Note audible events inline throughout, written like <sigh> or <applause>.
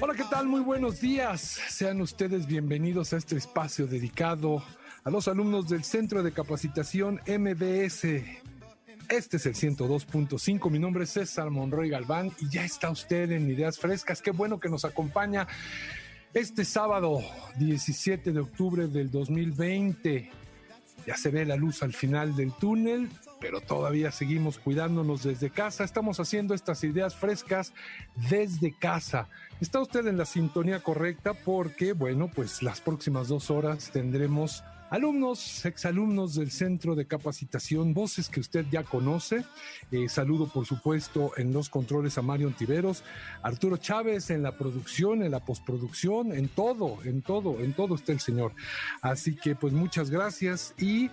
Hola, ¿qué tal? Muy buenos días. Sean ustedes bienvenidos a este espacio dedicado a los alumnos del Centro de Capacitación MBS. Este es el 102.5. Mi nombre es César Monroy Galván y ya está usted en Ideas Frescas. Qué bueno que nos acompaña este sábado 17 de octubre del 2020. Ya se ve la luz al final del túnel pero todavía seguimos cuidándonos desde casa. Estamos haciendo estas ideas frescas desde casa. Está usted en la sintonía correcta porque, bueno, pues las próximas dos horas tendremos alumnos, exalumnos del Centro de Capacitación, voces que usted ya conoce. Eh, saludo, por supuesto, en los controles a Mario Antiveros, Arturo Chávez en la producción, en la postproducción, en todo, en todo, en todo está el señor. Así que, pues, muchas gracias y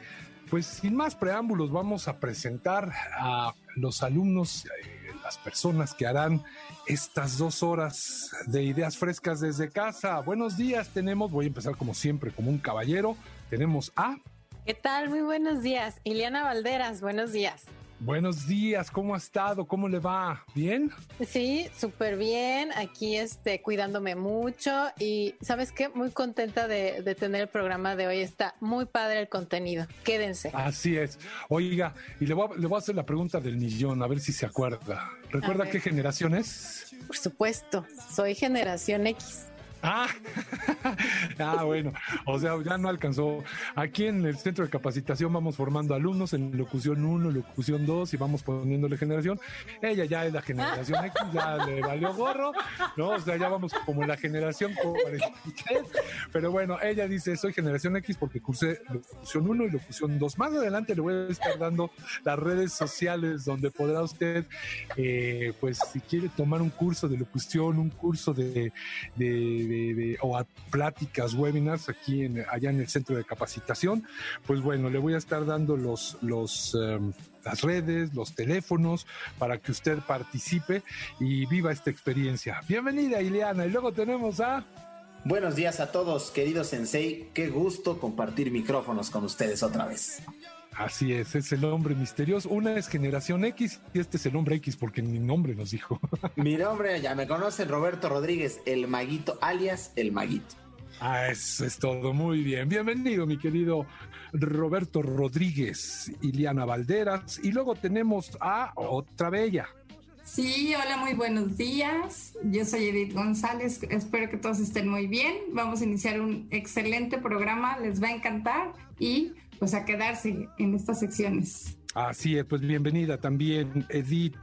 pues sin más preámbulos, vamos a presentar a los alumnos, eh, las personas que harán estas dos horas de ideas frescas desde casa. Buenos días, tenemos, voy a empezar como siempre, como un caballero, tenemos a... ¿Qué tal? Muy buenos días. Ileana Valderas, buenos días. Buenos días, ¿cómo ha estado? ¿Cómo le va? ¿Bien? Sí, súper bien. Aquí este, cuidándome mucho y ¿sabes qué? Muy contenta de, tener el programa de hoy. Está muy padre el contenido. Quédense. Así es. Oiga, y le voy, a, le voy a hacer la pregunta del millón, a ver si se acuerda. ¿Recuerda qué generación es? Por supuesto, soy generación X. Ah, <laughs> ah, bueno, o sea, ya no alcanzó. Aquí en el centro de capacitación vamos formando alumnos en locución 1, locución 2 y vamos poniéndole generación. Ella ya es la generación <laughs> X, ya le valió gorro, ¿no? O sea, ya vamos como la generación 43. Pero bueno, ella dice, soy generación X porque cursé locución 1 y locución 2. Más adelante le voy a estar dando las redes sociales donde podrá usted, eh, pues, si quiere tomar un curso de locución, un curso de, de o a pláticas, webinars aquí en, allá en el centro de capacitación, pues bueno, le voy a estar dando los, los, em, las redes, los teléfonos para que usted participe y viva esta experiencia. Bienvenida, Ileana. Y luego tenemos a... Buenos días a todos, queridos Sensei. Qué gusto compartir micrófonos con ustedes otra vez. Así es, es el hombre misterioso. Una es generación X y este es el hombre X porque mi nombre nos dijo. <laughs> mi nombre, ya me conocen, Roberto Rodríguez, el maguito, alias el maguito. Ah, eso es todo, muy bien. Bienvenido, mi querido Roberto Rodríguez, Iliana Valderas. Y luego tenemos a otra bella. Sí, hola, muy buenos días. Yo soy Edith González. Espero que todos estén muy bien. Vamos a iniciar un excelente programa. Les va a encantar. Y pues a quedarse en estas secciones. Así es, pues bienvenida también, Edith.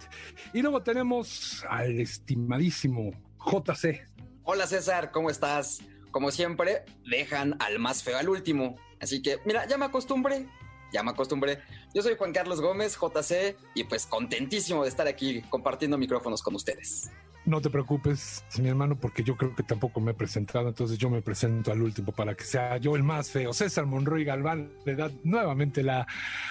Y luego tenemos al estimadísimo JC. Hola César, ¿cómo estás? Como siempre, dejan al más feo al último. Así que, mira, ya me acostumbré, ya me acostumbré. Yo soy Juan Carlos Gómez, JC, y pues contentísimo de estar aquí compartiendo micrófonos con ustedes. No te preocupes, mi hermano, porque yo creo que tampoco me he presentado, entonces yo me presento al último para que sea yo el más feo. César Monroy Galván le da nuevamente la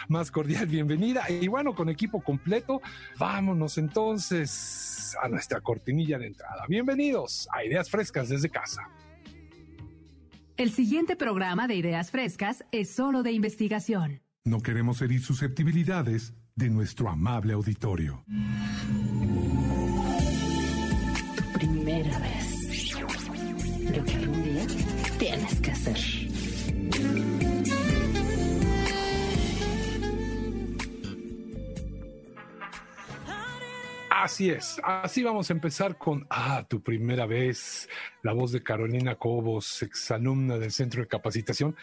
más cordial bienvenida. Y bueno, con equipo completo, vámonos entonces a nuestra cortinilla de entrada. Bienvenidos a Ideas Frescas desde casa. El siguiente programa de Ideas Frescas es solo de investigación. No queremos herir susceptibilidades de nuestro amable auditorio Lo que algún día tienes que hacer. Así es, así vamos a empezar con Ah, tu primera vez, la voz de Carolina Cobos, exalumna del Centro de Capacitación.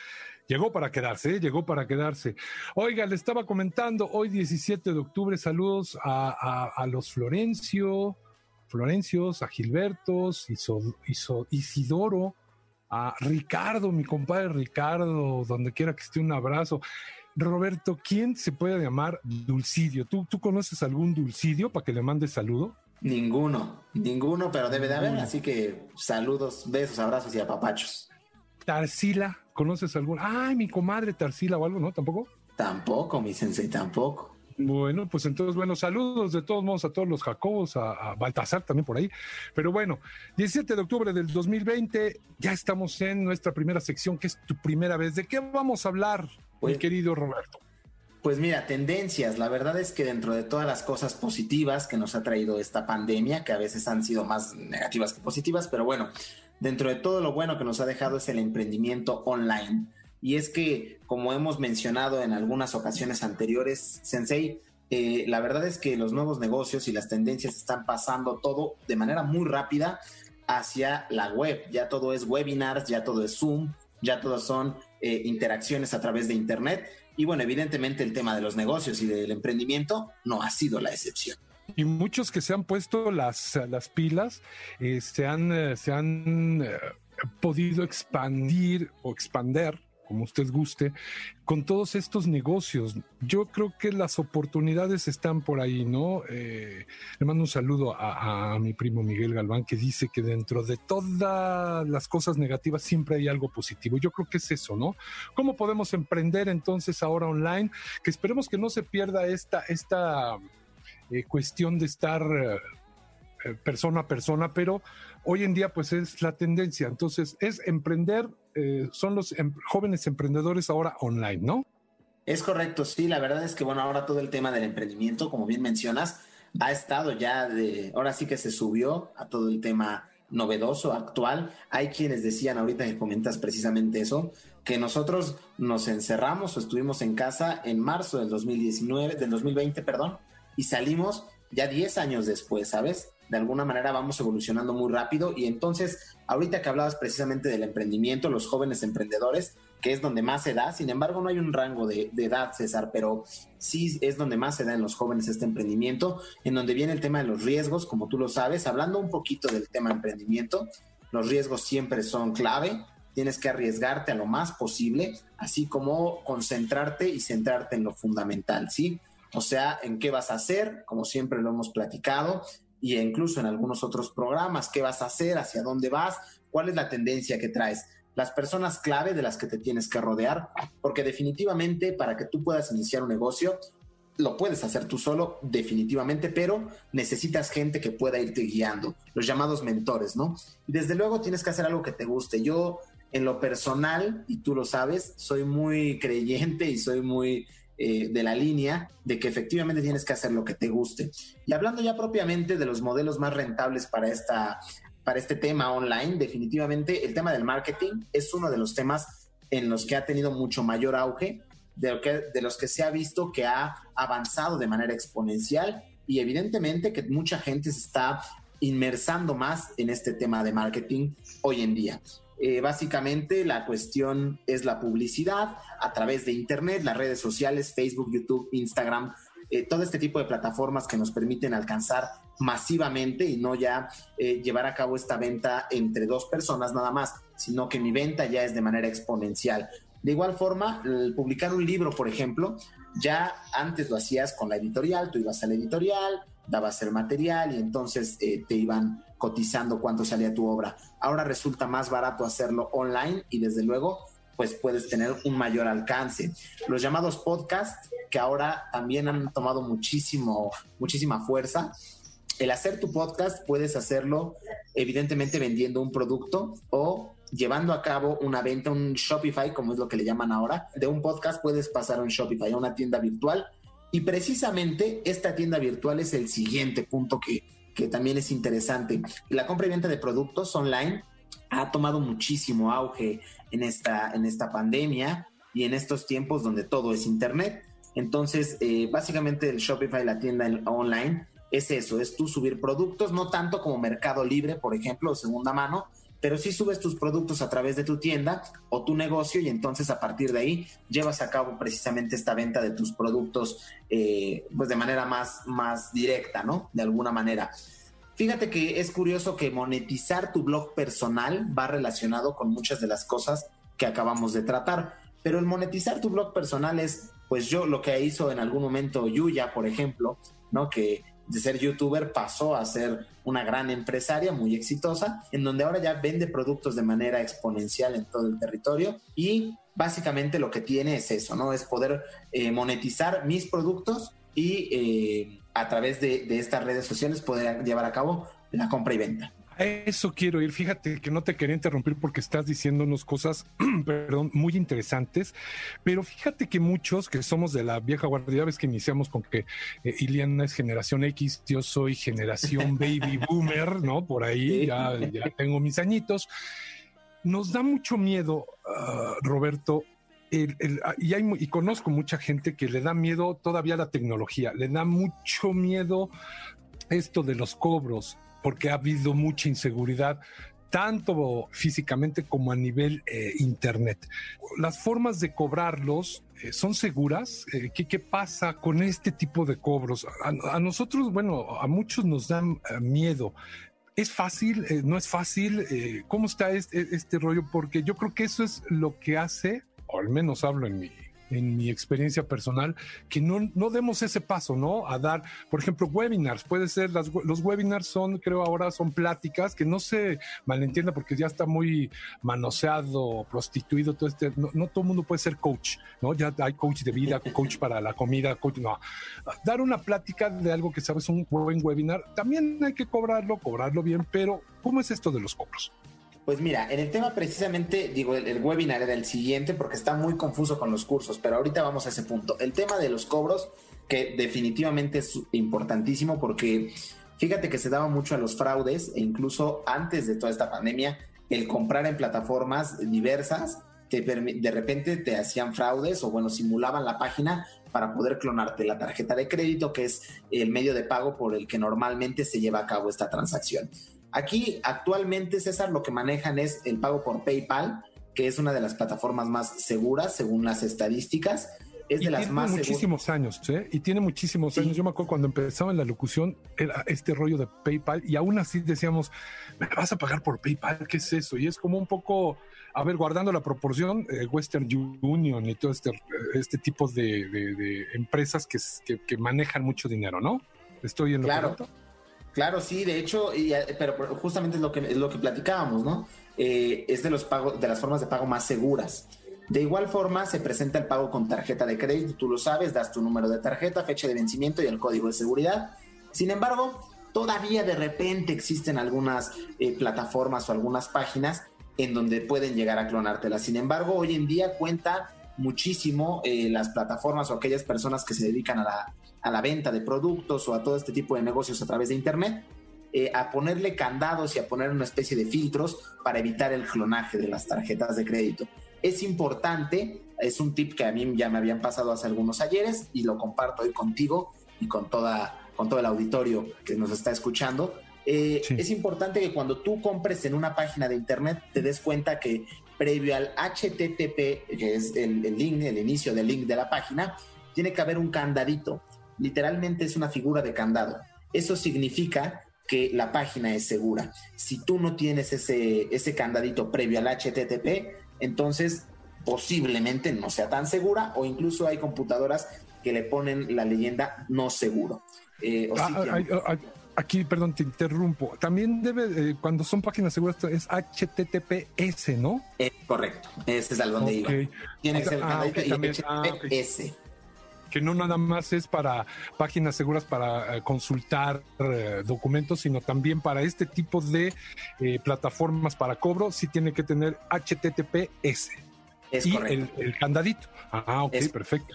Llegó para quedarse, ¿eh? llegó para quedarse. Oiga, le estaba comentando, hoy 17 de octubre, saludos a, a los Florencio, Florencios, a Gilbertos, Isidoro, a Ricardo, mi compadre Ricardo, donde quiera que esté un abrazo. Roberto, ¿quién se puede llamar Dulcidio? ¿Tú, ¿Tú conoces algún Dulcidio para que le mandes saludo? Ninguno, ninguno, pero debe de haber, así que saludos, besos, abrazos y apapachos. Tarsila, ¿conoces algún? Ay, mi comadre Tarsila o algo, ¿no? ¿Tampoco? Tampoco, mi sensei, tampoco. Bueno, pues entonces, bueno, saludos de todos modos a todos los Jacobos, a, a, Baltasar también por ahí. Pero bueno, 17 de octubre del 2020, ya estamos en nuestra primera sección, que es tu primera vez. ¿De qué vamos a hablar, pues, mi querido Roberto? Pues mira, tendencias. La verdad es que dentro de todas las cosas positivas que nos ha traído esta pandemia, que a veces han sido más negativas que positivas, pero bueno, dentro de todo lo bueno que nos ha dejado es el emprendimiento online y es que, como hemos mencionado en algunas ocasiones anteriores, Sensei, eh, la verdad es que los nuevos negocios y las tendencias están pasando todo de manera muy rápida hacia la web. Ya todo es webinars, ya todo es Zoom, ya todo son eh, interacciones a través de Internet. Y bueno, evidentemente el tema de los negocios y del emprendimiento no ha sido la excepción. Y muchos que se han puesto las, las pilas eh, se han, se han podido expandir o expander como usted guste, con todos estos negocios. Yo creo que las oportunidades están por ahí, ¿no? Eh, le mando un saludo a, mi primo Miguel Galván que dice que dentro de todas las cosas negativas siempre hay algo positivo. Yo creo que es eso, ¿no? ¿Cómo podemos emprender entonces ahora online? Que esperemos que no se pierda esta, esta eh, cuestión de estar eh, persona a persona, pero hoy en día pues es la tendencia. Entonces es emprender, eh, son los em jóvenes emprendedores ahora online, ¿no? Es correcto, sí, la verdad es que bueno, ahora todo el tema del emprendimiento, como bien mencionas, ha estado ya de, ahora sí que se subió a todo el tema novedoso, actual. Hay quienes decían ahorita que comentas precisamente eso, que nosotros nos encerramos o estuvimos en casa en marzo del 2019, del 2020, perdón, y salimos ya 10 años después, ¿sabes? De alguna manera vamos evolucionando muy rápido. Y entonces ahorita que hablabas precisamente del emprendimiento, los jóvenes emprendedores, que es donde más se da, sin embargo no hay un rango de, de, edad, César, pero sí es donde más se da en los jóvenes este emprendimiento, en donde viene el tema de los riesgos, como tú lo sabes, hablando un poquito del tema emprendimiento, los riesgos siempre son clave, tienes que arriesgarte a lo más posible, así como concentrarte y centrarte en lo fundamental, ¿sí? O sea, en qué vas a hacer, como siempre lo hemos platicado, y incluso en algunos otros programas, qué vas a hacer, hacia dónde vas, cuál es la tendencia que traes, las personas clave de las que te tienes que rodear, porque definitivamente para que tú puedas iniciar un negocio, lo puedes hacer tú solo, definitivamente, pero necesitas gente que pueda irte guiando, los llamados mentores, ¿no? Desde luego tienes que hacer algo que te guste. Yo, en lo personal, y tú lo sabes, soy muy creyente y soy muy eh, de la línea de que efectivamente tienes que hacer lo que te guste. Y hablando ya propiamente de los modelos más rentables para, esta, para este tema online, definitivamente el tema del marketing es uno de los temas en los que ha tenido mucho mayor auge, de, de los que se ha visto que ha avanzado de manera exponencial y evidentemente que mucha gente se está inmersando más en este tema de marketing hoy en día. Eh, básicamente la cuestión es la publicidad a través de Internet, las redes sociales, Facebook, YouTube, Instagram, eh, todo este tipo de plataformas que nos permiten alcanzar masivamente y no ya eh, llevar a cabo esta venta entre dos personas nada más, sino que mi venta ya es de manera exponencial. De igual forma, publicar un libro, por ejemplo, ya antes lo hacías con la editorial, tú ibas a la editorial, dabas el material y entonces te iban cotizando cuánto salía tu obra. Ahora resulta más barato hacerlo online y desde luego pues puedes tener un mayor alcance. Los llamados podcasts, que ahora también han tomado muchísimo, muchísima fuerza. El hacer tu podcast puedes hacerlo evidentemente vendiendo un producto o llevando a cabo una venta, un Shopify, como es lo que le llaman ahora. De un podcast puedes pasar a un Shopify, a una tienda virtual. Y precisamente esta tienda virtual es el siguiente punto que, que también es interesante. La compra y venta de productos online ha tomado muchísimo auge en esta, en esta pandemia y en estos tiempos donde todo es Internet. Entonces, eh, básicamente el Shopify, la tienda online, es eso, es tú subir productos, no tanto como Mercado Libre, por ejemplo, o segunda mano, pero sí subes tus productos a través de tu tienda o tu negocio y entonces a partir de ahí llevas a cabo precisamente esta venta de tus productos eh, pues de manera más, más directa, ¿no? De alguna manera. Fíjate que es curioso que monetizar tu blog personal va relacionado con muchas de las cosas que acabamos de tratar. pero el monetizar tu blog personal es, pues yo lo que hizo en algún momento Yuya, por ejemplo, ¿no? Que de ser youtuber pasó a ser una gran empresaria muy exitosa, en donde ahora ya vende productos de manera exponencial en todo el territorio y básicamente lo que tiene es eso, ¿no? Es poder eh, monetizar mis productos y eh, a través de, de estas redes sociales poder llevar a cabo la compra y venta. A eso quiero ir. Fíjate que no te quería interrumpir porque estás diciéndonos cosas, <clears throat> perdón, muy interesantes. Pero fíjate que muchos que somos de la vieja guardia, ves que iniciamos con que eh, Iliana es generación X, yo soy generación <laughs> baby boomer, ¿no? Por ahí ya, ya tengo mis añitos. Nos da mucho miedo, uh, Roberto, el, el, y, hay, y, conozco mucha gente que le da miedo todavía a la tecnología, le da mucho miedo esto de los cobros, porque ha habido mucha inseguridad tanto físicamente como a nivel eh, internet. Las formas de cobrarlos eh, son seguras. Eh, ¿qué, ¿qué, pasa con este tipo de cobros? A, a nosotros, bueno, a muchos nos dan uh, miedo. ¿Es fácil? Eh, ¿No es fácil? ¿Cómo está este, este rollo? Porque yo creo que eso es lo que hace, o al menos hablo en mi en mi experiencia personal, que no, no demos ese paso, ¿no? A dar, por ejemplo, webinars. Puede ser, las, los webinars son, creo ahora, son pláticas que no se malentienda porque ya está muy manoseado, prostituido, todo este. No, no todo el mundo puede ser coach, ¿no? Ya hay coach de vida, <laughs> coach para la comida, coach, no. Dar una plática de algo que sabes, un buen webinar, también hay que cobrarlo, cobrarlo bien, pero ¿cómo es esto de los cobros? Pues mira, en el tema precisamente, digo, el, webinar era el siguiente porque está muy confuso con los cursos, pero ahorita vamos a ese punto. El tema de los cobros, que definitivamente es importantísimo porque fíjate que se daba mucho a los fraudes e incluso antes de toda esta pandemia, el comprar en plataformas diversas, te, de repente te hacían fraudes o bueno, simulaban la página para poder clonarte la tarjeta de crédito, que es el medio de pago por el que normalmente se lleva a cabo esta transacción. Aquí actualmente, César, lo que manejan es el pago por PayPal, que es una de las plataformas más seguras según las estadísticas. Es y de las tiene más muchísimos seguras. años, ¿eh? Y tiene muchísimos sí. años. Yo me acuerdo cuando empezaba en la locución, era este rollo de PayPal, y aún así decíamos, ¿me vas a pagar por PayPal? ¿Qué es eso? Y es como un poco, a ver, guardando la proporción, eh, Western Union y todo este, este tipo de, de, de empresas que, que, que, manejan mucho dinero, ¿no? Estoy en lo claro. correcto. Claro, sí, de hecho, y, pero justamente es lo que, es lo que platicábamos, ¿no? Eh, es de los pagos, de las formas de pago más seguras. De igual forma, se presenta el pago con tarjeta de crédito, tú lo sabes, das tu número de tarjeta, fecha de vencimiento y el código de seguridad. Sin embargo, todavía de repente existen algunas eh, plataformas o algunas páginas en donde pueden llegar a clonártela. Sin embargo, hoy en día cuenta muchísimo eh, las plataformas o aquellas personas que se dedican a la, a la venta de productos o a todo este tipo de negocios a través de Internet, eh, a ponerle candados y a poner una especie de filtros para evitar el clonaje de las tarjetas de crédito. Es importante, es un tip que a mí ya me habían pasado hace algunos ayeres y lo comparto hoy contigo y con, toda, con todo el auditorio que nos está escuchando. Eh, sí. Es importante que cuando tú compres en una página de Internet te des cuenta que previo al HTTP, que es el, el link, el inicio del link de la página, tiene que haber un candadito literalmente es una figura de candado. Eso significa que la página es segura. Si tú no tienes ese, ese candadito previo al HTTP, entonces posiblemente no sea tan segura o incluso hay computadoras que le ponen la leyenda no seguro. Eh, o ah, sí hay, hay, aquí, perdón, te interrumpo. También debe, eh, cuando son páginas seguras, es HTTPS, ¿no? Eh, correcto, ese es al donde okay. iba. Tiene que ser el ah, candadito okay, y también, HTTPS. ah, okay que no nada más es para páginas seguras para uh, consultar uh, documentos, sino también para este tipo de eh, plataformas para cobro, sí tiene que tener HTTPS. Es y correcto. El, el, candadito. Ah, ok, es, perfecto.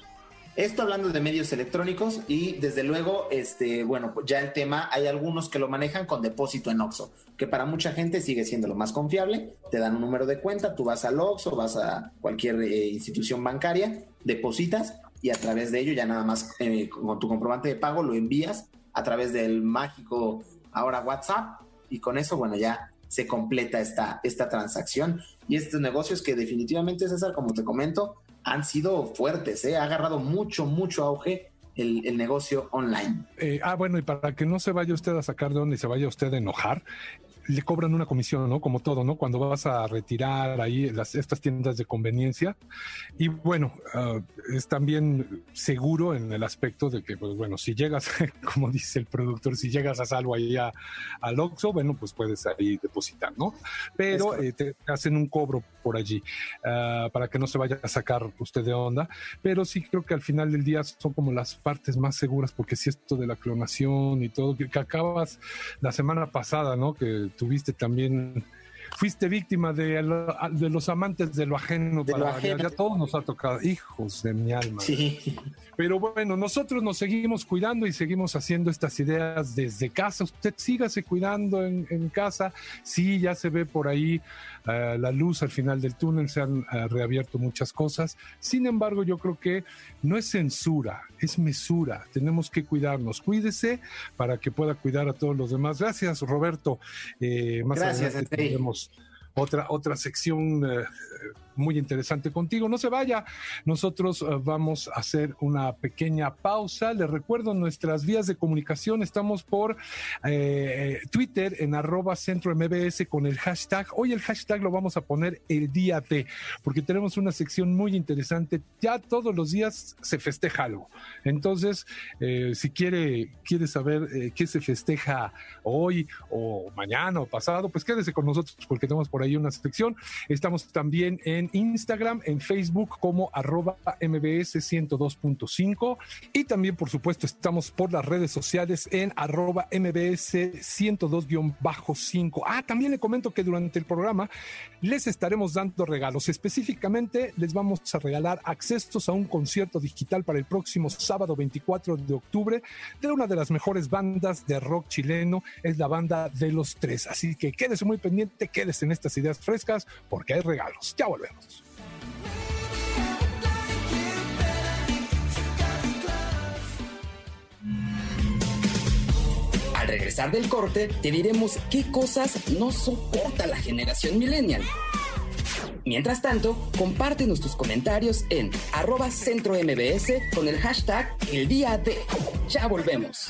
Esto hablando de medios electrónicos y desde luego, este, bueno, pues ya el tema, hay algunos que lo manejan con depósito en Oxxo, que para mucha gente sigue siendo lo más confiable. Te dan un número de cuenta, tú vas al Oxxo, vas a cualquier eh, institución bancaria, depositas y a través de ello ya nada más eh, con tu comprobante de pago lo envías a través del mágico ahora WhatsApp y con eso, bueno, ya se completa esta, esta transacción y estos negocios que definitivamente, César, como te comento, han sido fuertes, ¿eh? ha agarrado mucho, mucho auge el, el negocio online. Eh, ah, bueno, y para que no se vaya usted a sacar de donde se vaya usted a enojar, le cobran una comisión, ¿no? Como todo, ¿no? Cuando vas a retirar ahí las, estas tiendas de conveniencia. Y bueno, uh, es también seguro en el aspecto de que, pues bueno, si llegas, <laughs> como dice el productor, si llegas a salvo ahí a, al Oxxo, bueno, pues puedes ahí depositar, ¿no? Pero eh, te hacen un cobro por allí uh, para que no se vaya a sacar usted de onda. Pero sí creo que al final del día son como las partes más seguras, porque si esto de la clonación y todo, que, que acabas la semana pasada, ¿no? Que tuviste también fuiste víctima de, de, los amantes de lo ajeno. De para, lo ajeno. Ya, ya todos nos ha tocado, hijos de mi alma. Sí. Pero bueno, nosotros nos seguimos cuidando y seguimos haciendo estas ideas desde casa. Usted sígase cuidando en, en casa. Sí, ya se ve por ahí uh, la luz al final del túnel, se han uh, reabierto muchas cosas. Sin embargo, yo creo que no es censura, es mesura. Tenemos que cuidarnos. Cuídese para que pueda cuidar a todos los demás. Gracias, Roberto. Eh, más Gracias, adelante tendremos otra, otra sección eh, muy interesante contigo. No se vaya, nosotros uh, vamos a hacer una pequeña pausa. Les recuerdo nuestras vías de comunicación. Estamos por eh, Twitter en arroba centro con el hashtag. Hoy el hashtag lo vamos a poner el día de, porque tenemos una sección muy interesante. Ya todos los días se festeja algo. Entonces, eh, si quiere, quiere saber eh, qué se festeja hoy o mañana o pasado, pues quédese con nosotros porque tenemos por ahí una sección. Estamos también en Instagram, en Facebook como arroba MBS 102.5 y también por supuesto estamos por las redes sociales en arroba MBS 102-5. Ah, también le comento que durante el programa les estaremos dando regalos. Específicamente les vamos a regalar accesos a un concierto digital para el próximo sábado 24 de octubre de una de las mejores bandas de rock chileno, es la banda de los tres. Así que quédese muy pendiente, quédese en ideas frescas porque hay regalos. Ya volvemos. Al regresar del corte, te diremos qué cosas no soporta la generación millennial. Mientras tanto, compártenos tus comentarios en arroba centro MBS con el hashtag el día de. Ya volvemos.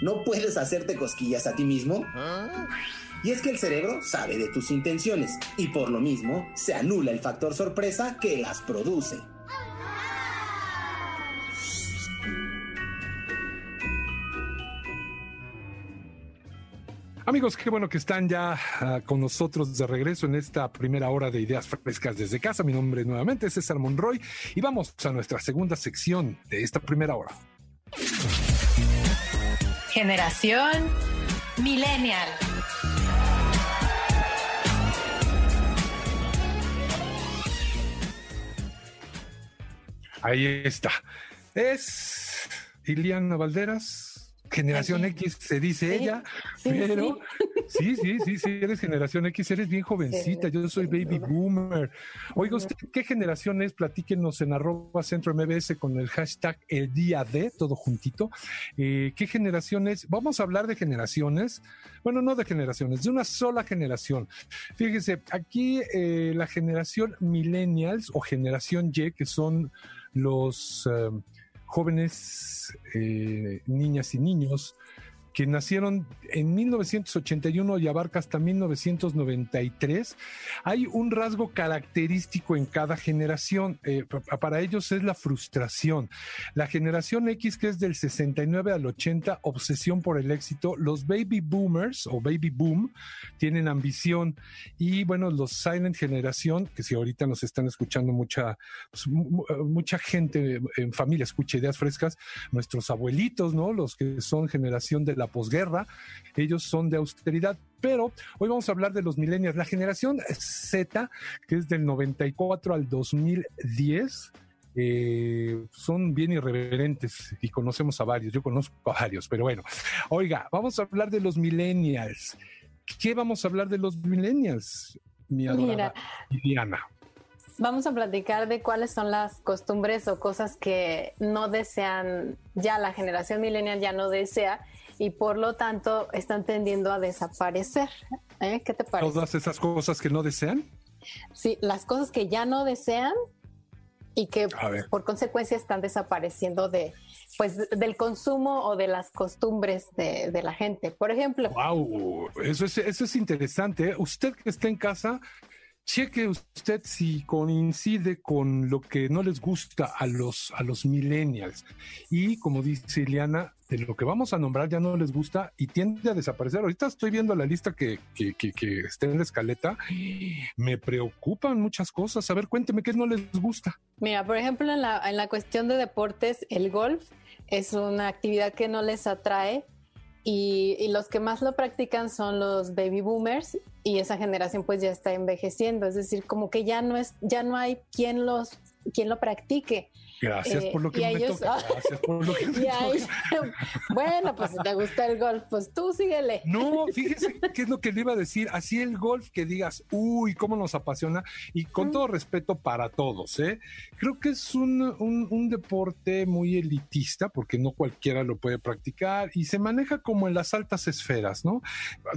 ¿No puedes hacerte cosquillas a ti mismo? Y es que el cerebro sabe de tus intenciones y por lo mismo se anula el factor sorpresa que las produce. Amigos, qué bueno que están ya uh, con nosotros de regreso en esta primera hora de Ideas Frescas desde casa. Mi nombre nuevamente es César Monroy y vamos a nuestra segunda sección de esta primera hora. Generación Millennial. Ahí está. Es Iliana Valderas, Generación X se dice sí, ella, sí, pero <laughs> sí, sí, sí, sí, eres generación X, eres bien jovencita, yo soy baby boomer. Oiga, ¿usted qué generación es? Platíquenos en arroba centro MBS con el hashtag el día de, todo juntito. Eh, ¿Qué generación es? Vamos a hablar de generaciones, bueno, no de generaciones, de una sola generación. Fíjese, aquí eh, la generación millennials o generación Y, que son los... Eh, jóvenes, eh, niñas y niños que nacieron en 1981 y abarca hasta 1993, hay un rasgo característico en cada generación. Eh, para ellos es la frustración. La generación X, que es del 69 al 80, obsesión por el éxito. Los baby boomers o baby boom tienen ambición. Y bueno, los silent generación, que si ahorita nos están escuchando mucha, pues, mucha gente en familia, escucha ideas frescas, nuestros abuelitos, ¿no? Los que son generación de la posguerra, ellos son de austeridad. Pero hoy vamos a hablar de los millennials. La generación Z, que es del 94 al 2010, eh, son bien irreverentes y conocemos a varios. Yo conozco a varios, pero bueno. Oiga, vamos a hablar de los millennials. ¿Qué vamos a hablar de los millennials, mi adorada Liliana? Vamos a platicar de cuáles son las costumbres o cosas que no desean, ya la generación millennial ya no desea y por lo tanto están tendiendo a desaparecer. ¿Eh? ¿Qué te parece? ¿Todas esas cosas que no desean? Sí, las cosas que ya no desean y que por consecuencia están desapareciendo de pues del consumo o de las costumbres de, de la gente. Por ejemplo. Wow, eso es, eso es interesante. Usted que está en casa, cheque usted si coincide con lo que no les gusta a los, a los millennials. Y como dice Ileana, de lo que vamos a nombrar ya no les gusta y tiende a desaparecer. Ahorita estoy viendo la lista que, que, que, está en la escaleta. Me preocupan muchas cosas. A ver, cuénteme qué no les gusta. Mira, por ejemplo, en la, en la cuestión de deportes, el golf es una actividad que no les atrae y, los que más lo practican son los baby boomers y esa generación pues ya está envejeciendo, es decir, como que ya no es, ya no hay quien los, quien lo practique. Gracias por lo que me toca. Gracias por lo que <laughs> me toca. <laughs> bueno, pues si te gusta el golf, pues tú síguele. No, <laughs> fíjese qué es lo que le iba a decir. Así el golf que digas, uy, cómo nos apasiona. Y con todo respeto para todos, ¿eh? Creo que es un, un, deporte muy elitista porque no cualquiera lo puede practicar y se maneja como en las altas esferas, ¿no?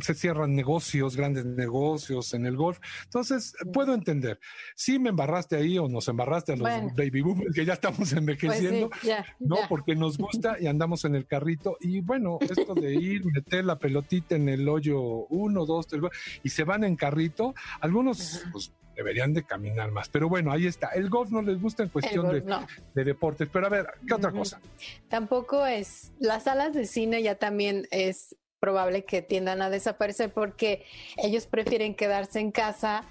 Se cierran negocios, grandes negocios en el golf. Entonces, puedo entender. Si me embarraste ahí o nos embarraste a los baby boomers que ya están estamos <laughs> envejeciendo, pues ¿no? Porque nos gusta y andamos en el carrito. Y bueno, esto de ir, <laughs> meter la pelotita en el hoyo uno, dos, tres, y se van en carrito, algunos pues, deberían de caminar más. Pero bueno, ahí está. El golf no les gusta en cuestión de, deportes. Pero a ver, ¿qué otra cosa? Tampoco es, las salas de cine ya también es probable que tiendan a desaparecer porque ellos prefieren quedarse en casa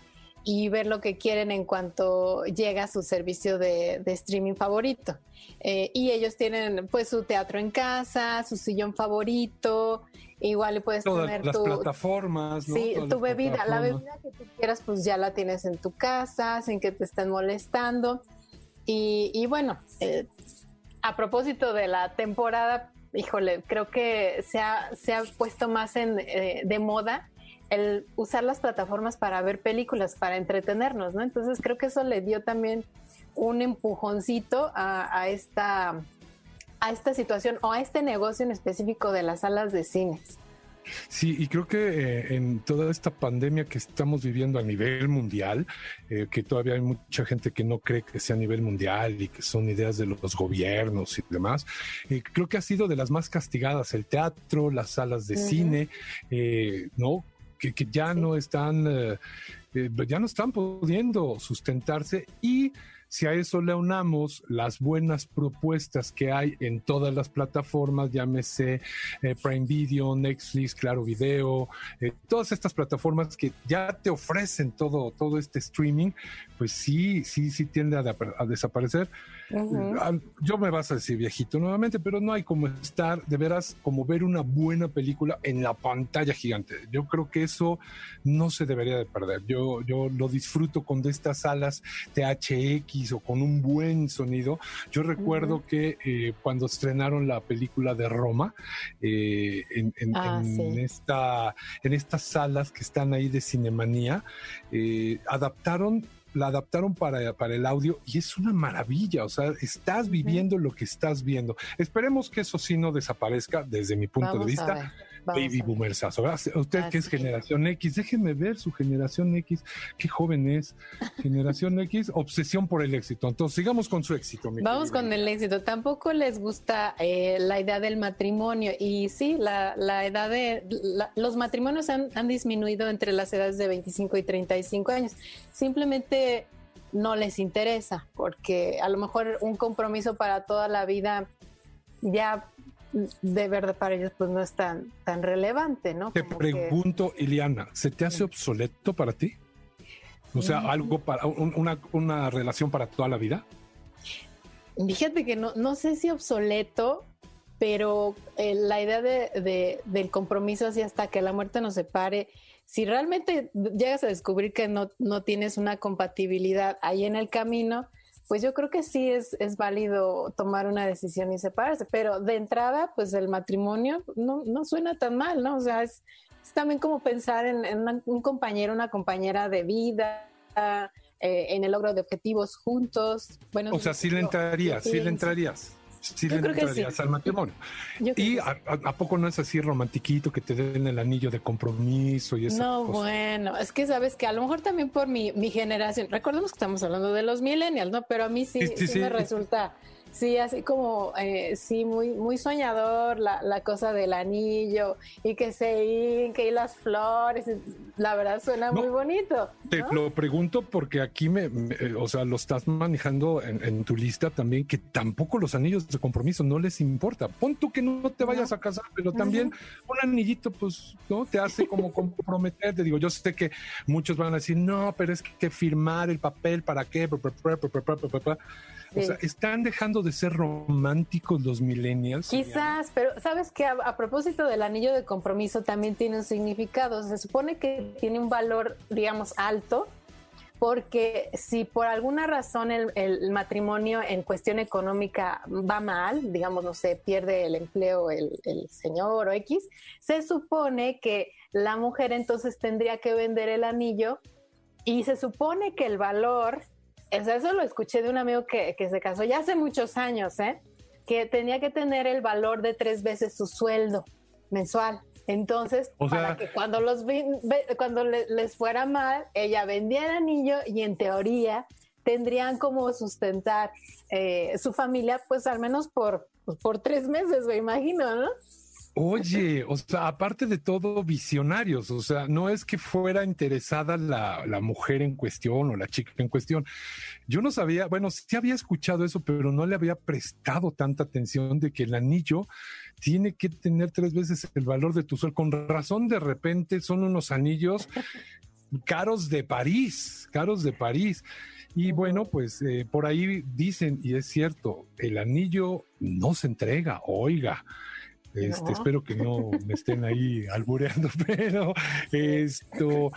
y ver lo que quieren en cuanto llega su servicio de, streaming favorito. Eh, y ellos tienen pues su teatro en casa, su sillón favorito, igual le puedes Todas tener las plataformas, ¿no? Sí, tu bebida, la bebida que tú quieras pues ya la tienes en tu casa, sin que te estén molestando. Y, bueno, eh, a propósito de la temporada, híjole, creo que se ha, se ha puesto más en, eh, de moda el usar las plataformas para ver películas, para entretenernos, ¿no? Entonces creo que eso le dio también un empujoncito a, esta, a esta situación o a este negocio en específico de las salas de cine. Sí, y creo que eh, en toda esta pandemia que estamos viviendo a nivel mundial, eh, que todavía hay mucha gente que no cree que sea a nivel mundial y que son ideas de los gobiernos y demás, eh, creo que ha sido de las más castigadas el teatro, las salas de cine, ¿no? Que, ya no están, eh, eh, ya no están pudiendo sustentarse y si a eso le unamos las buenas propuestas que hay en todas las plataformas, llámese eh, Prime Video, Netflix, Claro Video, todas estas plataformas que ya te ofrecen todo, todo este streaming, pues sí, sí, sí tiende a desaparecer. Yo me vas a decir viejito nuevamente, pero no hay como estar, de veras, como ver una buena película en la pantalla gigante. Yo creo que eso no se debería de perder. Yo, yo lo disfruto con de estas salas THX o con un buen sonido. Yo recuerdo que eh, cuando estrenaron la película de Roma, eh, en, ah, esta, en estas salas que están ahí de Cinemanía, eh, adaptaron la adaptaron para, para el audio y es una maravilla, o sea, estás viviendo lo que estás viendo. Esperemos que eso sí no desaparezca desde mi punto de vista. Baby boomersazo. Usted que es generación X, déjeme ver su generación X, qué joven es. Generación <laughs> X, obsesión por el éxito. Entonces, sigamos con su éxito. Vamos con el éxito. Tampoco les gusta eh, la idea del matrimonio. Y sí, la, la edad de. los matrimonios han, han disminuido entre las edades de 25 y 35 años. Simplemente no les interesa, porque a lo mejor un compromiso para toda la vida ya de verdad para ellos pues no es tan, tan relevante, ¿no? Te pregunto, Iliana, ¿se te hace obsoleto para ti? O sea, mm. algo para una, una, relación para toda la vida. Fíjate que no, no sé si obsoleto, pero eh, la idea de, del compromiso así hasta que la muerte nos separe, si realmente llegas a descubrir que no, no tienes una compatibilidad ahí en el camino, pues yo creo que sí es, es válido tomar una decisión y separarse, pero de entrada, pues el matrimonio no, no suena tan mal, ¿no? O sea, es, es también como pensar en, en una- un compañero, una compañera de vida, eh, en el logro de objetivos juntos. Bueno, O sea, sí le entrarías, sí le entrarías. Sí Yo le entrarías sí. al matrimonio. Y a, a- ¿a poco no es así romantiquito que te den el anillo de compromiso y esas No, bueno, es que sabes que a lo mejor también por mi, mi generación, recordemos que estamos hablando de los millennials, ¿no? Pero a mí sí, Sí, sí, sí sí. me resulta, sí, así como, eh, sí, muy, muy soñador la, la cosa del anillo y que se hinque y las flores, la verdad suena No. muy bonito. Te lo pregunto porque aquí me, me- eh, o sea, lo estás manejando en, en tu lista también, que tampoco los anillos de compromiso no les importa. Pon tú que no te vayas a casar, pero también un anillito, pues, ¿no? Te hace como <laughs> comprometerte. Digo, yo sé que muchos van a decir, no, pero es que firmar el papel, ¿para qué? O sea, están dejando de ser románticos los millennials. Quizás, pero sabes que a, a propósito del anillo de compromiso también tiene un significado. Se supone que tiene un valor, digamos, alto, porque si por alguna razón el, el matrimonio en cuestión económica va mal, digamos, no sé, pierde el empleo el, el señor o X, se supone que la mujer entonces tendría que vender el anillo y se supone que el valor, eso lo escuché de un amigo que, que se casó ya hace muchos años, ¿eh? que tenía que tener el valor de tres veces su sueldo mensual. Entonces, O sea- para que cuando los cuando le- les fuera mal, ella vendía el anillo y en teoría tendrían como sustentar eh, su familia, pues al menos por, pues, por tres meses, me imagino, ¿no? Oye, o sea, aparte de todo, visionarios, o sea, no es que fuera interesada la, la mujer en cuestión o la chica en cuestión. Yo no sabía, bueno, sí había escuchado eso, pero no le había prestado tanta atención de que el anillo tiene que tener tres veces el valor de tu sol. Con razón, de repente son unos anillos caros de París, caros de París. Y bueno, pues eh, por ahí dicen, y es cierto, el anillo no se entrega, oiga. Este, No. Espero que no me estén ahí albureando, <laughs> pero esto,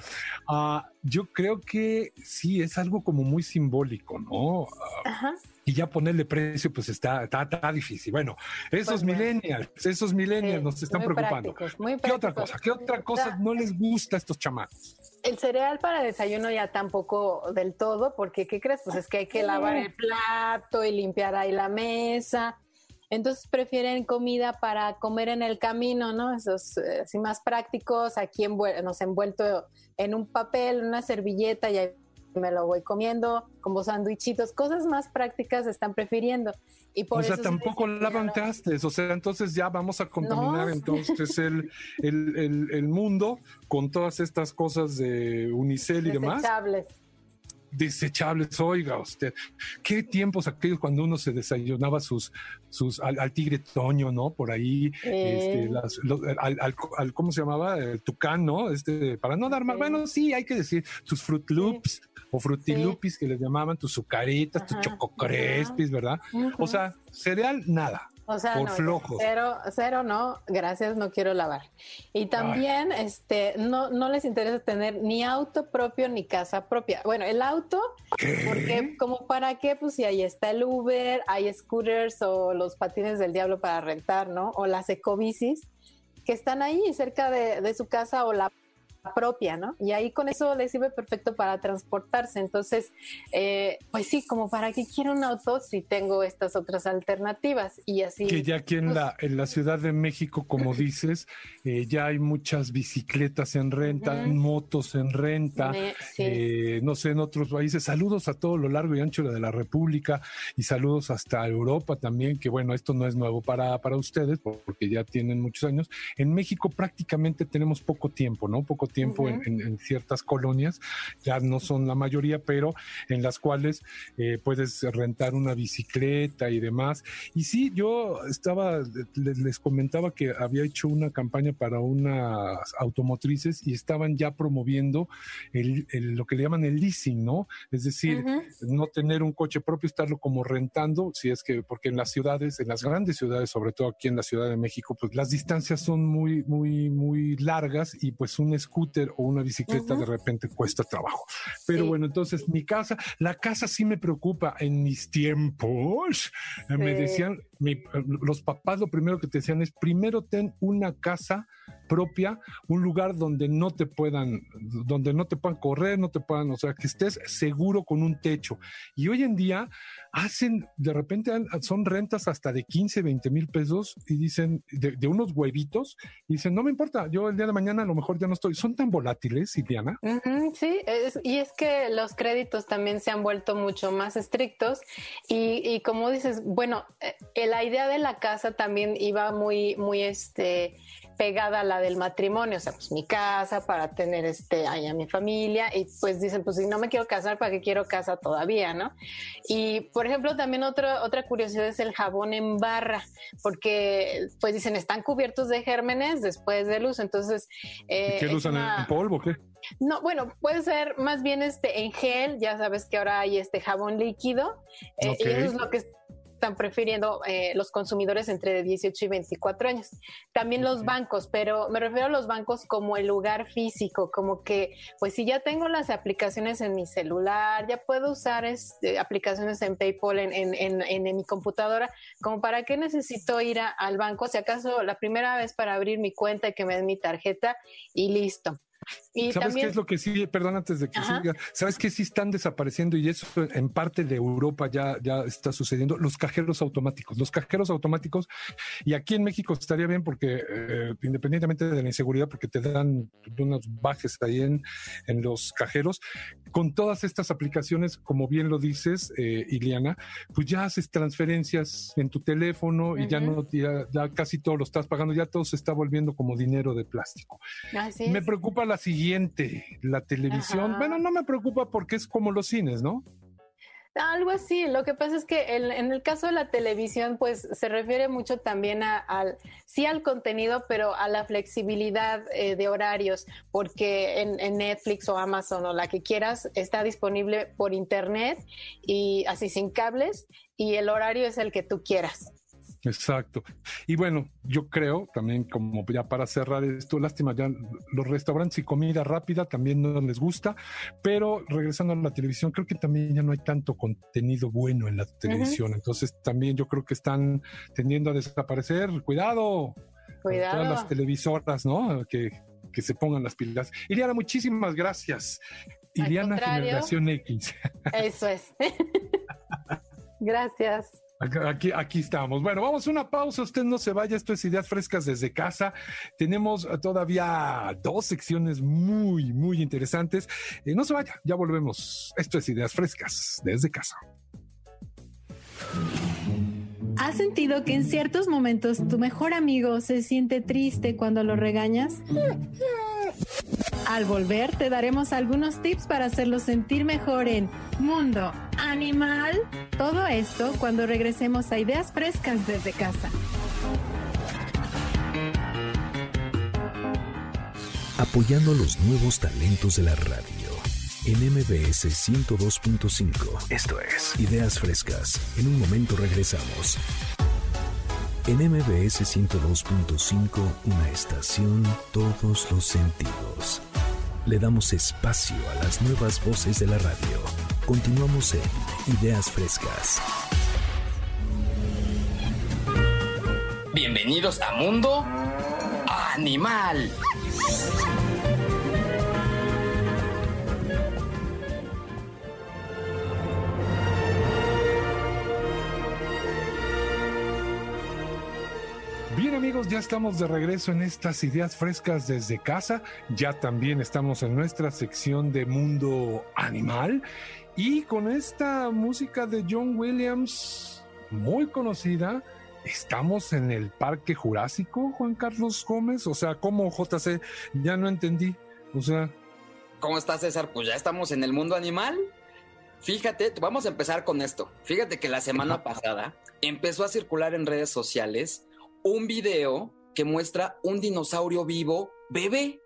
ah, yo creo que sí es algo como muy simbólico, ¿no? Ah, Ajá. y ya ponerle precio, pues está, está, está difícil. Bueno, esos Pues millennials, esos millennials Sí, nos están muy preocupando. prácticos, muy ¿Qué otra cosa? ¿Qué otra cosa Ya. no les gusta a estos chamacos? El cereal para desayuno ya tampoco del todo, porque ¿qué crees? Pues es que hay que lavar el plato y limpiar ahí la mesa. Entonces prefieren comida para comer en el camino, ¿no? Esos eh, así más prácticos, aquí envuel- nos envuelto en un papel, una servilleta y ahí me lo voy comiendo como sandwichitos, cosas más prácticas están prefiriendo. Y por o sea, eso se tampoco les lavan trastes. O sea, entonces ya vamos a contaminar No. entonces el, el, el- el mundo con todas estas cosas de unicel y <laughs> demás. Desechables. Oiga usted. Qué tiempos aquellos cuando uno se desayunaba sus, sus al, al tigre toño, ¿no? Por ahí, este, Eh. las- los- al, al- al- ¿cómo se llamaba? El tucán, ¿no? Este, para no dar más, Sí. bueno, sí, hay que decir, tus Fruit Loops o Frutilupis que les llamaban, tus sucaritas, tus Ajá, chococrespis, ¿verdad? O sea, cereal, nada. O sea, por no, flojos. Cero, cero no, gracias, no quiero lavar. Y también, este, no, no les interesa tener ni auto propio ni casa propia. Bueno, el auto, porque como para qué, pues si ahí está el Uber, hay scooters o los patines del diablo para rentar, ¿no? O las ecobicis que están ahí cerca de, de su casa o la propia, ¿no? Y ahí con eso les sirve perfecto para transportarse. Entonces, eh, pues sí, como para qué quiero un auto si tengo estas otras alternativas y así. Que ya aquí en pues, la, en la Ciudad de México, como <clears throat> dices, eh, ya hay muchas bicicletas en renta, motos en renta, Me- sí. eh, no sé, en otros países. Saludos a todo lo largo y ancho de la República y saludos hasta Europa también, que bueno, esto no es nuevo para, para ustedes porque ya tienen muchos años. En México prácticamente tenemos poco tiempo, ¿no? Poco tiempo en- Ujú. en, en ciertas colonias, ya no son la mayoría, pero en las cuales eh, puedes rentar una bicicleta y demás. Y sí, yo estaba, les, les comentaba que había hecho una campaña para unas automotrices y estaban ya promoviendo el, el- lo que le llaman el leasing, ¿no? Es decir, no tener un coche propio, estarlo como rentando, si es que, porque en las ciudades, en las grandes ciudades, sobre todo aquí en la Ciudad de México, pues las distancias son muy, muy, muy largas y pues un scooter scooter o una bicicleta de repente cuesta trabajo. Pero bueno, entonces mi casa, la casa sí me preocupa. En mis tiempos eh, me decían, los papás lo primero que te decían es, primero ten una casa propia, un lugar donde no te puedan, donde no te puedan correr, no te puedan, o sea, que estés seguro con un techo. Y hoy en día hacen, de repente son rentas hasta de 15, 20 mil pesos y dicen, de, unos huevitos, y dicen, no me importa, yo el día de mañana a lo mejor ya no estoy. Son tan volátiles, Iliana. sí, y es que los créditos también se han vuelto mucho más estrictos y, y como dices, bueno, eh, la idea de la casa también iba muy, muy, este, pegada a la del matrimonio, o sea, pues mi casa para tener este ahí a mi familia y pues dicen, pues si no me quiero casar, ¿para qué quiero casa todavía, no? Y por ejemplo, también otra otra curiosidad es el jabón en barra, porque pues dicen, están cubiertos de gérmenes después del uso, entonces... Eh, ¿Qué usan en polvo qué? No, bueno, puede ser más bien este en gel, ya sabes que ahora hay este jabón líquido, eh, y eso es lo que están prefiriendo eh, los consumidores entre 18 y 24 años. También los bancos, pero me refiero a los bancos como el lugar físico, como que, pues si ya tengo las aplicaciones en mi celular, ya puedo usar este, aplicaciones en PayPal, en, en, en, mi computadora, como para qué necesito ir al banco, si acaso la primera vez para abrir mi cuenta y que me den mi tarjeta y listo. ¿Sabes qué es lo que sí? Perdón, antes de que siga. ¿Sabes qué sí están desapareciendo? Y eso en parte de Europa ya, ya está sucediendo. Los cajeros automáticos. Los cajeros automáticos. Y aquí en México estaría bien porque, eh, independientemente de la inseguridad, porque te dan unos bajes ahí en, en los cajeros, con todas estas aplicaciones, como bien lo dices, eh, Iliana, pues ya haces transferencias en tu teléfono y ya no, ya, ya, casi todo lo estás pagando. Ya todo se está volviendo como dinero de plástico. Me preocupa la siguiente siguiente, la televisión. Bueno, no me preocupa porque es como los cines, ¿no? Algo así. Lo que pasa es que en, el caso de la televisión, pues se refiere mucho también a, al, sí al contenido, pero a la flexibilidad eh, de horarios, porque en, en, Netflix o Amazon o la que quieras está disponible por internet y así sin cables y el horario es el que tú quieras. Exacto. Y bueno, yo creo también como ya para cerrar esto, lástima, ya los restaurantes y comida rápida también no les gusta, pero regresando a la televisión, creo que también ya no hay tanto contenido bueno en la televisión. Entonces también yo creo que están tendiendo a desaparecer. Cuidado. Cuidado. Todas las televisoras, ¿no? Que, que se pongan las pilas. Iliana, muchísimas gracias. Iliana Generación X. Eso es. <laughs> gracias. Aquí, estamos. Bueno, vamos a una pausa. Usted no se vaya. Esto es Ideas Frescas desde casa. Tenemos todavía dos secciones muy, muy interesantes. Eh, no se vaya, ya volvemos. Esto es Ideas Frescas desde casa. ¿Has sentido que en ciertos momentos tu mejor amigo se siente triste cuando lo regañas? Al volver te daremos algunos tips para hacerlo sentir mejor en Mundo Animal. Todo esto cuando regresemos a Ideas Frescas desde casa. Apoyando los nuevos talentos de la radio en MBS 102.5. Esto es Ideas Frescas. En un momento regresamos. En MBS 102.5, una estación, todos los sentidos. Le damos espacio a las nuevas voces de la radio. Continuamos en Ideas Frescas. Bienvenidos a Mundo Animal. Bien amigos, ya estamos de regreso en estas ideas frescas desde casa. Ya también estamos en nuestra sección de mundo animal y con esta música de John Williams muy conocida. Estamos en el Parque Jurásico, Juan Carlos Gómez. O sea, ¿cómo JC? Ya no entendí. O sea. ¿Cómo estás, César? Pues ya estamos en el mundo animal. Fíjate, vamos a empezar con esto. Fíjate que la semana pasada empezó a circular en redes sociales un video que muestra un dinosaurio vivo bebé.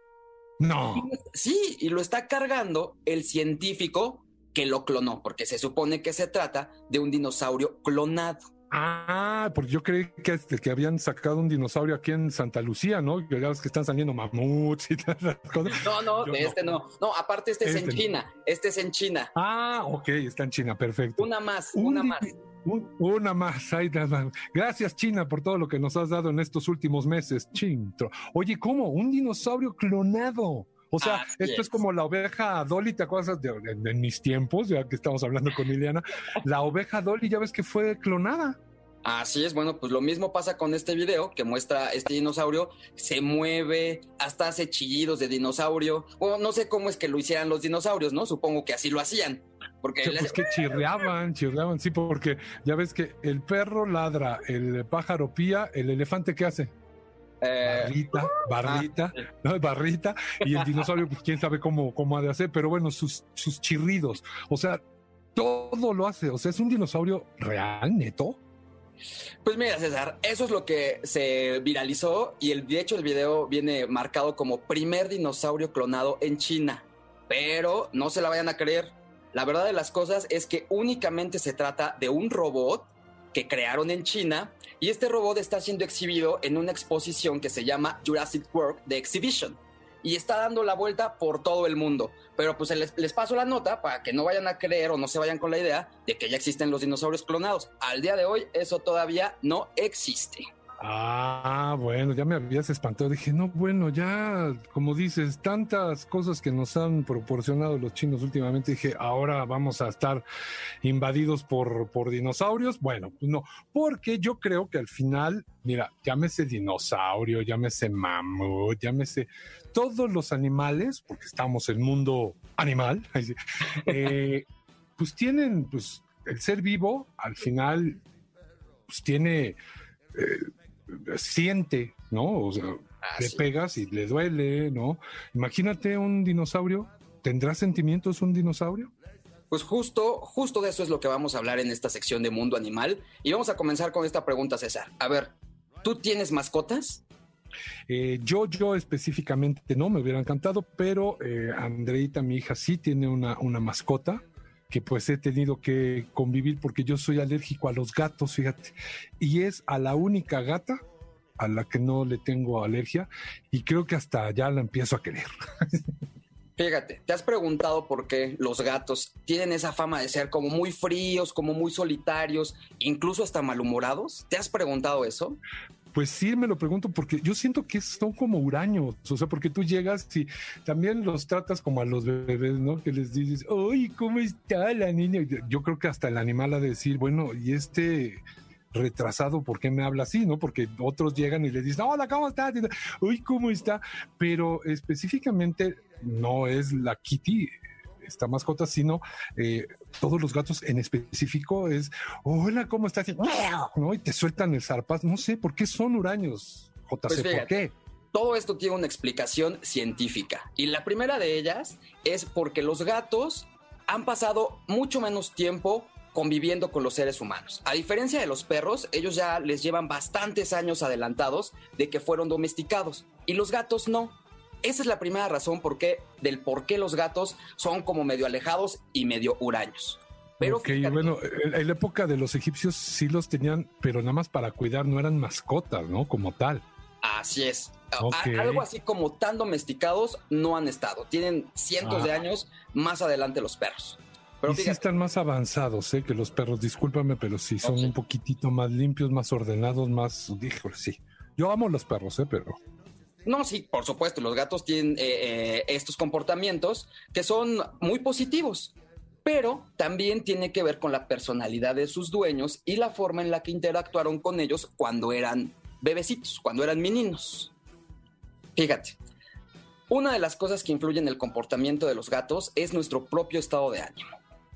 No. Sí, y lo está cargando el científico que lo clonó, porque se supone que se trata de un dinosaurio clonado. Ah, porque yo creí que, este, que habían sacado un dinosaurio aquí en Santa Lucía, ¿no? Que ya ves que están saliendo mamuts y <laughs> todas las cosas. No, no, Yo de este no. No, aparte este, es en Este no. China. Este es en China. Ah, ok, está en China, perfecto. Una más, Un una más. Un- una más. ahí. Gracias, China, por todo lo que nos has dado en estos últimos meses. Chintro. Oye, ¿cómo? Un dinosaurio clonado. O sea, Así esto es. es. como la oveja Dolly, ¿te acuerdas de, de- en mis tiempos? Ya que estamos hablando con Liliana. <laughs> La oveja Dolly, ya ves que fue clonada. Así es, bueno, pues lo mismo pasa con este video que muestra este dinosaurio, se mueve, hasta hace chillidos de dinosaurio. O no sé cómo es que lo hicieran los dinosaurios, ¿no? Supongo que así lo hacían. Porque Que, pues que <laughs> chirriaban, chirriaban, sí, porque ya ves que el perro ladra, el pájaro pía, el elefante ¿qué hace? eh, Barrita, barrita, ¿no? barrita, y el dinosaurio, pues quién sabe cómo, cómo ha de hacer, pero bueno, sus, sus chirridos, o sea, todo lo hace, o sea, es un dinosaurio real, neto. Pues mira, César, eso es lo que se viralizó y el, de hecho el video viene marcado como primer dinosaurio clonado en China. Pero no se la vayan a creer. La verdad de las cosas es que únicamente se trata de un robot que crearon en China y este robot está siendo exhibido en una exposición que se llama Jurassic World The Exhibition y está dando la vuelta por todo el mundo. Pero pues les, les paso la nota para que no vayan a creer o no se vayan con la idea de que ya existen los dinosaurios clonados. Al día de hoy eso todavía no existe. Ah, bueno, ya me habías espantado. Dije, no, bueno, ya, como dices, tantas cosas que nos han proporcionado los chinos últimamente. Dije, ahora vamos a estar invadidos por, por dinosaurios. Bueno, pues no, porque yo creo que al final, mira, llámese dinosaurio, llámese mamut, llámese todos los animales, porque estamos en mundo animal, <laughs> eh, pues tienen, pues, el ser vivo al final, pues tiene. eh, siente, ¿no? O sea, le Así. pegas y le duele, ¿no? Imagínate un dinosaurio, ¿tendrá sentimientos un dinosaurio? Pues justo, justo de eso es lo que vamos a hablar en esta sección de Mundo Animal. Y vamos a comenzar con esta pregunta, César. A ver, ¿tú tienes mascotas? Eh, yo, yo específicamente no, me hubiera encantado, pero eh, Andreita, mi hija, sí tiene una, una mascota que pues he tenido que convivir porque yo soy alérgico a los gatos, fíjate, y es a la única gata a la que no le tengo alergia y creo que hasta ya la empiezo a querer. Fíjate, ¿te has preguntado por qué los gatos tienen esa fama de ser como muy fríos, como muy solitarios, incluso hasta malhumorados? ¿Te has preguntado eso? Pues sí, me lo pregunto porque yo siento que son como huraños, o sea, porque tú llegas y también los tratas como a los bebés, ¿no? Que les dices, ¡ay, cómo está la niña! Yo creo que hasta el animal de decir, bueno, y este retrasado, ¿por qué me habla así, no? Porque otros llegan y le dicen, hola, ¿cómo estás? Y, Uy, ¿cómo está? Pero específicamente no es la Kitty, esta mascota, sino eh, todos los gatos en específico es, hola, ¿cómo estás? ¿no? Y te sueltan el zarpaz. No sé, ¿por qué son huraños? JC, Pues ¿por qué? Todo esto tiene una explicación científica. Y la primera de ellas es porque los gatos han pasado mucho menos tiempo conviviendo con los seres humanos. A diferencia de los perros, ellos ya les llevan bastantes años adelantados de que fueron domesticados. Y los gatos no. Esa es la primera razón por qué, del por qué los gatos son como medio alejados y medio huraños. Pero Ok, fíjate- bueno, en la época de los egipcios sí los tenían, pero nada más para cuidar, no eran mascotas, ¿no? Como tal. Así es. Algo así como tan domesticados no han estado. Tienen cientos de Ah. años más adelante los perros. Pero y sí están más avanzados, ¿eh? Que los perros, discúlpame, pero sí son un poquitito más limpios, más ordenados, más... Híjole, sí. Yo amo los perros, ¿eh? Pero... no, sí, por supuesto, los gatos tienen eh, eh, estos comportamientos que son muy positivos, pero también tiene que ver con la personalidad de sus dueños y la forma en la que interactuaron con ellos cuando eran bebecitos, cuando eran meninos. Fíjate, una de las cosas que influyen en el comportamiento de los gatos es nuestro propio estado de ánimo.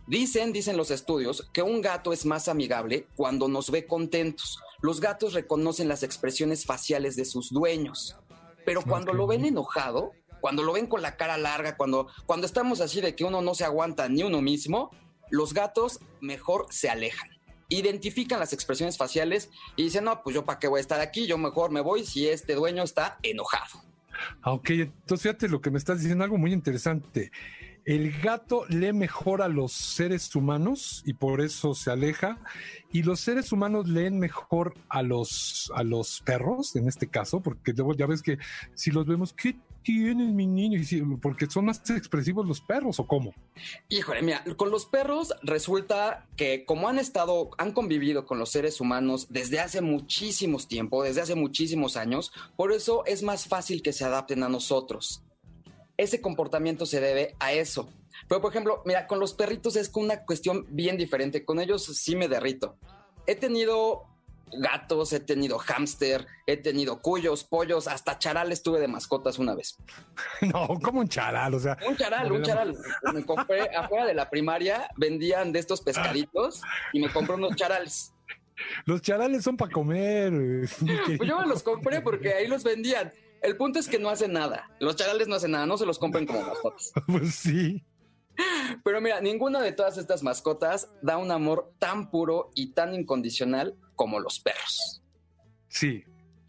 Dicen, dicen los estudios, que un gato es más amigable cuando nos ve contentos. Los gatos reconocen las expresiones faciales de sus dueños, pero cuando lo ven enojado, cuando lo ven con la cara larga, cuando, cuando estamos así de que uno no se aguanta ni uno mismo, los gatos mejor se alejan. Identifican las expresiones faciales y dicen, no, pues yo para qué voy a estar aquí, yo mejor me voy si este dueño está enojado. Ah, ok, entonces fíjate lo que me estás diciendo, algo muy interesante. El gato lee mejor a los seres humanos y por eso se aleja. Y los seres humanos leen mejor a los, a los perros, en este caso, porque luego ya ves que si los vemos, ¿qué tienes, mi niño? Porque son más expresivos los perros, ¿o cómo? Híjole, mira, con los perros resulta que como han estado, han convivido con los seres humanos desde hace muchísimos tiempo, desde hace muchísimos años, por eso es más fácil que se adapten a nosotros. Ese comportamiento se debe a eso. Pero, por ejemplo, mira, con los perritos es una cuestión bien diferente. Con ellos sí me derrito. He tenido gatos, he tenido hámster, he tenido cuyos, pollos, hasta charales tuve de mascotas una vez. <laughs> No, como un charal, o sea. Un charal, un charal. Me compré <laughs> afuera de la primaria, vendían de estos pescaditos y me compré unos charales. Los charales son para comer. Pues yo me los compré porque ahí los vendían. El punto es que no hacen nada. Los charales no hacen nada, no se los compren como mascotas. <laughs> Pues sí. Pero mira, ninguna de todas estas mascotas da un amor tan puro y tan incondicional como los perros. Sí.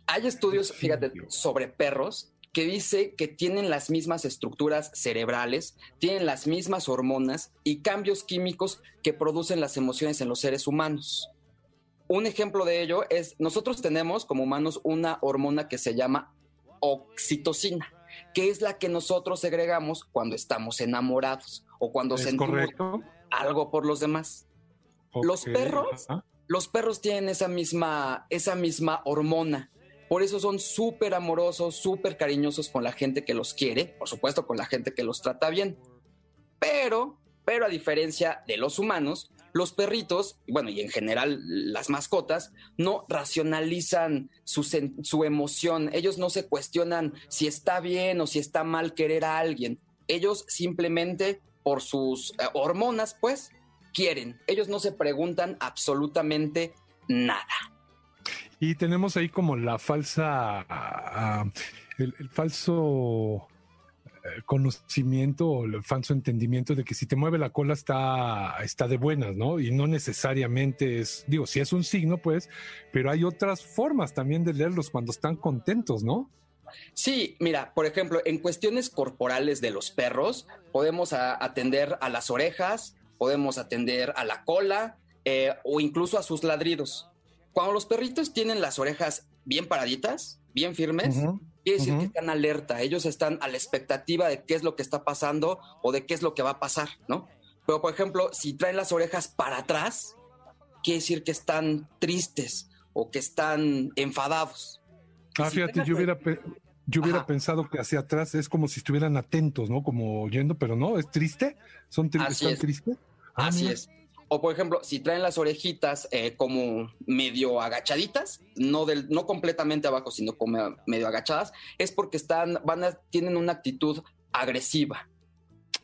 Hay estudios, fíjate, sobre perros que dice que tienen las mismas estructuras cerebrales, tienen las mismas hormonas y cambios químicos que producen las emociones en los seres humanos. Un ejemplo de ello es, nosotros tenemos como humanos una hormona que se llama oxitocina, que es la que nosotros segregamos cuando estamos enamorados o cuando ¿Es sentimos correcto? algo por los demás. Los perros, ajá. los perros tienen esa misma, esa misma hormona. Por eso son súper amorosos, súper cariñosos con la gente que los quiere, por supuesto con la gente que los trata bien. Pero, pero a diferencia de los humanos, los perritos, bueno, y en general las mascotas, no racionalizan su, emoción. Ellos no se cuestionan si está bien o si está mal querer a alguien. Ellos simplemente, por sus eh, hormonas, pues, quieren. Ellos no se preguntan absolutamente nada. Y tenemos ahí como la falsa, ah, el, falso conocimiento o el falso entendimiento de que si te mueve la cola está, está de buenas, ¿no? Y no necesariamente es, digo, si es un signo, pues, pero hay otras formas también de leerlos cuando están contentos, ¿no? Sí, mira, por ejemplo, en cuestiones corporales de los perros, podemos a- atender a las orejas, podemos atender a la cola eh, o incluso a sus ladridos. Cuando los perritos tienen las orejas bien paraditas, bien firmes, quiere decir que están alerta, ellos están a la expectativa de qué es lo que está pasando o de qué es lo que va a pasar, ¿no? Pero, por ejemplo, si traen las orejas para atrás, quiere decir que están tristes o que están enfadados. Ah, si fíjate, yo hubiera, pe- yo hubiera Ajá. pensado que hacia atrás es como si estuvieran atentos, ¿no? Como oyendo, pero no, es triste. ¿Son tri- Así ¿Están es. tristes? Ah, Así mira. es. O por ejemplo, si traen las orejitas eh, como medio agachaditas, no del, no completamente abajo, sino como medio agachadas, es porque están, van a, tienen una actitud agresiva.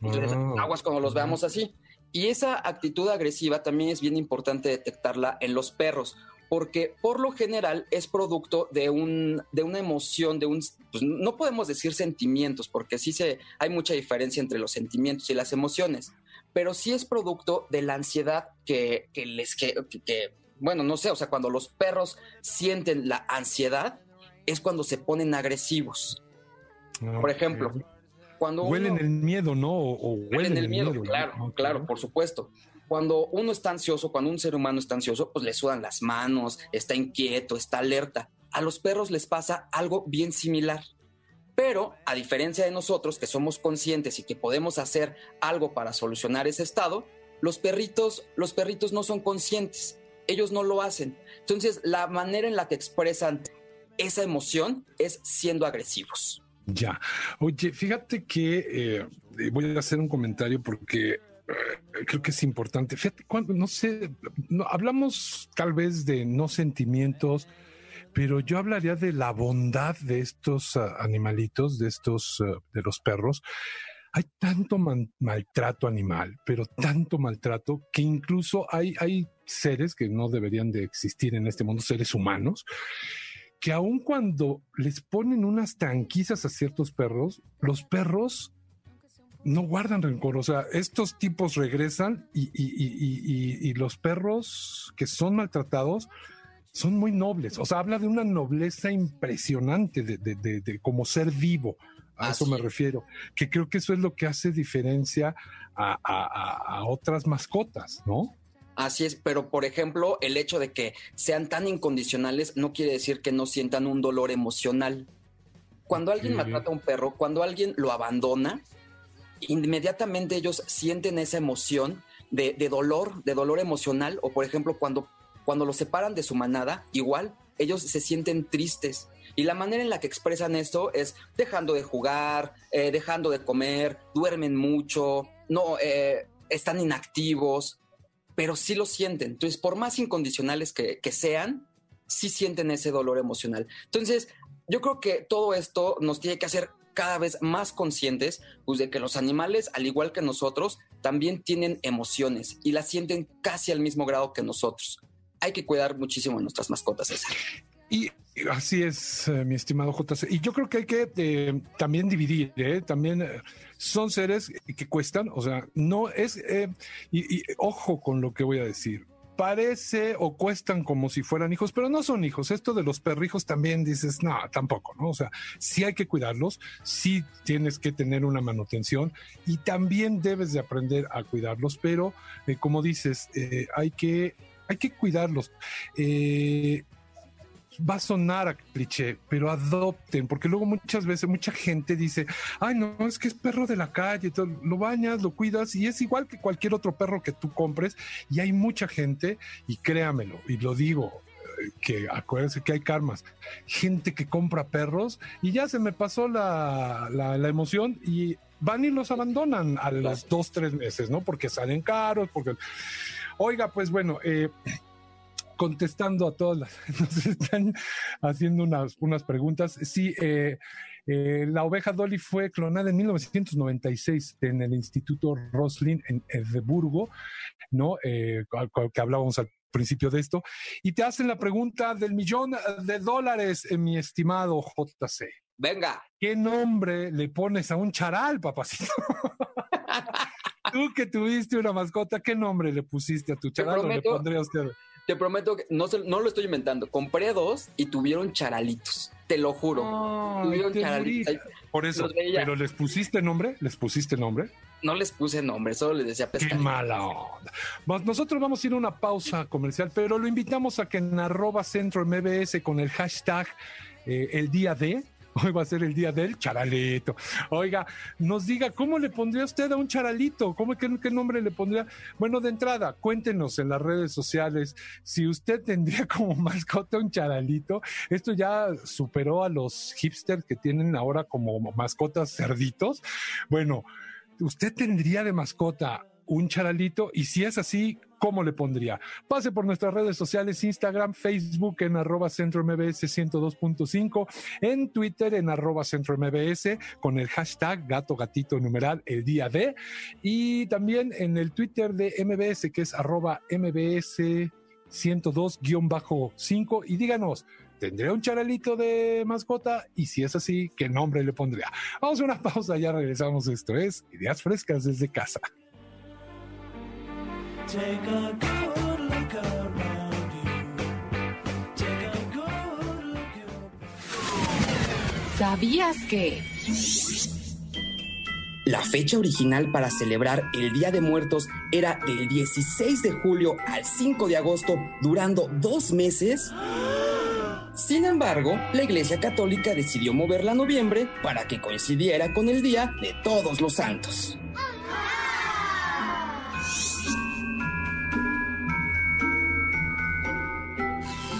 Entonces, Ah, aguas cuando los veamos así. Y esa actitud agresiva también es bien importante detectarla en los perros, porque por lo general es producto de, un, de una emoción, de un, pues, no podemos decir sentimientos, porque sí se, hay mucha diferencia entre los sentimientos y las emociones, pero sí es producto de la ansiedad que, que les, que, que, bueno, no sé, o sea, cuando los perros sienten la ansiedad, es cuando se ponen agresivos. Por ejemplo, cuando Huelen uno- el miedo, ¿no? O, o Huelen el miedo, claro, claro, por supuesto. Cuando uno está ansioso, cuando un ser humano está ansioso, pues le sudan las manos, está inquieto, está alerta. A los perros les pasa algo bien similar. Pero, a diferencia de nosotros, que somos conscientes y que podemos hacer algo para solucionar ese estado, los perritos, los perritos no son conscientes. Ellos no lo hacen. Entonces, la manera en la que expresan esa emoción es siendo agresivos. Ya. Oye, fíjate que eh, voy a hacer un comentario porque eh, creo que es importante. Fíjate, cuando, no sé, no, hablamos tal vez de no sentimientos, pero yo hablaría de la bondad de estos ah, animalitos, de estos, ah, de los perros. Hay tanto man- maltrato animal, pero tanto maltrato que incluso hay, hay seres que no deberían de existir en este mundo, seres humanos, que aun cuando les ponen unas tranquizas a ciertos perros, los perros no guardan rencor. O sea, estos tipos regresan y- y- y- y los perros que son maltratados son muy nobles. O sea, habla de una nobleza impresionante de, de- de- de como ser vivo. a eso me refiero, que creo que eso es lo que hace diferencia a, otras mascotas, ¿no? Así es, pero por ejemplo, el hecho de que sean tan incondicionales no quiere decir que no sientan un dolor emocional. Cuando alguien maltrata a un perro, cuando alguien lo abandona, inmediatamente ellos sienten esa emoción de, dolor, de dolor emocional, o por ejemplo, cuando, cuando lo separan de su manada, igual ellos se sienten tristes. Y la manera en la que expresan esto es dejando de jugar, eh, dejando de comer, duermen mucho, no eh, están inactivos, pero sí lo sienten. Entonces, por más incondicionales que, que sean, sí sienten ese dolor emocional. Entonces, yo creo que todo esto nos tiene que hacer cada vez más conscientes pues, de que los animales, al igual que nosotros, también tienen emociones y las sienten casi al mismo grado que nosotros. Hay que cuidar muchísimo a nuestras mascotas. Y así es, eh, mi estimado JC. Y yo creo que hay que eh, también dividir, ¿eh? también son seres que cuestan, o sea, no es, y, ojo con lo que voy a decir, parece o cuestan como si fueran hijos, pero no son hijos. Esto de los perrijos también dices, no, tampoco, ¿no? O sea, sí hay que cuidarlos, sí tienes que tener una manutención y también debes de aprender a cuidarlos, pero como dices, hay que hay que cuidarlos. Eh, va a sonar a cliché, pero adopten, porque luego muchas veces mucha gente dice, ay, no, es que es perro de la calle, lo bañas, lo cuidas y es igual que cualquier otro perro que tú compres y hay mucha gente, y créamelo, y lo digo, eh, que acuérdense que hay karmas, gente que compra perros y ya se me pasó la, la, la emoción y van y los abandonan a los dos, tres meses, ¿no? Porque salen caros, porque... Oiga, pues bueno, eh, <clears throat> contestando a todas las, <laughs> nos están haciendo unas, unas preguntas. Sí, eh, eh, la oveja Dolly fue clonada en 1996 en el Instituto Roslin en Edimburgo, ¿no? Eh, que hablábamos al principio de esto. Y te hacen la pregunta del millón de dólares, mi estimado JC. Venga. ¿Qué nombre le pones a un charal, papacito? <laughs> Tú que tuviste una mascota, ¿qué nombre le pusiste a tu charal? le pondría usted? Te prometo que no, no lo estoy inventando. Compré dos y tuvieron charalitos. Te lo juro. tuvieron charalitos. Por eso. ¿Pero les pusiste nombre? ¿Les pusiste nombre? No les puse nombre, solo les decía pescadito. Qué mala onda. Nosotros vamos a ir a una pausa comercial, pero lo invitamos a que en arroba centro MBS con el hashtag eh, el día de Hoy va a ser el día del charalito. Oiga, nos diga, ¿cómo le pondría usted a un charalito? ¿Cómo, qué, qué nombre le pondría? Bueno, de entrada, cuéntenos en las redes sociales si usted tendría <laughs> como mascota un charalito. Esto ya superó a los hipsters que tienen ahora como mascotas cerditos. Bueno, ¿usted tendría de mascota un charalito? Y si es así, ¿cómo le pondría? Pase por nuestras redes sociales, Instagram, Facebook en arroba centro MBS 102.5, en Twitter en arroba centro con el hashtag gato gatito numeral el día de y también en el Twitter de MBS que es arroba MBS 102-5 y díganos, ¿tendría un charalito de mascota? Y si es así, ¿qué nombre le pondría? Vamos a una pausa, ya regresamos. Esto es Ideas Frescas desde casa. ¿Sabías que? La fecha original para celebrar el Día de Muertos era del 16 de julio al 5 de agosto, durando dos meses. Sin embargo, la Iglesia Católica decidió moverla a noviembre para que coincidiera con el Día de Todos los Santos.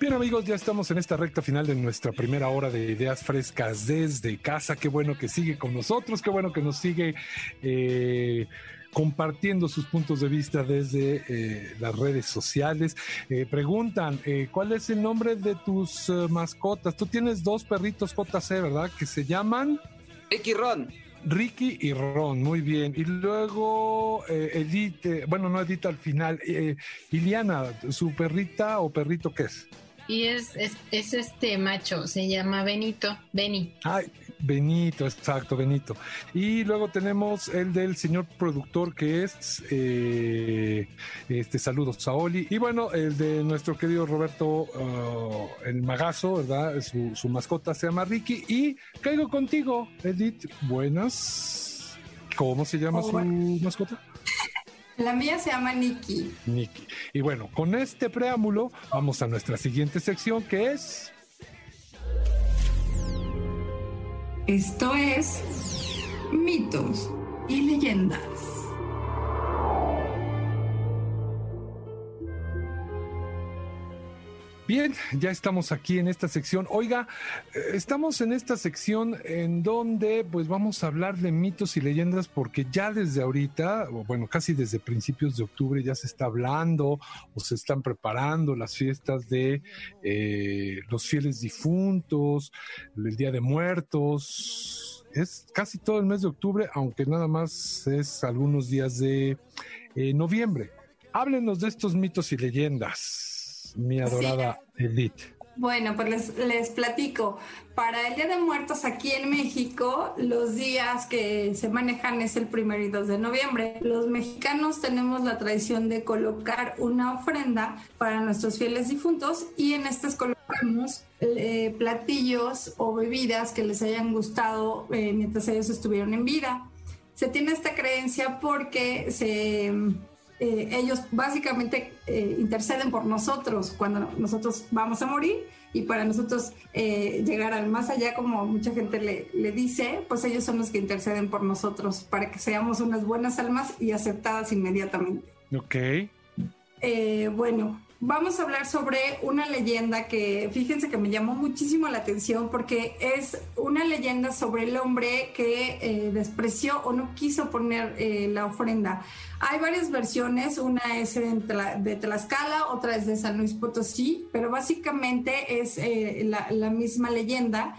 Bien amigos, ya estamos en esta recta final de nuestra primera hora de ideas frescas desde casa. Qué bueno que sigue con nosotros, qué bueno que nos sigue eh, compartiendo sus puntos de vista desde eh, las redes sociales. Eh, preguntan, ¿cuál es el nombre de tus mascotas? Tú tienes dos perritos JC, ¿verdad? Que se llaman... Ricky Ron. Ricky y Ron, muy bien. Y luego eh, Edith, eh, bueno, no Edith al final. Eh, Iliana, ¿su perrita o perrito qué es? Y es, es, es este macho, se llama Benito, Beni. Ay, Benito, exacto, Benito. Y luego tenemos el del señor productor que es, eh, este, saludos a Oli. Y bueno, el de nuestro querido Roberto, uh, el magazo, ¿verdad? Su, su mascota se llama Ricky. Y caigo contigo, Edith. Buenas. ¿Cómo se llama Oh, su bueno. mascota? La mía se llama Nikki. Nicky. Y bueno, con este preámbulo, vamos a nuestra siguiente sección que es. Esto es mitos y leyendas. Bien, ya estamos aquí en esta sección. Oiga, eh, estamos en esta sección en donde pues vamos a hablar de mitos y leyendas porque ya desde ahorita, o bueno, casi desde principios de octubre ya se está hablando o se están preparando las fiestas de eh, los fieles difuntos, el Día de Muertos. Es casi todo el mes de octubre, aunque nada más es algunos días de eh, noviembre. Háblenos de estos mitos y leyendas mi adorada Edith. Bueno, pues les, les platico. Para el Día de Muertos aquí en México, los días que se manejan es el primero y 2 de noviembre. Los mexicanos tenemos la tradición de colocar una ofrenda para nuestros fieles difuntos y en estas colocamos eh, platillos o bebidas que les hayan gustado eh, mientras ellos estuvieron en vida. Se tiene esta creencia porque se eh, ellos básicamente eh, interceden por nosotros cuando nosotros vamos a morir y para nosotros eh, llegar al más allá, como mucha gente le, le, dice, pues ellos son los que interceden por nosotros para que seamos unas buenas almas y aceptadas inmediatamente. Ok. Eh, bueno, vamos a hablar sobre una leyenda que fíjense que me llamó muchísimo la atención porque es una leyenda sobre el hombre que eh, despreció o no quiso poner eh, la ofrenda. Hay varias versiones, una es de Tlaxcala, otra es de San Luis Potosí, pero básicamente es eh, la, la misma leyenda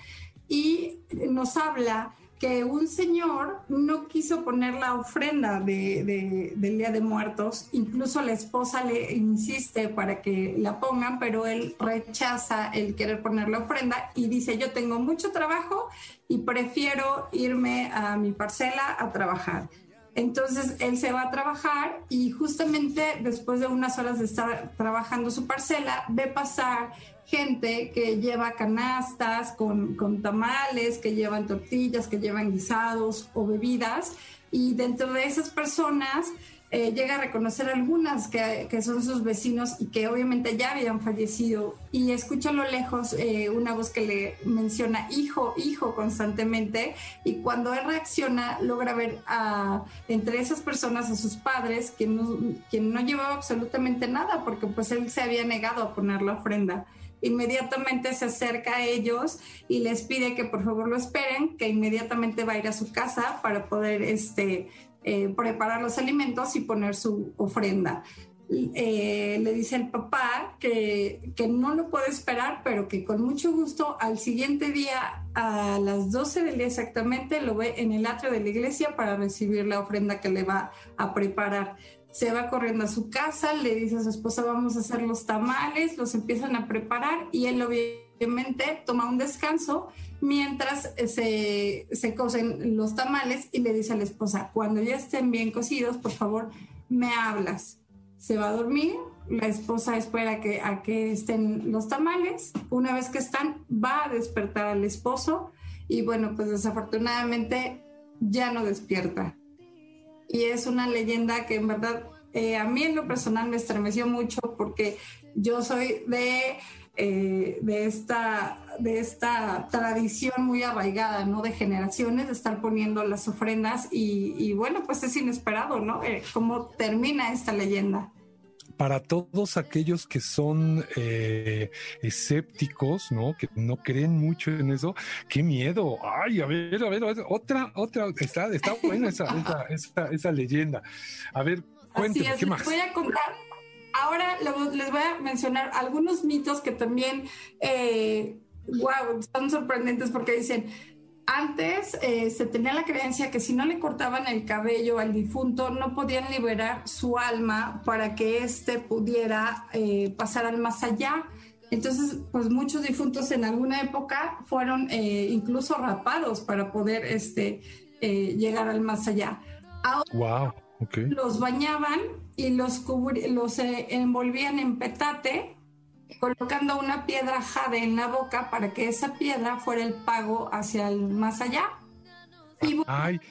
y nos habla que un señor no quiso poner la ofrenda de, de, del Día de Muertos, incluso la esposa le insiste para que la pongan, pero él rechaza el querer poner la ofrenda y dice, yo tengo mucho trabajo y prefiero irme a mi parcela a trabajar. Entonces él se va a trabajar y justamente después de unas horas de estar trabajando su parcela, ve pasar gente que lleva canastas con, con, tamales, que llevan tortillas, que llevan guisados o bebidas. Y dentro de esas personas eh, llega a reconocer algunas que, que, son sus vecinos y que obviamente ya habían fallecido. Y escucha a lo lejos eh, una voz que le menciona hijo, hijo constantemente. Y cuando él reacciona, logra ver a, entre esas personas a sus padres, quien no, quien no llevaba absolutamente nada, porque pues él se había negado a poner la ofrenda inmediatamente se acerca a ellos y les pide que por favor lo esperen, que inmediatamente va a ir a su casa para poder este, eh, preparar los alimentos y poner su ofrenda. Eh, le dice el papá que, que, no lo puede esperar, pero que con mucho gusto al siguiente día a las 12 del día exactamente lo ve en el atrio de la iglesia para recibir la ofrenda que le va a preparar se va corriendo a su casa, le dice a su esposa vamos a hacer los tamales, los empiezan a preparar y él obviamente toma un descanso mientras se, se cocen los tamales y le dice a la esposa, cuando ya estén bien cocidos, por favor, me hablas. Se va a dormir, la esposa espera que, a que estén los tamales, una vez que están, va a despertar al esposo y bueno, pues desafortunadamente ya no despierta y es una leyenda que en verdad eh, a mí en lo personal me estremeció mucho porque yo soy de, eh, de, esta, de esta tradición muy arraigada, ¿no? De generaciones, de estar poniendo las ofrendas y, y bueno, pues es inesperado, ¿no? Eh, ¿Cómo termina esta leyenda? Para todos aquellos que son eh, escépticos, ¿no? Que no creen mucho en eso, qué miedo. Ay, a ver, a ver, a ver otra, otra, está, está buena esa, esa, esa, esa, leyenda. A ver, cuénteme, ¿qué más? Voy a contar. Ahora les voy a mencionar algunos mitos que también, eh, wow, son sorprendentes porque dicen, antes eh, se tenía la creencia que si no le cortaban el cabello al difunto, no podían liberar su alma para que éste pudiera eh, pasar al más allá. Entonces, pues muchos difuntos en alguna época fueron eh, incluso rapados para poder este, llegar al más allá. wow, Los bañaban y los, los envolvían en petate colocando una piedra jade en la boca para que esa piedra fuera el pago hacia el más allá. Y, Ay,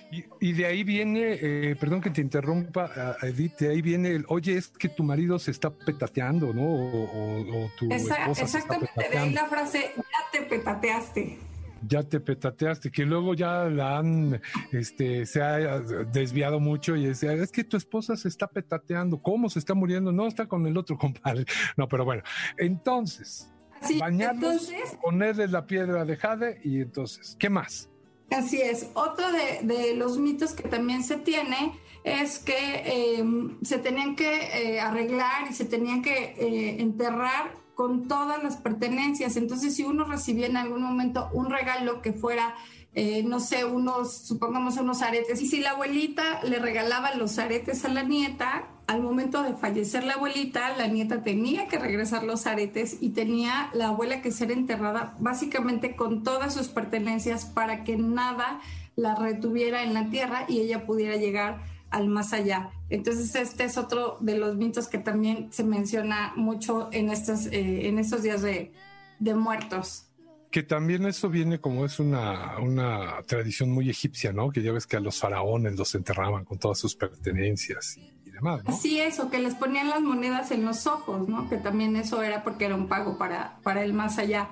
y, de ahí viene, eh, perdón que te interrumpa, Edith, de ahí viene el, oye, es que tu marido se está petateando, ¿no? O, tu esposa Exactamente, de ahí la frase, ya te petateaste ya te petateaste, que luego ya la han, este, se ha desviado mucho y decía, es que tu esposa se está petateando, ¿cómo se está muriendo? No, está con el otro <laughs> compadre. No, pero bueno, entonces, bañarnos, ponerle la piedra de jade y entonces, ¿qué más? Así es. Otro de, los mitos que también se tiene es que em, se tenían que eh, arreglar y se tenían que eh, enterrar con todas las pertenencias. Entonces, si uno recibía en algún momento un regalo que fuera, eh, no sé, unos, supongamos unos aretes, y si la abuelita le regalaba los aretes a la nieta, al momento de fallecer la abuelita, la nieta tenía que regresar los aretes y tenía la abuela que ser enterrada básicamente con todas sus pertenencias para que nada la retuviera en la tierra y ella pudiera llegar al más allá. Entonces, este es otro de los mitos que también se menciona mucho en estos, eh, en estos días de, muertos. Que también eso viene como es una, una tradición muy egipcia, ¿no? Que ya ves que a los faraones los enterraban con todas sus pertenencias y, demás, ¿no? Sí, eso, que les ponían las monedas en los ojos, ¿no? Que también eso era porque era un pago para, para el más allá.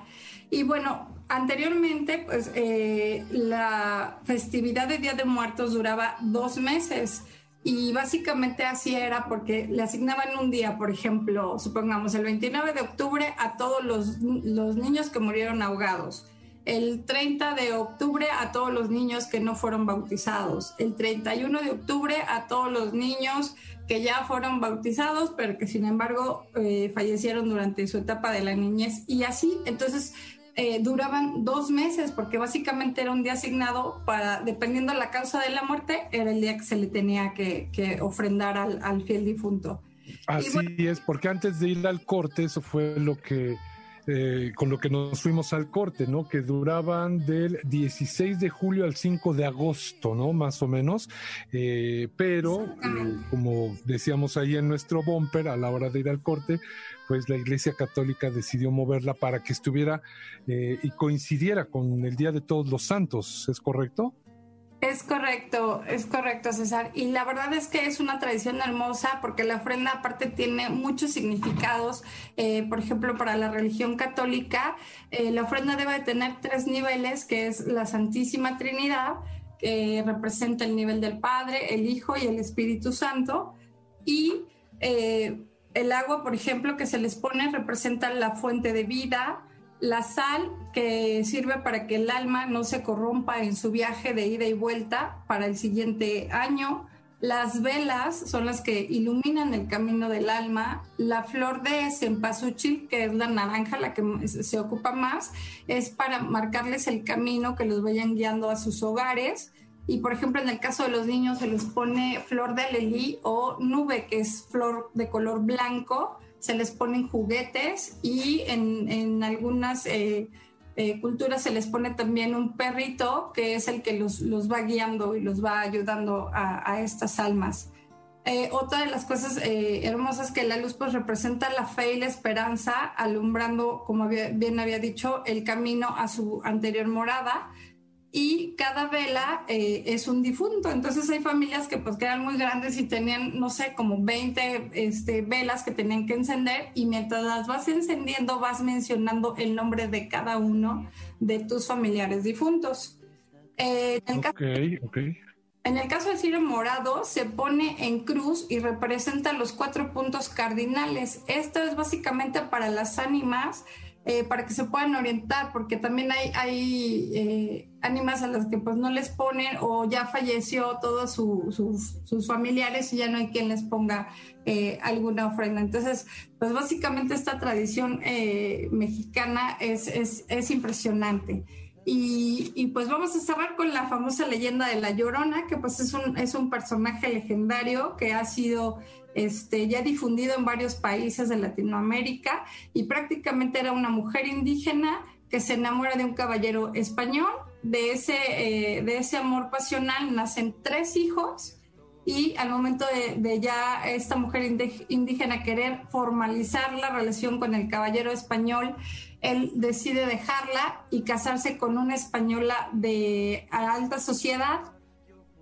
Y bueno, anteriormente, pues eh, la festividad de Día de Muertos duraba dos meses. Y básicamente así era porque le asignaban un día, por ejemplo, supongamos el 29 de octubre a todos los, los, niños que murieron ahogados, el 30 de octubre a todos los niños que no fueron bautizados, el 31 de octubre a todos los niños que ya fueron bautizados, pero que sin embargo eh, fallecieron durante su etapa de la niñez y así. Entonces, eh, duraban dos meses, porque básicamente era un día asignado para, dependiendo de la causa de la muerte, era el día que se le tenía que, ofrendar al, fiel difunto. Así es, porque antes de ir al corte, eso fue lo que eh, con lo que nos fuimos al corte, ¿no? Que duraban del 16 de julio al 5 de agosto, ¿no? Más o menos. Eh, pero, como decíamos ahí en nuestro bumper, a la hora de ir al corte, pues la Iglesia Católica decidió moverla para que estuviera eh, y coincidiera con el Día de Todos los Santos, ¿es correcto? Es correcto, es correcto, César. Y la verdad es que es una tradición hermosa porque la ofrenda aparte tiene muchos significados. Eh, por ejemplo, para la religión católica, eh, la ofrenda debe tener tres niveles, que es la Santísima Trinidad, que representa el nivel del Padre, el Hijo y el Espíritu Santo. Y el agua, por ejemplo, que se les pone representa la fuente de vida, la sal que sirve para que el alma no se corrompa en su viaje de ida y vuelta para el siguiente año. Las velas son las que iluminan el camino del alma. La flor de cempasúchil, que es la naranja, la que se ocupa más, es para marcarles el camino que los vayan guiando a sus hogares. Y por ejemplo, en el caso de los niños se les pone flor de alelí o nube, que es flor de color blanco, se les ponen juguetes y en, algunas eh, eh, culturas se les pone también un perrito que es el que los, va guiando y los va ayudando a, estas almas. Eh, otra de las cosas hermosas que la luz pues representa la fe y la esperanza, alumbrando, como bien había dicho, el camino a su anterior morada y cada vela eh, es un difunto. Entonces hay familias que pues quedan muy grandes y tenían, no sé, como 20 este, velas que tenían que encender y mientras las vas encendiendo vas mencionando el nombre de cada uno de tus familiares difuntos. Eh, en, el caso, en el caso del cirio morado se pone en cruz y representa los cuatro puntos cardinales. Esto es básicamente para las ánimas eh, para que se puedan orientar, porque también hay, hay eh, ánimas a las que pues no les ponen o ya falleció todos sus familiares y ya no hay quien les ponga eh, alguna ofrenda. Entonces, pues básicamente esta tradición mexicana es, es, es impresionante. Y, pues vamos a cerrar con la famosa leyenda de La Llorona, que pues es un, es un personaje legendario que ha sido este, ya difundido en varios países de Latinoamérica y prácticamente era una mujer indígena que se enamora de un caballero español. De ese, eh, de ese amor pasional nacen tres hijos y al momento de, ya esta mujer indígena querer formalizar la relación con el caballero español, él decide dejarla y casarse con una española de alta sociedad.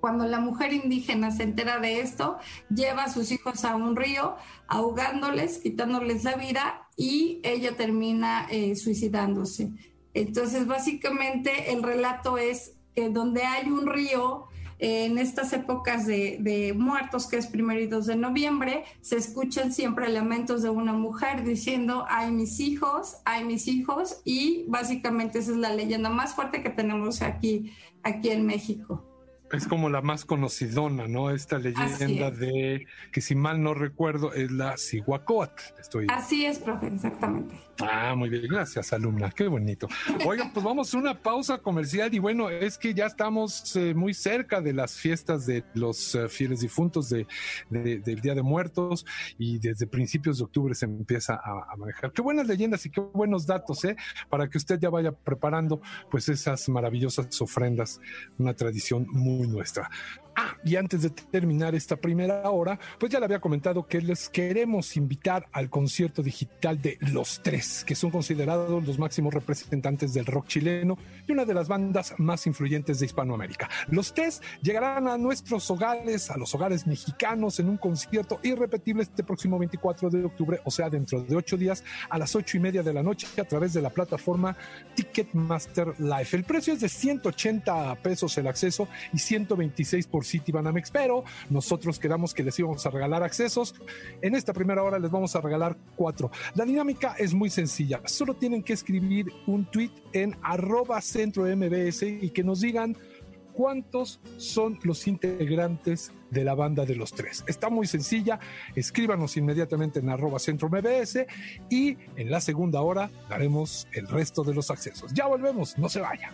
Cuando la mujer indígena se entera de esto, lleva a sus hijos a un río, ahogándoles, quitándoles la vida y ella termina eh, suicidándose. Entonces, básicamente el relato es que donde hay un río, en estas épocas de, muertos, que es primero y 2 de noviembre, se escuchan siempre lamentos de una mujer diciendo, hay mis hijos, hay mis hijos, y básicamente esa es la leyenda más fuerte que tenemos aquí, aquí en México es como la más conocidona, ¿no? Esta leyenda de que si mal no recuerdo es la Cihuacóatl. Estoy... Así es, profe, exactamente. Ah, muy bien, gracias, alumna, qué bonito. Oigan, pues vamos a una pausa comercial y bueno, es que ya estamos eh, muy cerca de las fiestas de los eh, fieles difuntos de, del Día de Muertos y desde principios de octubre se empieza a, a, manejar. Qué buenas leyendas y qué buenos datos, ¿eh? Para que usted ya vaya preparando pues esas maravillosas ofrendas, una tradición muy nuestra. Ah, y antes de terminar esta primera hora, pues ya le había comentado que les queremos invitar al concierto digital de Los Tres, que son considerados los máximos representantes del rock chileno y una de las bandas más influyentes de Hispanoamérica. Los Tres llegarán a nuestros hogares, a los hogares mexicanos, en un concierto irrepetible este próximo 24 de octubre, o sea, dentro de ocho días, a las ocho y media de la noche, a través de la plataforma Ticketmaster Live. El precio es de 180 pesos el acceso y 126 por City Banamex, pero nosotros quedamos que les íbamos a regalar accesos. En esta primera hora les vamos a regalar cuatro. La dinámica es muy sencilla. Solo tienen que escribir un tweet en arroba centro MBS y que nos digan cuántos son los integrantes de la banda de los tres. Está muy sencilla, escríbanos inmediatamente en arroba centro MBS y en la segunda hora daremos el resto de los accesos. Ya volvemos, no se vayan.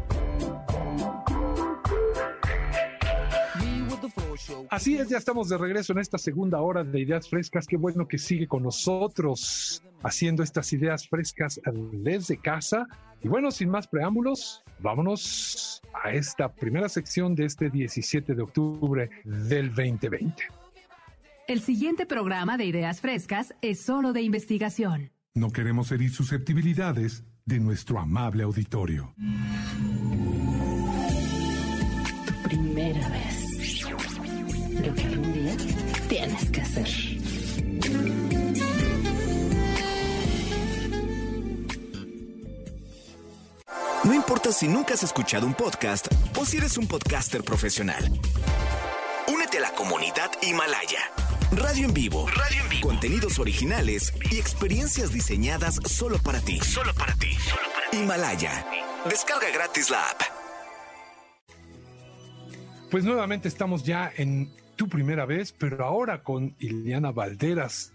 Así es, ya estamos de regreso en esta segunda hora de Ideas Frescas. Qué bueno que sigue con nosotros haciendo estas ideas frescas desde casa. Y bueno, sin más preámbulos, vámonos a esta primera sección de este 17 de octubre del 2020. El siguiente programa de Ideas Frescas es solo de investigación. No queremos herir susceptibilidades de nuestro amable auditorio. Primera vez lo que algún día tienes que hacer. No importa si nunca has escuchado un podcast o si eres un podcaster profesional. Únete a la comunidad Himalaya. Radio en vivo. Radio en vivo. Contenidos originales y experiencias diseñadas solo para ti. Solo para ti. Himalaya. Descarga gratis la app. Pues nuevamente estamos ya en tu primera vez, pero ahora con Iliana Valderas.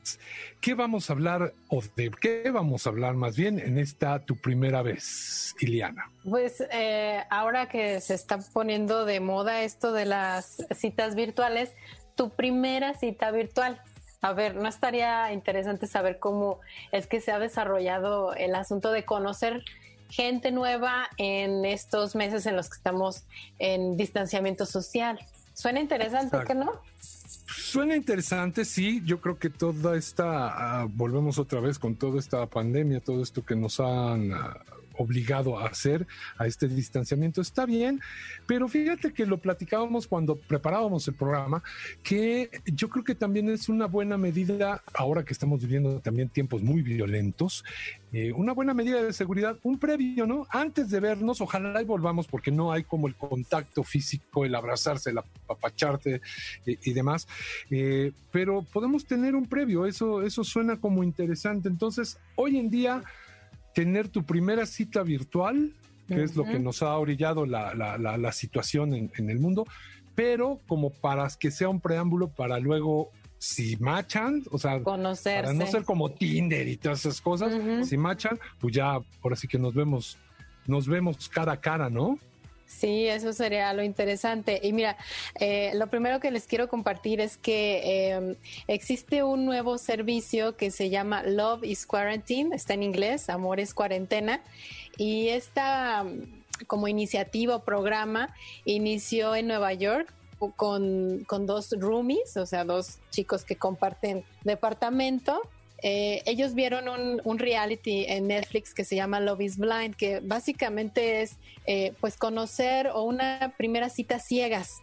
¿Qué vamos a hablar o de qué vamos a hablar más bien en esta tu primera vez, Iliana? Pues eh, ahora que se está poniendo de moda esto de las citas virtuales, tu primera cita virtual. A ver, ¿no estaría interesante saber cómo es que se ha desarrollado el asunto de conocer gente nueva en estos meses en los que estamos en distanciamiento social? Suena interesante, ¿qué no? Suena interesante, sí. Yo creo que toda esta, ah, volvemos otra vez con toda esta pandemia, todo esto que nos han ah, obligado a hacer a este distanciamiento. Está bien, pero fíjate que lo platicábamos cuando preparábamos el programa, que yo creo que también es una buena medida, ahora que estamos viviendo también tiempos muy violentos, eh, una buena medida de seguridad, un previo, ¿no? Antes de vernos, ojalá y volvamos, porque no hay como el contacto físico, el abrazarse, el apapacharte eh, y demás, eh, pero podemos tener un previo, eso, eso suena como interesante. Entonces, hoy en día, tener tu primera cita virtual, que es lo que nos ha orillado la, la, la, situación en, en el mundo, pero como para que sea un preámbulo para luego si machan, o sea, Conocerse. para no ser como Tinder y todas esas cosas, si machan, pues ya, ahora sí que nos vemos, nos vemos cara a cara, ¿no? Sí, eso sería lo interesante. Y mira, eh, lo primero que les quiero compartir es que eh, existe un nuevo servicio que se llama Love is Quarantine, está en inglés, Amor es Cuarentena, y esta como iniciativa o programa inició en Nueva York con, con dos roomies, o sea, dos chicos que comparten departamento. Eh, ellos vieron un, un, reality en Netflix que se llama Love is Blind, que básicamente es eh, pues conocer o una primera cita ciegas.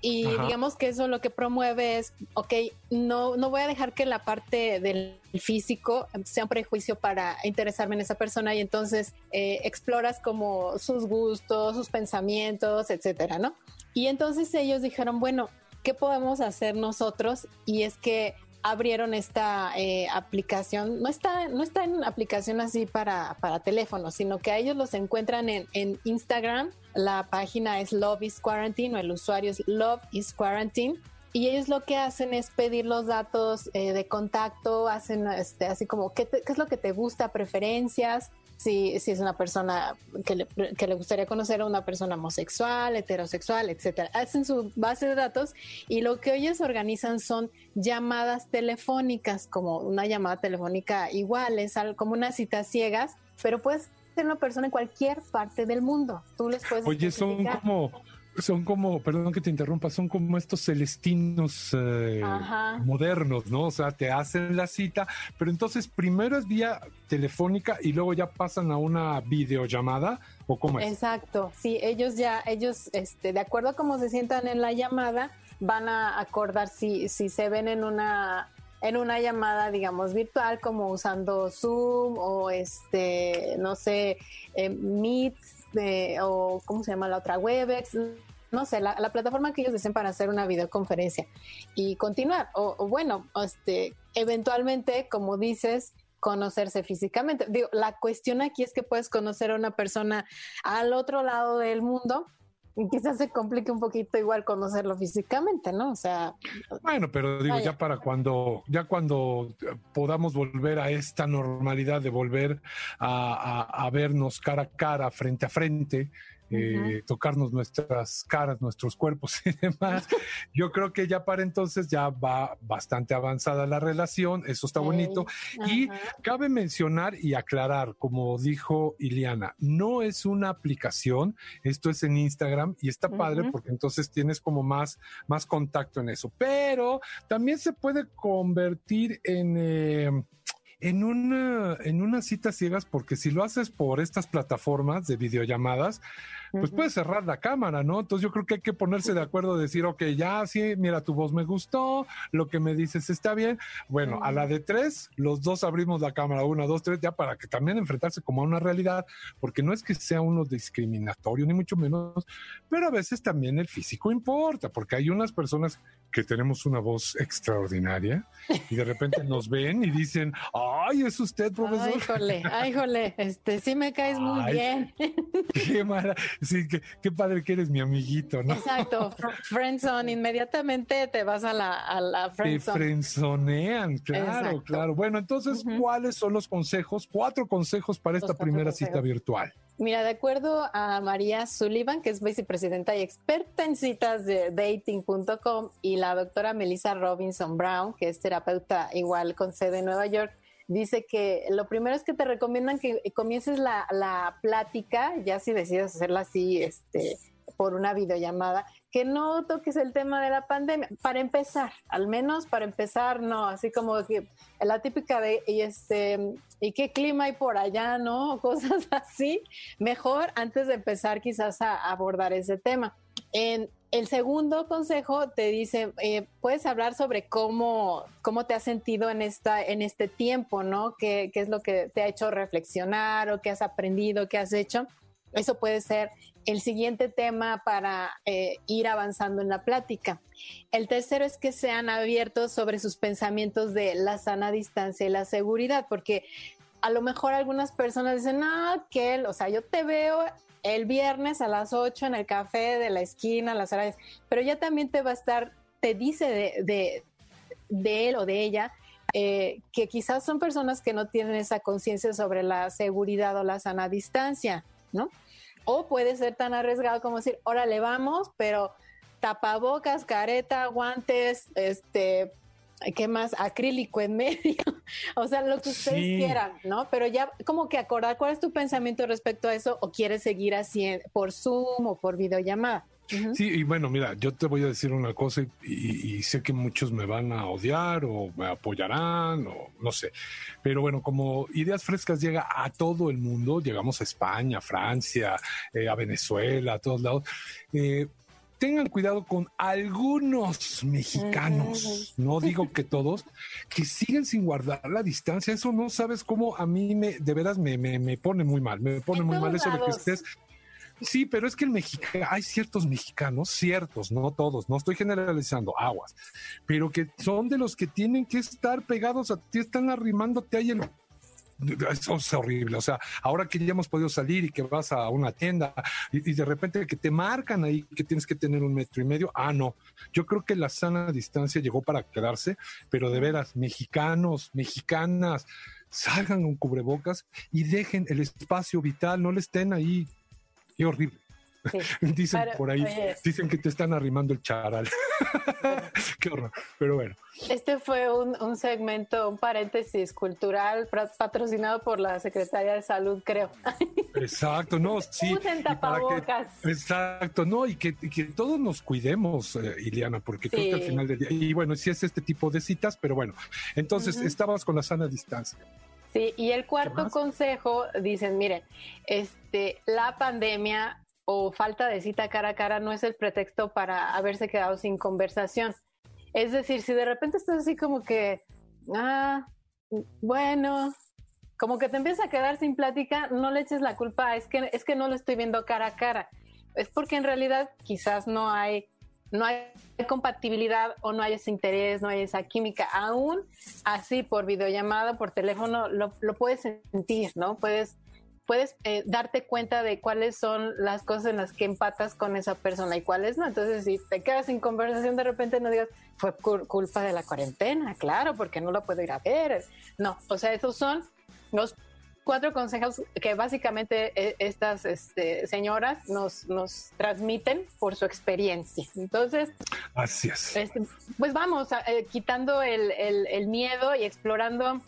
Y Ajá. digamos que eso lo que promueve es, ok, no, no voy a dejar que la parte del físico sea un prejuicio para interesarme en esa persona y entonces eh, exploras como sus gustos, sus pensamientos, etcétera, ¿no? Y entonces ellos dijeron, bueno, ¿qué podemos hacer nosotros? Y es que abrieron esta eh, aplicación, no está, no está en aplicación así para, para teléfono, sino que a ellos los encuentran en, en, Instagram, la página es Love is Quarantine o el usuario es Love is Quarantine. Y ellos lo que hacen es pedir los datos eh, de contacto, hacen este, así como ¿qué, qué es lo que te gusta, preferencias, si, si es una persona que le, que le, gustaría conocer a una persona homosexual, heterosexual, etcétera. Hacen su base de datos y lo que ellos organizan son llamadas telefónicas, como una llamada telefónica igual, es como unas citas ciegas, pero puedes ser una persona en cualquier parte del mundo. Tú les puedes. Oye, son como son como, perdón que te interrumpa, son como estos celestinos eh, modernos, ¿no? O sea, te hacen la cita, pero entonces primero es vía telefónica y luego ya pasan a una videollamada o cómo es. Exacto, sí, ellos ya, ellos, este, de acuerdo a cómo se sientan en la llamada, van a acordar si, si se ven en una en una llamada, digamos, virtual, como usando Zoom o este, no sé, eh, Meet de, o cómo se llama la otra, Webex, no sé, la, la, plataforma que ellos deseen para hacer una videoconferencia y continuar. O, o, bueno, este, eventualmente, como dices, conocerse físicamente. Digo, la cuestión aquí es que puedes conocer a una persona al otro lado del mundo y quizás se complique un poquito igual conocerlo físicamente, ¿no? O sea. Bueno, pero digo, vaya. ya para cuando, ya cuando podamos volver a esta normalidad de volver a, a, a vernos cara a cara, frente a frente, eh, uh -huh. tocarnos nuestras caras, nuestros cuerpos <laughs> y demás. <laughs> Yo creo que ya para entonces ya va bastante avanzada la relación, eso está bonito. Uh -huh. Y cabe mencionar y aclarar, como dijo Iliana, no es una aplicación, esto es en Instagram y está padre uh -huh. porque entonces tienes como más, más contacto en eso, pero también se puede convertir en... Eh, en una, en unas citas ciegas, porque si lo haces por estas plataformas de videollamadas, pues puedes cerrar la cámara, ¿no? Entonces yo creo que hay que ponerse de acuerdo, decir, ok, ya sí, mira, tu voz me gustó, lo que me dices está bien. Bueno, a la de tres, los dos abrimos la cámara, una, dos, tres, ya para que también enfrentarse como a una realidad, porque no es que sea uno discriminatorio, ni mucho menos, pero a veces también el físico importa, porque hay unas personas que tenemos una voz extraordinaria y de repente nos ven y dicen, ay, es usted, profesor. Ay, jole, ay, jole, este, sí me caes muy bien. Qué mala, sí, qué, qué, padre que eres mi amiguito, ¿no? Exacto, friendzone, inmediatamente te vas a la, a la friendzone. Te friendzonean, claro, Exacto. claro. Bueno, entonces, uh -huh. ¿cuáles son los consejos? Cuatro consejos para esta primera consejos. cita virtual. Mira, de acuerdo a María Sullivan, que es vicepresidenta y experta en citas de dating.com, y la doctora Melissa Robinson Brown, que es terapeuta igual con sede en Nueva York, dice que lo primero es que te recomiendan que comiences la, la plática, ya si decides hacerla así, este, por una videollamada, que no toques el tema de la pandemia. Para empezar, al menos para empezar, no, así como que la típica de, y este, ¿y qué clima hay por allá, no? <laughs> Cosas así. Mejor antes de empezar quizás a abordar ese tema. En el segundo consejo te dice, eh, puedes hablar sobre cómo, cómo te has sentido en, esta, en este tiempo, ¿no? ¿Qué, ¿Qué es lo que te ha hecho reflexionar o qué has aprendido, qué has hecho? Eso puede ser el siguiente tema para eh, ir avanzando en la plática. El tercero es que sean abiertos sobre sus pensamientos de la sana distancia y la seguridad, porque a lo mejor algunas personas dicen, no, que, o sea, yo te veo el viernes a las 8 en el café de la esquina, las horas, pero ya también te va a estar, te dice de, de, él o de ella eh, que quizás son personas que no tienen esa conciencia sobre la seguridad o la sana distancia, ¿no? O puede ser tan arriesgado como decir, órale, vamos, pero tapabocas, careta, guantes, este, ¿qué más? Acrílico en medio. <laughs> o sea, lo que ustedes quieran, ¿no? Pero ya como que acordar cuál es tu pensamiento respecto a eso o quieres seguir así por Zoom o por videollamada. Sí, y bueno, mira, yo te voy a decir una cosa y, sé que muchos me van a odiar o me apoyarán o no sé, pero bueno, como Ideas Frescas llega a todo el mundo, llegamos a España, Francia, eh, a Venezuela, a todos lados, eh, tengan cuidado con algunos mexicanos, no digo que todos, que siguen sin guardar la distancia. Eso no sabes cómo a mí me, de veras me, me, pone muy mal, me pone muy mal eso de que estés. Sí, pero es que el mexicano, hay ciertos mexicanos, ciertos, no todos, no estoy generalizando, aguas, pero que son de los que tienen que estar pegados a ti, están arrimándote ahí el eso es horrible. O sea, ahora que ya hemos podido salir y que vas a una tienda y, de repente que te marcan ahí que tienes que tener un metro y medio, ah, no. Yo creo que la sana distancia llegó para quedarse, pero de veras, mexicanos, mexicanas, salgan con cubrebocas y dejen el espacio vital, no le estén ahí. Qué horrible. <laughs> dicen por ahí, dicen que te están arrimando el charal. <laughs> Qué horror, pero bueno. Este fue un, segmento, un paréntesis cultural patrocinado por la Secretaría de Salud, creo. <laughs> Exacto, no, sí. Usen tapabocas. exacto, no, y que, todos nos cuidemos, eh, Iliana, porque creo que al final del día, y bueno, si es este tipo de citas, pero bueno, entonces estábamos con la sana distancia. Sí, y el cuarto consejo, dicen, miren, este, la pandemia o falta de cita cara a cara no es el pretexto para haberse quedado sin conversación. Es decir, si de repente estás así como que, ah, bueno, como que te empieza a quedar sin plática, no le eches la culpa, es que, es que no lo estoy viendo cara a cara. Es porque en realidad quizás no hay, no hay compatibilidad o no hay ese interés, no hay esa química. Aún así, por videollamada, por teléfono, lo, lo puedes sentir, ¿no? Puedes puedes eh, darte cuenta de cuáles son las cosas en las que empatas con esa persona y cuáles no. Entonces, si te quedas sin conversación, de repente no digas, fue culpa de la cuarentena, claro, porque no la puedo ir a ver. No, o sea, esos son los cuatro consejos que básicamente eh, estas este, señoras nos, nos transmiten por su experiencia. Entonces, Así este, pues vamos, eh, quitando el, el miedo y explorando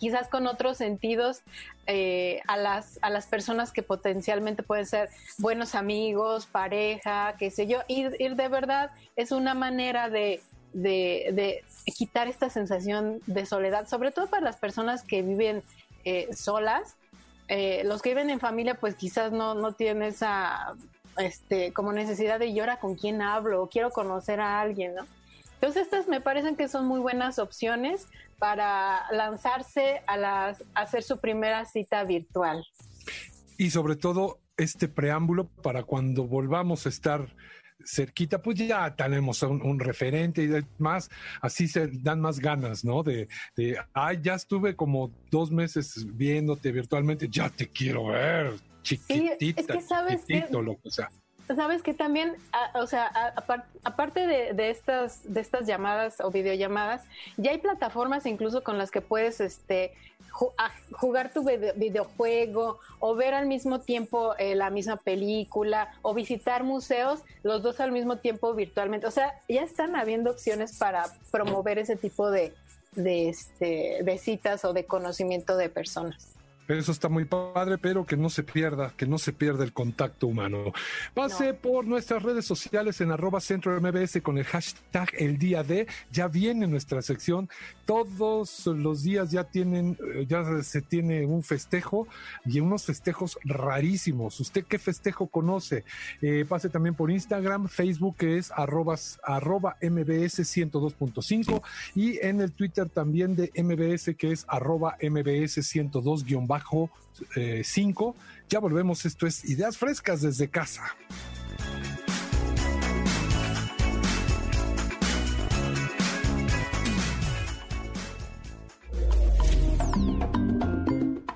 quizás con otros sentidos eh, a, las, a las personas que potencialmente pueden ser buenos amigos, pareja, qué sé yo. Ir, ir de verdad es una manera de, de, quitar esta sensación de soledad, sobre todo para las personas que viven eh, solas. Eh, los que viven en familia, pues quizás no, no tienen esa este, como necesidad de llorar con quién hablo o quiero conocer a alguien, ¿no? Entonces estas me parecen que son muy buenas opciones para lanzarse a, las, hacer su primera cita virtual. Y sobre todo este preámbulo para cuando volvamos a estar cerquita, pues ya tenemos un, referente y más, así se dan más ganas, ¿no? De, de, ay, ya estuve como dos meses viéndote virtualmente, ya te quiero ver, chiquitita, es que sabes lo que sea sabes que también, o sea, aparte de, estas, de estas llamadas o videollamadas, ya hay plataformas incluso con las que puedes este, jugar tu videojuego o ver al mismo tiempo eh, la misma película o visitar museos, los dos al mismo tiempo virtualmente. O sea, ya están habiendo opciones para promover ese tipo de, de, este, de citas o de conocimiento de personas. Eso está muy padre, pero que no se pierda, que no se pierda el contacto humano. Pase por nuestras redes sociales en arroba centro MBS con el hashtag el día de. Ya viene nuestra sección. Todos los días ya tienen, eh, ya se tiene un festejo y unos festejos rarísimos. ¿Usted qué festejo conoce? Eh, pase también por Instagram, Facebook, que es arroba, arroba MBS 102.5 y en el Twitter también de MBS, que es arroba MBS 102 5. Ya volvemos, esto es Ideas Frescas desde casa.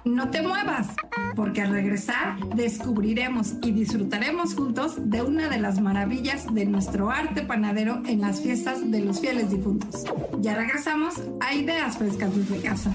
No te muevas, porque al regresar descubriremos y disfrutaremos juntos de una de las maravillas de nuestro arte panadero en las fiestas de los fieles difuntos. Ya regresamos a Ideas Frescas desde casa.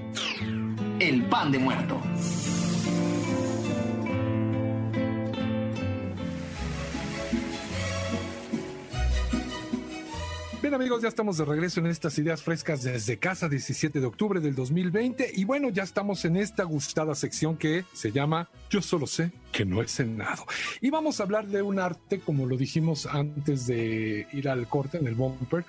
el pan de muerto. Amigos, ya estamos de regreso en estas ideas frescas desde casa, 17 de octubre del 2020. Y bueno, ya estamos en esta gustada sección que se llama Yo solo sé que no es cenado. Y vamos a hablar de un arte, como lo dijimos antes de ir al corte en el bumper,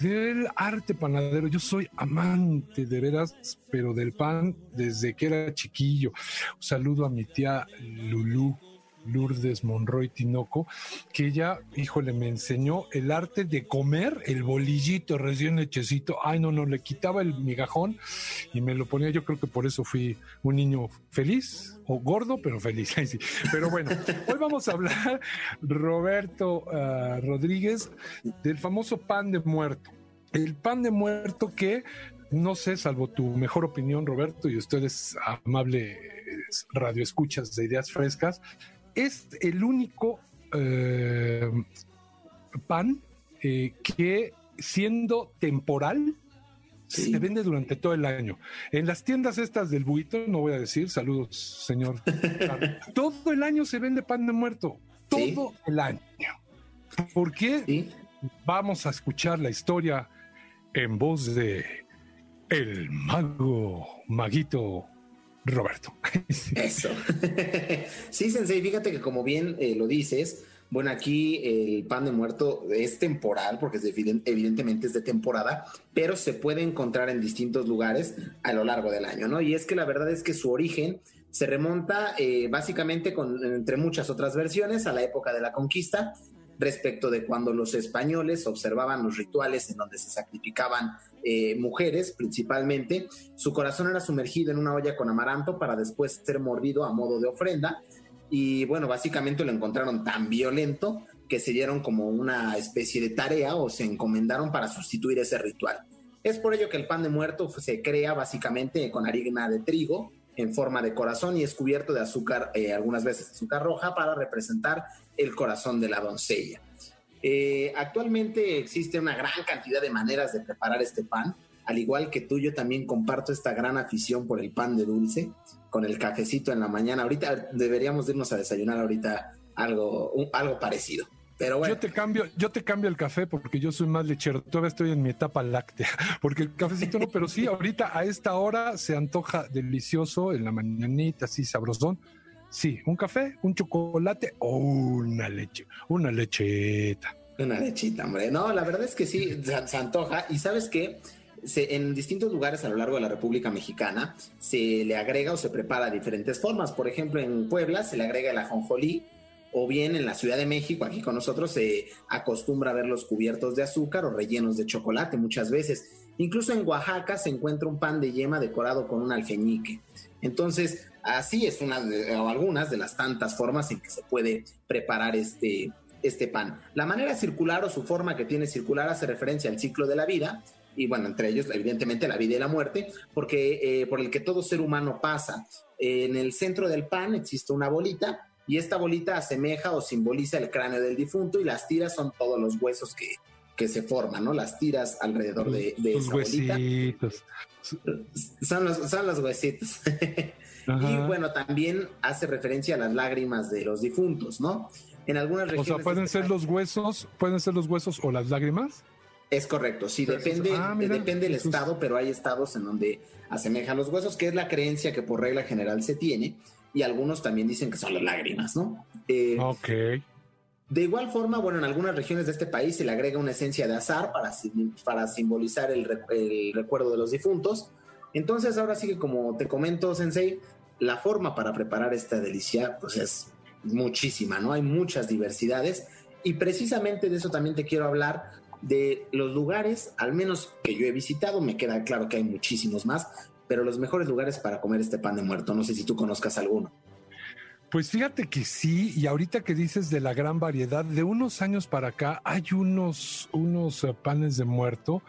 del arte panadero. Yo soy amante de veras, pero del pan desde que era chiquillo. Un saludo a mi tía Lulú Lourdes Monroy Tinoco, que ella, híjole, me enseñó el arte de comer el bolillito recién hechecito. Ay, no, no, le quitaba el migajón y me lo ponía. Yo creo que por eso fui un niño feliz o gordo, pero feliz. <laughs> Pero bueno, hoy vamos a hablar, Roberto ah, Rodríguez, del famoso pan de muerto. El pan de muerto que no sé, salvo tu mejor opinión, Roberto, y ustedes amable radio escuchas de ideas frescas, es el único eh, pan eh, que siendo temporal se vende durante todo el año. En las tiendas estas del buito, no voy a decir, saludos, señor. <laughs> todo el año se vende pan de muerto. Todo el año. ¿Por qué? Vamos a escuchar la historia en voz de el mago, maguito Roberto. <laughs> Eso. <laughs> sí, Sensei, fíjate que como bien eh, lo dices, bueno, aquí el pan de muerto es temporal, porque es evidentemente es de temporada, pero se puede encontrar en distintos lugares a lo largo del año, ¿no? Y es que la verdad es que su origen se remonta eh, básicamente con, entre muchas otras versiones, a la época de la conquista, respecto de cuando los españoles observaban los rituales en donde se sacrificaban eh, mujeres principalmente, su corazón era sumergido en una olla con amaranto para después ser mordido a modo de ofrenda. Y bueno, básicamente lo encontraron tan violento que se dieron como una especie de tarea o se encomendaron para sustituir ese ritual. Es por ello que el pan de muerto se crea básicamente con harina de trigo en forma de corazón y es cubierto de azúcar, eh, algunas veces azúcar roja, para representar el corazón de la doncella. Eh, actualmente existe una gran cantidad de maneras de preparar este pan. Al igual que tú, yo también comparto esta gran afición por el pan de dulce, con el cafecito en la mañana. Ahorita deberíamos irnos a desayunar ahorita algo, algo parecido. Pero bueno. Yo te cambio, yo te cambio el café porque yo soy más lechero. Todavía estoy en mi etapa láctea, <laughs> porque el cafecito no, pero sí, ahorita a esta hora se antoja delicioso en la mañanita, así sabrosón Sí, un café, un chocolate o una leche, una lecheta. Una lechita, hombre. No, la verdad es que sí, se, antoja. Y sabes qué? en distintos lugares a lo largo de la República Mexicana se le agrega o se prepara de diferentes formas. Por ejemplo, en Puebla se le agrega el ajonjolí, o bien en la Ciudad de México, aquí con nosotros, se acostumbra a ver los cubiertos de azúcar o rellenos de chocolate muchas veces. Incluso en Oaxaca se encuentra un pan de yema decorado con un alfeñique. Entonces, así es una o algunas de las tantas formas en que se puede preparar este, este pan. La manera circular o su forma que tiene circular hace referencia al ciclo de la vida y bueno, entre ellos evidentemente la vida y la muerte, porque eh, por el que todo ser humano pasa. En el centro del pan existe una bolita y esta bolita asemeja o simboliza el cráneo del difunto y las tiras son todos los huesos que, que se forman, ¿no? Las tiras alrededor de, de esa bolita. huesitos. Son los, son los huesitos. <laughs> y bueno, también hace referencia a las lágrimas de los difuntos, ¿no? En algunas O regiones. sea, pueden de este ser los huesos, pueden ser los huesos o las lágrimas. Es correcto, sí, depende, Ah, mira, depende del Jesús. estado, pero hay estados en donde asemejan los huesos, que es la creencia que por regla general se tiene, y algunos también dicen que son las lágrimas, ¿no? Eh, Ok. De igual forma, bueno, en algunas regiones de este país se le agrega una esencia de azar para, para simbolizar el, el recuerdo de los difuntos. Entonces, ahora sí que como te comento, Sensei, la forma para preparar esta delicia, pues es muchísima, ¿no? Hay muchas diversidades y precisamente de eso también te quiero hablar, de los lugares, al menos que yo he visitado, me queda claro que hay muchísimos más, pero los mejores lugares para comer este pan de muerto, no sé si tú conozcas alguno. Pues fíjate que sí, y ahorita que dices de la gran variedad, de unos años para acá hay unos, unos eh, panes de muerto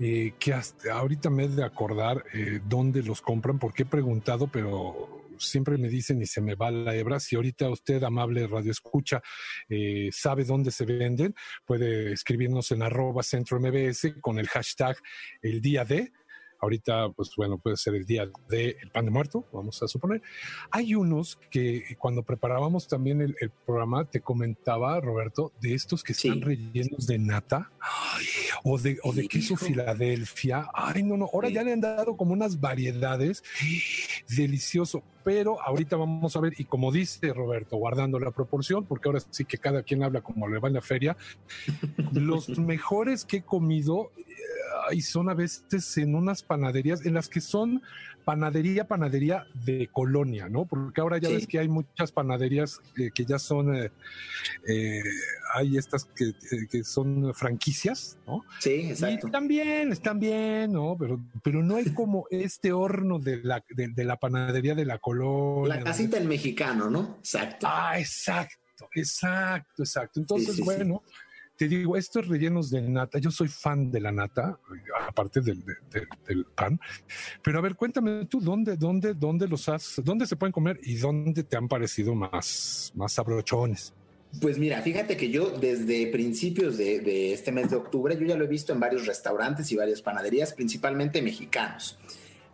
eh, que hasta ahorita me he de acordar eh, dónde los compran, porque he preguntado, pero siempre me dicen y se me va la hebra. Si ahorita usted, amable radio escucha, eh, sabe dónde se venden, puede escribirnos en arroba centro con el hashtag el día de. Ahorita, pues bueno, puede ser el día del pan de muerto, vamos a suponer. Hay unos que cuando preparábamos también el, el programa, te comentaba, Roberto, de estos que están rellenos de nata ay, o de, o de queso Filadelfia. Ay, no, no, ahora ya le han dado como unas variedades. Delicioso. Pero ahorita vamos a ver, y como dice Roberto, guardando la proporción, porque ahora sí que cada quien habla como le va en la feria, <laughs> los mejores que he comido y son a veces en unas panaderías en las que son panadería, panadería de colonia, ¿no? Porque ahora ya Sí. ves que hay muchas panaderías eh, que ya son, eh, eh, hay estas que, eh, que son franquicias, ¿no? Sí, exacto. Y están bien, están bien, ¿no? Pero, pero no hay como este horno de la, de, de la panadería de la colonia. La casita en mexicano, ¿no? Exacto. Ah, exacto, exacto, exacto. Entonces, Sí, sí, sí. bueno, te digo, estos rellenos de nata, yo soy fan de la nata, aparte del, de- de- del pan. Pero a ver, cuéntame tú, ¿dónde, dónde, dónde los has, dónde se pueden comer y dónde te han parecido más, más sabrochones? Pues mira, fíjate que yo desde principios de, de este mes de octubre, yo ya lo he visto en varios restaurantes y varias panaderías, principalmente mexicanos.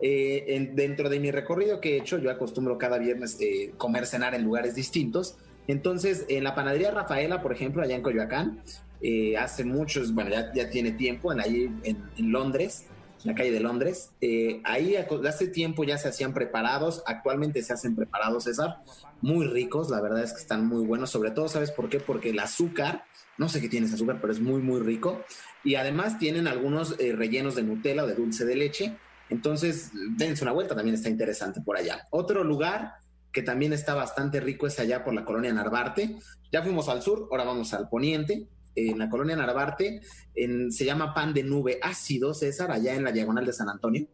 Eh, en- dentro de mi recorrido que he hecho, yo acostumbro cada viernes eh, comer, cenar en lugares distintos. Entonces, en la panadería Rafaela, por ejemplo, allá en Coyoacán, eh, hace muchos, bueno, ya, tiene tiempo, en allí en, Londres, en la calle de Londres. Eh, ahí hace tiempo ya se hacían preparados, actualmente se hacen preparados, César, muy ricos, la verdad es que están muy buenos, sobre todo, ¿sabes por qué? Porque el azúcar, no sé qué tiene ese azúcar, pero es muy, muy rico. Y además tienen algunos eh, rellenos de Nutella o de dulce de leche. Entonces, dense una vuelta, también está interesante por allá. Otro lugar que también está bastante rico es allá por la colonia Narvarte. Ya fuimos al sur, ahora vamos al poniente. En la colonia Narvarte en- se llama pan de nube ácido, César, allá en la diagonal de San Antonio.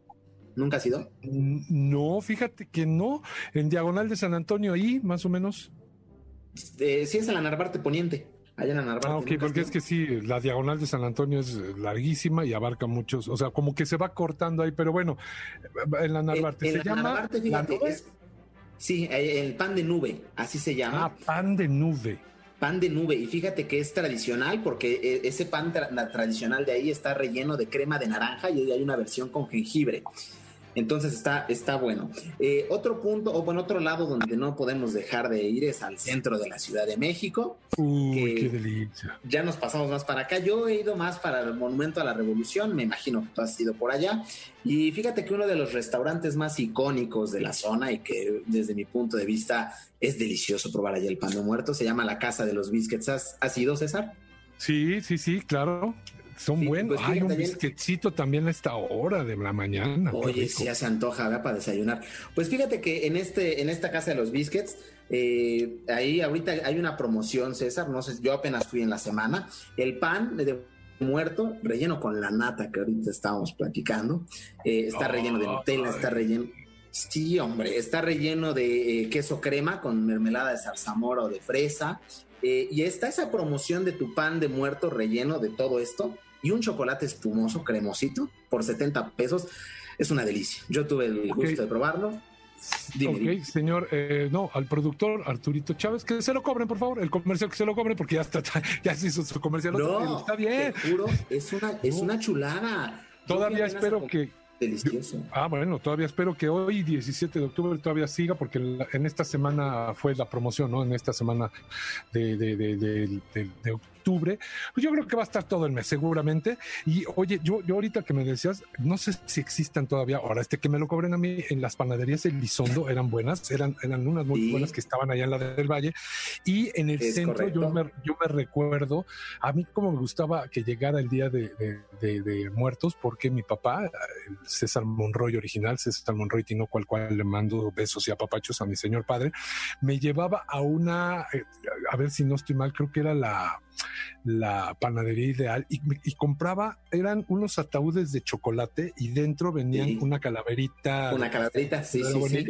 ¿Nunca ha sido? No, fíjate que no. En diagonal de San Antonio, ahí más o menos. Eh, sí, es en la Narvarte poniente. Allá en la Narvarte. Ah, ok, ¿nunca has porque es que sí, la diagonal de San Antonio es eh, larguísima y abarca muchos, o sea, como que se va cortando ahí, pero bueno, en la Narvarte En se la llama. Narvarte, ¿La fíjate, nube? es- sí, eh, el pan de nube, así se llama. Ah, pan de nube. Pan de nube, y fíjate que es tradicional porque eh, ese pan tra- tradicional de ahí está relleno de crema de naranja y hay una versión con jengibre. Entonces está, está bueno. Eh, otro punto, o bueno, otro lado donde no podemos dejar de ir es al centro de la Ciudad de México. Uy, qué delicia. Ya nos pasamos más para acá. Yo he ido más para el Monumento a la Revolución, me imagino que tú has ido por allá. Y fíjate que uno de los restaurantes más icónicos de la zona y que desde mi punto de vista es delicioso probar allá el pan de muerto, se llama la Casa de los Biscuits. ¿Has, has ido, César? Sí, sí, sí, claro. Son Sí, buenos. pues Hay un bisquetcito también a esta hora de la mañana. Oye, si ya se antoja ¿verdad? para desayunar. Pues fíjate que en este, en esta casa de los biscuits, eh, ahí ahorita hay una promoción, César. No sé, yo apenas fui en la semana. El pan de muerto, relleno con la nata que ahorita estábamos platicando. eh, está relleno de Nutella, está relleno. Sí, hombre, está relleno de eh, queso crema con mermelada de zarzamora o de fresa, Eh, y está esa promoción de tu pan de muerto relleno de todo esto y un chocolate espumoso, cremosito, por 70 pesos. Es una delicia. Yo tuve el gusto de probarlo. ok, señor, eh, no, al productor Arturito Chávez, que se lo cobren, por favor, el comercial que se lo cobren, porque ya está, ya se hizo su comercial. No, está bien. Te juro, es una, es una chulada. Todavía espero que, Delicioso. Ah, bueno, todavía espero que hoy, 17 de octubre, todavía siga, porque en esta semana fue la promoción, ¿no? En esta semana de, de, de, de octubre. Pues yo creo que va a estar todo el mes, seguramente. Y oye, yo, yo ahorita que me decías, no sé si existan todavía, ahora este que me lo cobren a mí, en las panaderías Elizondo <laughs> eran buenas, eran, eran unas muy buenas que estaban allá en la del Valle. Y en el centro yo me, yo me recuerdo, a mí como me gustaba que llegara el día de, de, de muertos, porque mi papá, César Monroy original, César Monroy Tino, cual cual le mando besos y apapachos a mi señor padre, me llevaba a una, eh, a ver si no estoy mal, creo que era la, la panadería ideal y, y compraba, eran unos ataúdes de chocolate y dentro venían una calaverita. Una calaverita, sí, sí, sí,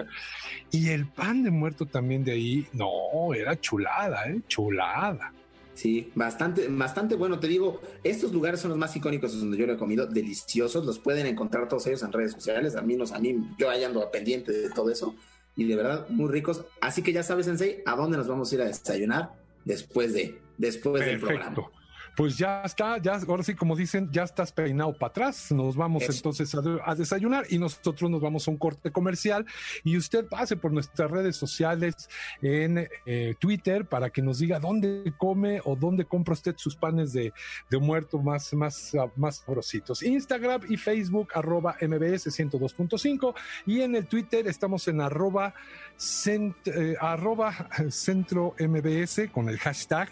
Y el pan de muerto también de ahí, no, era chulada, ¿eh? Chulada. Sí, bastante, bastante bueno. Te digo, estos lugares son los más icónicos donde yo lo he comido, deliciosos. Los pueden encontrar todos ellos en redes sociales. A mí, nos, a mí, yo ahí ando pendiente de todo eso. Y de verdad, muy ricos. Así que ya sabes, Sensei, a dónde nos vamos a ir a desayunar después de, después del programa. Pues ya está, ya ahora sí como dicen, ya estás peinado para atrás. Nos vamos entonces a, desayunar y nosotros nos vamos a un corte comercial. Y usted pase por nuestras redes sociales en eh, Twitter para que nos diga dónde come o dónde compra usted sus panes de, muerto más, más, más sabrositos. Instagram y Facebook arroba MBS 102.5 y en el Twitter estamos en arroba, eh, arroba centro MBS con el hashtag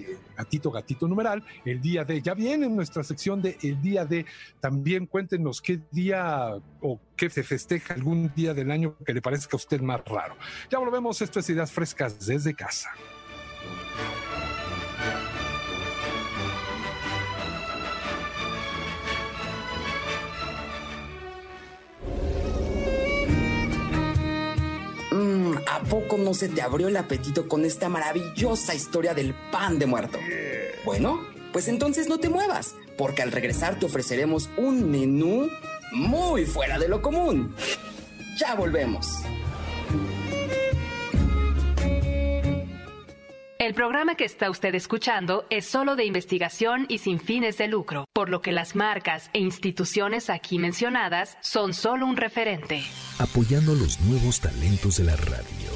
eh, gatito, gatito numeral, el día de, ya viene en nuestra sección de el día de, también cuéntenos qué día o qué se festeja algún día del año que le parezca a usted más raro. Ya volvemos, esto es Ideas Frescas desde casa. Poco no se te abrió el apetito con esta maravillosa historia del pan de muerto? Bueno, pues entonces no te muevas, porque al regresar te ofreceremos un menú muy fuera de lo común. Ya volvemos. El programa que está usted escuchando es solo de investigación y sin fines de lucro, por lo que las marcas e instituciones aquí mencionadas son solo un referente. Apoyando los nuevos talentos de la radio.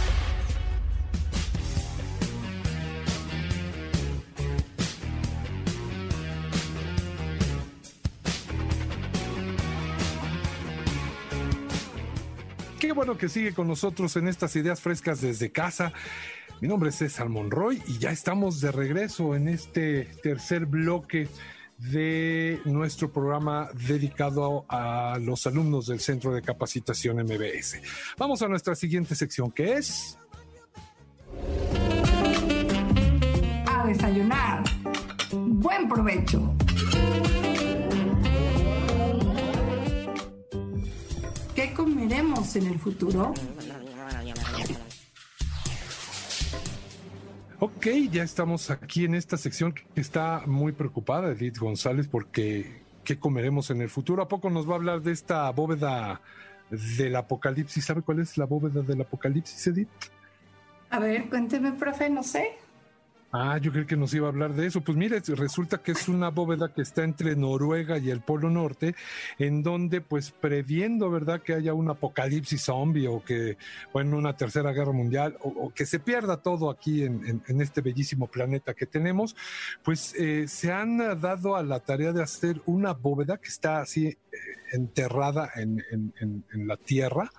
Qué bueno que sigue con nosotros en estas ideas frescas desde casa. Mi nombre es César Monroy y ya estamos de regreso en este tercer bloque de nuestro programa dedicado a los alumnos del Centro de Capacitación MBS. Vamos a nuestra siguiente sección que es... A desayunar. Buen provecho. ¿Qué comeremos en el futuro? Ok, ya estamos aquí en esta sección que está muy preocupada Edith González porque ¿qué comeremos en el futuro? ¿A poco nos va a hablar de esta bóveda del apocalipsis? ¿Sabe cuál es la bóveda del apocalipsis, Edith? A ver, cuénteme, profe, no sé. Ah, yo creo que nos iba a hablar de eso. Pues mire, resulta que es una bóveda que está entre Noruega y el Polo Norte, en donde, pues, previendo, ¿verdad?, que haya un apocalipsis zombie o que, bueno, una tercera guerra mundial o, que se pierda todo aquí en, este bellísimo planeta que tenemos, pues eh, se han dado a la tarea de hacer una bóveda que está así eh, enterrada en, en la tierra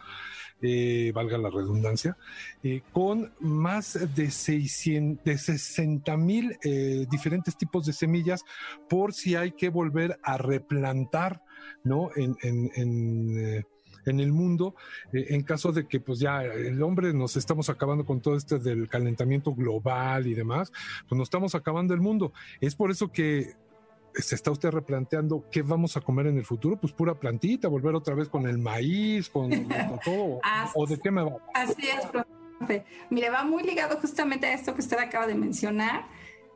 eh, valga la redundancia, eh, con más de, 600, de 60 mil eh, diferentes tipos de semillas por si hay que volver a replantar, ¿no? En, en, en el mundo eh, en caso de que pues ya el hombre nos estamos acabando con todo este del calentamiento global y demás, pues nos estamos acabando el mundo. Es por eso que se está usted replanteando qué vamos a comer en el futuro, pues pura plantita, volver otra vez con el maíz, con, todo, o de qué me va. Así es, profe. Mire, va muy ligado justamente a esto que usted acaba de mencionar.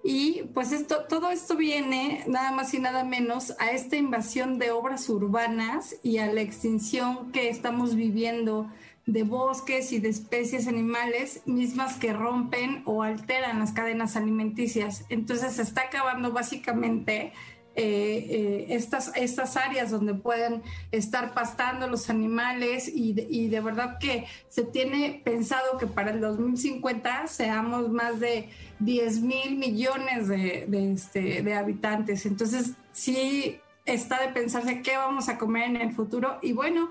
Y pues esto, todo esto viene nada más y nada menos a esta invasión de obras urbanas y a la extinción que estamos viviendo de bosques y de especies animales mismas que rompen o alteran las cadenas alimenticias. Entonces se está acabando básicamente eh, eh, estas, estas áreas donde pueden estar pastando los animales y de, verdad que se tiene pensado que para el 2050 seamos más de 10 mil millones de, este, de habitantes. Entonces sí está de pensarse qué vamos a comer en el futuro y bueno,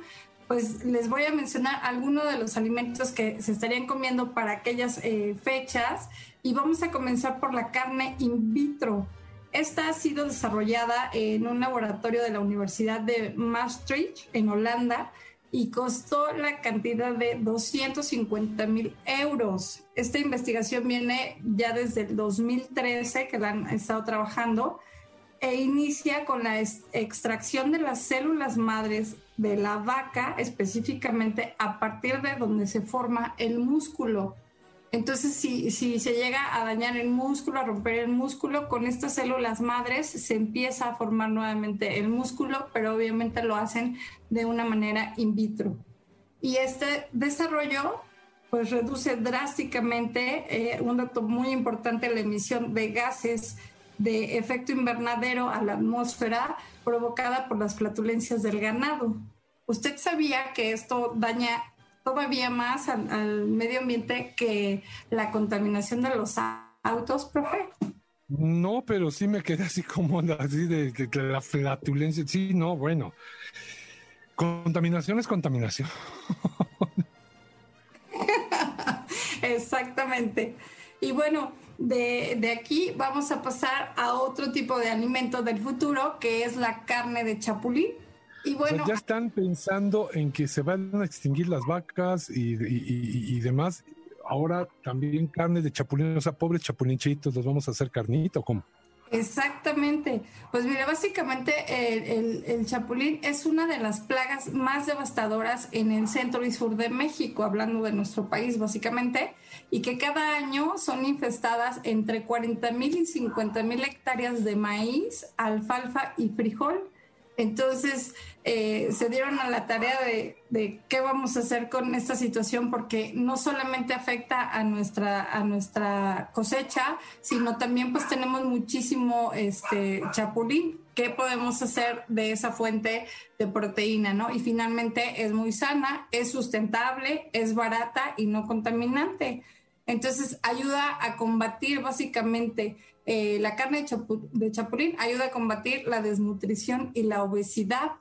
pues les voy a mencionar algunos de los alimentos que se estarían comiendo para aquellas eh, fechas y vamos a comenzar por la carne in vitro. Esta ha sido desarrollada en un laboratorio de la Universidad de Maastricht en Holanda y costó la cantidad de 250 mil euros. Esta investigación viene ya desde el 2013 que la han estado trabajando e inicia con la extracción de las células madres de la vaca específicamente a partir de donde se forma el músculo. Entonces, si, si, se llega a dañar el músculo, a romper el músculo, con estas células madres se empieza a formar nuevamente el músculo, pero obviamente lo hacen de una manera in vitro. Y este desarrollo pues reduce drásticamente, eh, un dato muy importante, la emisión de gases de efecto invernadero a la atmósfera provocada por las flatulencias del ganado. ¿Usted sabía que esto daña todavía más al, medio ambiente que la contaminación de los autos, profe? No, pero sí me quedé así como <laughs> así de, de la flatulencia. Sí, no, bueno. Contaminación es contaminación. <laughs> <laughs> Exactamente. Y bueno, de, aquí vamos a pasar a otro tipo de alimento del futuro, que es la carne de chapulín. Y bueno, ya están pensando en que se van a extinguir las vacas y, demás. Ahora también carne de chapulín, o sea, pobres chapulinchitos, los vamos a hacer carnito, ¿cómo? Exactamente. Pues mira, básicamente el, chapulín es una de las plagas más devastadoras en el centro y sur de México, hablando de nuestro país básicamente, y que cada año son infestadas entre 40 mil y 50 mil hectáreas de maíz, alfalfa y frijol. Entonces eh, se dieron a la tarea de, qué vamos a hacer con esta situación porque no solamente afecta a nuestra, a nuestra cosecha, sino también pues tenemos muchísimo este, chapulín. ¿Qué podemos hacer de esa fuente de proteína? ¿no? Y finalmente es muy sana, es sustentable, es barata y no contaminante. Entonces ayuda a combatir básicamente eh, la carne de, chapulín, ayuda a combatir la desnutrición y la obesidad,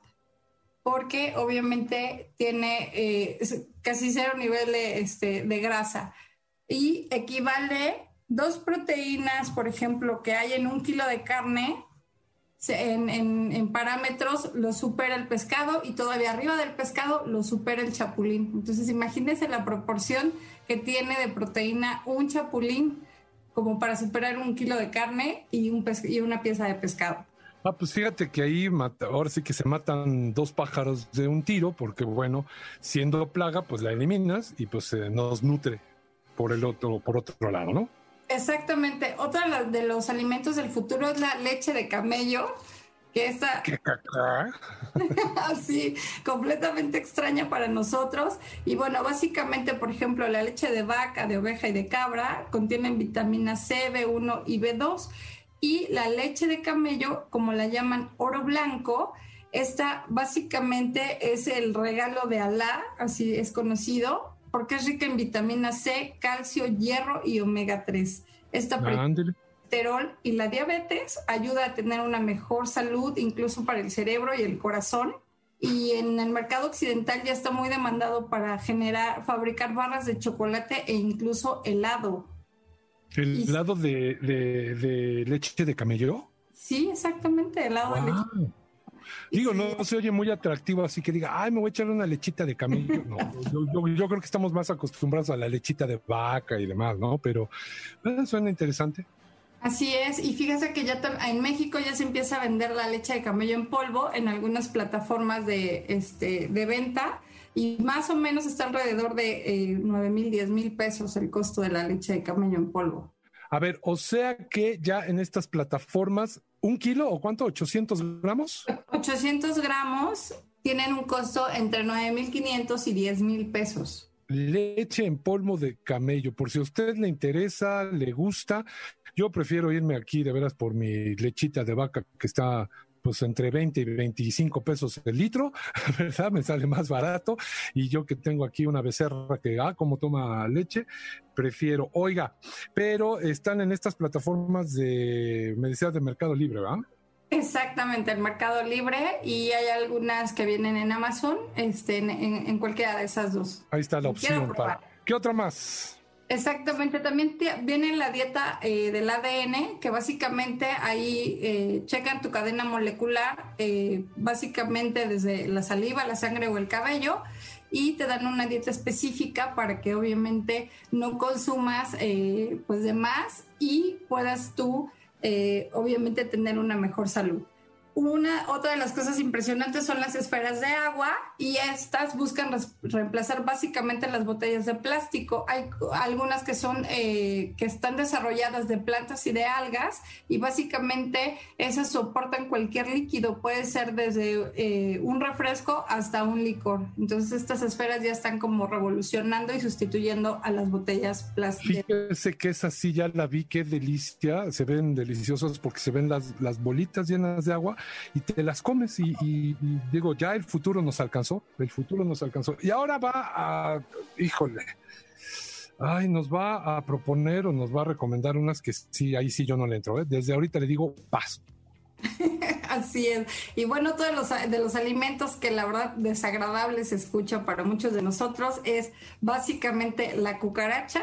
porque obviamente tiene eh, casi cero nivel de, este, de grasa. Y equivale dos proteínas, por ejemplo, que hay en un kilo de carne, en, en, parámetros lo supera el pescado y todavía arriba del pescado lo supera el chapulín. Entonces imagínense la proporción que tiene de proteína un chapulín como para superar un kilo de carne y, un y una pieza de pescado. Ah, pues fíjate que ahí ahora sí que se matan dos pájaros de un tiro, porque bueno, siendo plaga, pues la eliminas y pues nos nutre por el otro, por otro lado, ¿no? Exactamente. Otro de los alimentos del futuro es la leche de camello que esta <laughs> así completamente extraña para nosotros. Y bueno básicamente por ejemplo la leche de vaca de oveja y de cabra contienen vitaminas C B1 y B2 y la leche de camello como la llaman oro blanco esta básicamente es el regalo de Alá así es conocido porque es rica en vitamina C calcio hierro y omega 3 esta y la diabetes ayuda a tener una mejor salud, incluso para el cerebro y el corazón. Y en el mercado occidental ya está muy demandado para generar, fabricar barras de chocolate e incluso helado. ¿El helado de, leche de camello? Sí, exactamente, helado de leche. Digo, no, se oye muy atractivo, así que diga, ay, me voy a echar una lechita de camello. No, yo, creo que estamos más acostumbrados a la lechita de vaca y demás, ¿no? Pero eh, suena interesante. Así es, y fíjese que ya en México ya se empieza a vender la leche de camello en polvo en algunas plataformas de, este, de venta y más o menos está alrededor de eh, 9 mil, 10 mil pesos el costo de la leche de camello en polvo. A ver, o sea que ya en estas plataformas, ¿un kilo o cuánto? ¿800 gramos? 800 gramos tienen un costo entre 9.500 y 10 mil pesos. Leche en polvo de camello, por si a usted le interesa, le gusta, yo prefiero irme aquí de veras por mi lechita de vaca que está pues entre 20 y 25 pesos el litro, <laughs> ¿verdad? Me sale más barato. Y yo que tengo aquí una becerra que, ah, como toma leche, prefiero, oiga, pero están en estas plataformas de, medicina de Mercado Libre, ¿verdad? Exactamente, el Mercado Libre y hay algunas que vienen en Amazon, este, en, cualquiera de esas dos. Ahí está la opción para. ¿Qué otra más? Exactamente, también viene la dieta eh, del ADN, que básicamente ahí eh, checan tu cadena molecular, eh, básicamente desde la saliva, la sangre o el cabello, y te dan una dieta específica para que obviamente no consumas pues de más y puedas tú obviamente tener una mejor salud. Una, otra de las cosas impresionantes son las esferas de agua y estas buscan reemplazar básicamente las botellas de plástico. Hay algunas que son eh, que están desarrolladas de plantas y de algas y básicamente esas soportan cualquier líquido, puede ser desde eh, un refresco hasta un licor. Entonces estas esferas ya están como revolucionando y sustituyendo a las botellas plásticas. Fíjese que esa sí ya la vi, qué delicia, se ven deliciosos porque se ven las, las bolitas llenas de agua y te las comes y, digo, ya el futuro nos alcanzó, el futuro nos alcanzó. Y ahora va a, híjole, ay, nos va a proponer o nos va a recomendar unas que sí, ahí sí yo no le entro. ¿eh? Desde ahorita le digo, paso. <laughs> Así es. Y bueno, todos los, de los alimentos que la verdad desagradable se escucha para muchos de nosotros es básicamente la cucaracha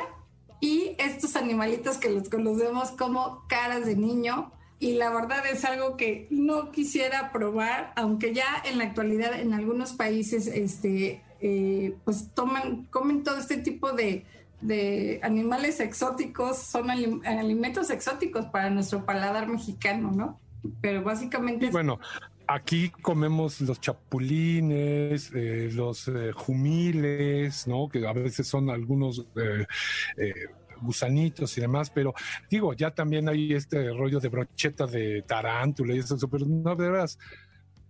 y estos animalitos que los conocemos como caras de niño y la verdad es algo que no quisiera probar, aunque ya en la actualidad en algunos países este, eh, pues toman, comen todo este tipo de, animales exóticos, son alimentos exóticos para nuestro paladar mexicano, ¿no? Pero básicamente... bueno, aquí comemos los chapulines, eh, los eh, jumiles, ¿no? Que a veces son algunos gusanitos y demás, pero digo, ya también hay este rollo de brocheta de tarántula y eso, pero no, de veras,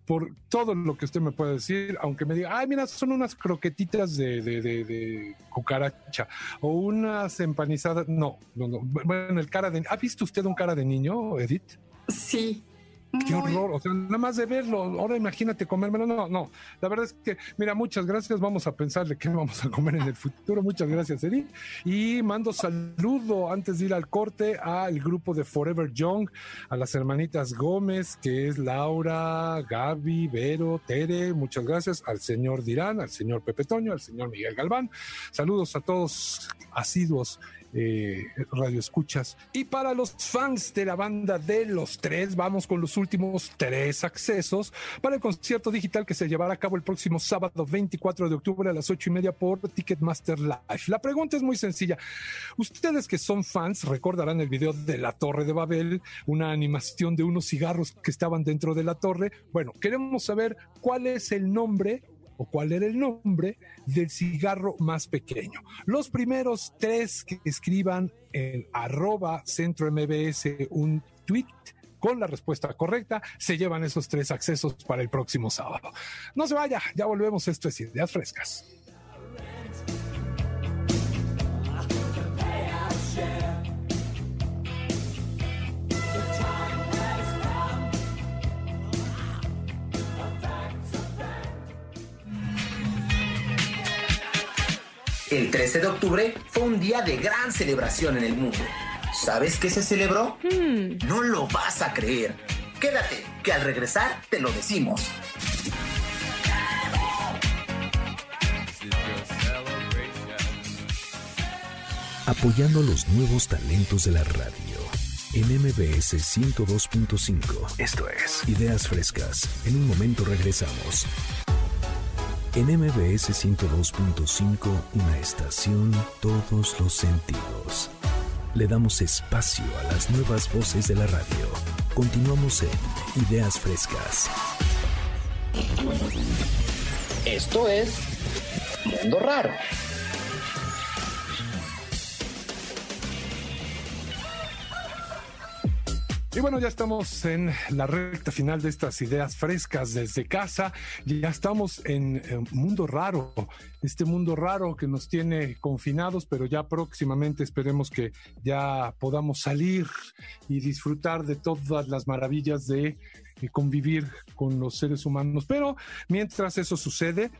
por todo lo que usted me puede decir, aunque me diga, ay, mira, son unas croquetitas de, de, de, cucaracha o unas empanizadas, no, no, no, bueno, el cara de, ¿ha visto usted un cara de niño, Edith? Sí, Qué horror, o sea, nada más de verlo, ahora imagínate comérmelo, no, no, la verdad es que, mira, muchas gracias, vamos a pensar de qué <laughs> vamos a comer en el futuro, muchas gracias, Edith, y mando saludo antes de ir al corte al grupo de Forever Young, a las hermanitas Gómez, que es Laura, Gaby, Vero, Tere, muchas gracias, al señor Dirán, al señor Pepe Toño, al señor Miguel Galván, saludos a todos asiduos eh, radio escuchas. Y para los fans de la banda de los tres, vamos con los últimos tres accesos para el concierto digital que se llevará a cabo el próximo sábado 24 de octubre a las ocho y media por Ticketmaster Live. La pregunta es muy sencilla. Ustedes que son fans recordarán el video de la Torre de Babel, una animación de unos cigarros que estaban dentro de la torre. Bueno, queremos saber cuál es el nombre cuál era el nombre del cigarro más pequeño. Los primeros tres que escriban en arroba centro MBS un tweet con la respuesta correcta, se llevan esos tres accesos para el próximo sábado. No se vaya, ya volvemos. Esto es Ideas Frescas. El 13 de octubre fue un día de gran celebración en el mundo. ¿Sabes qué se celebró? Hmm. No lo vas a creer. Quédate, que al regresar te lo decimos. Apoyando los nuevos talentos de la radio. en MBS 102.5. Esto es Ideas Frescas. En un momento regresamos. En MBS 102.5, una estación todos los sentidos. Le damos espacio a las nuevas voces de la radio. Continuamos en Ideas Frescas. Esto es Mundo Raro. Y bueno, ya estamos en la recta final de estas ideas frescas desde casa. Ya estamos en, un mundo raro, este mundo raro que nos tiene confinados, pero ya próximamente esperemos que ya podamos salir y disfrutar de todas las maravillas de convivir con los seres humanos. Pero mientras eso sucede,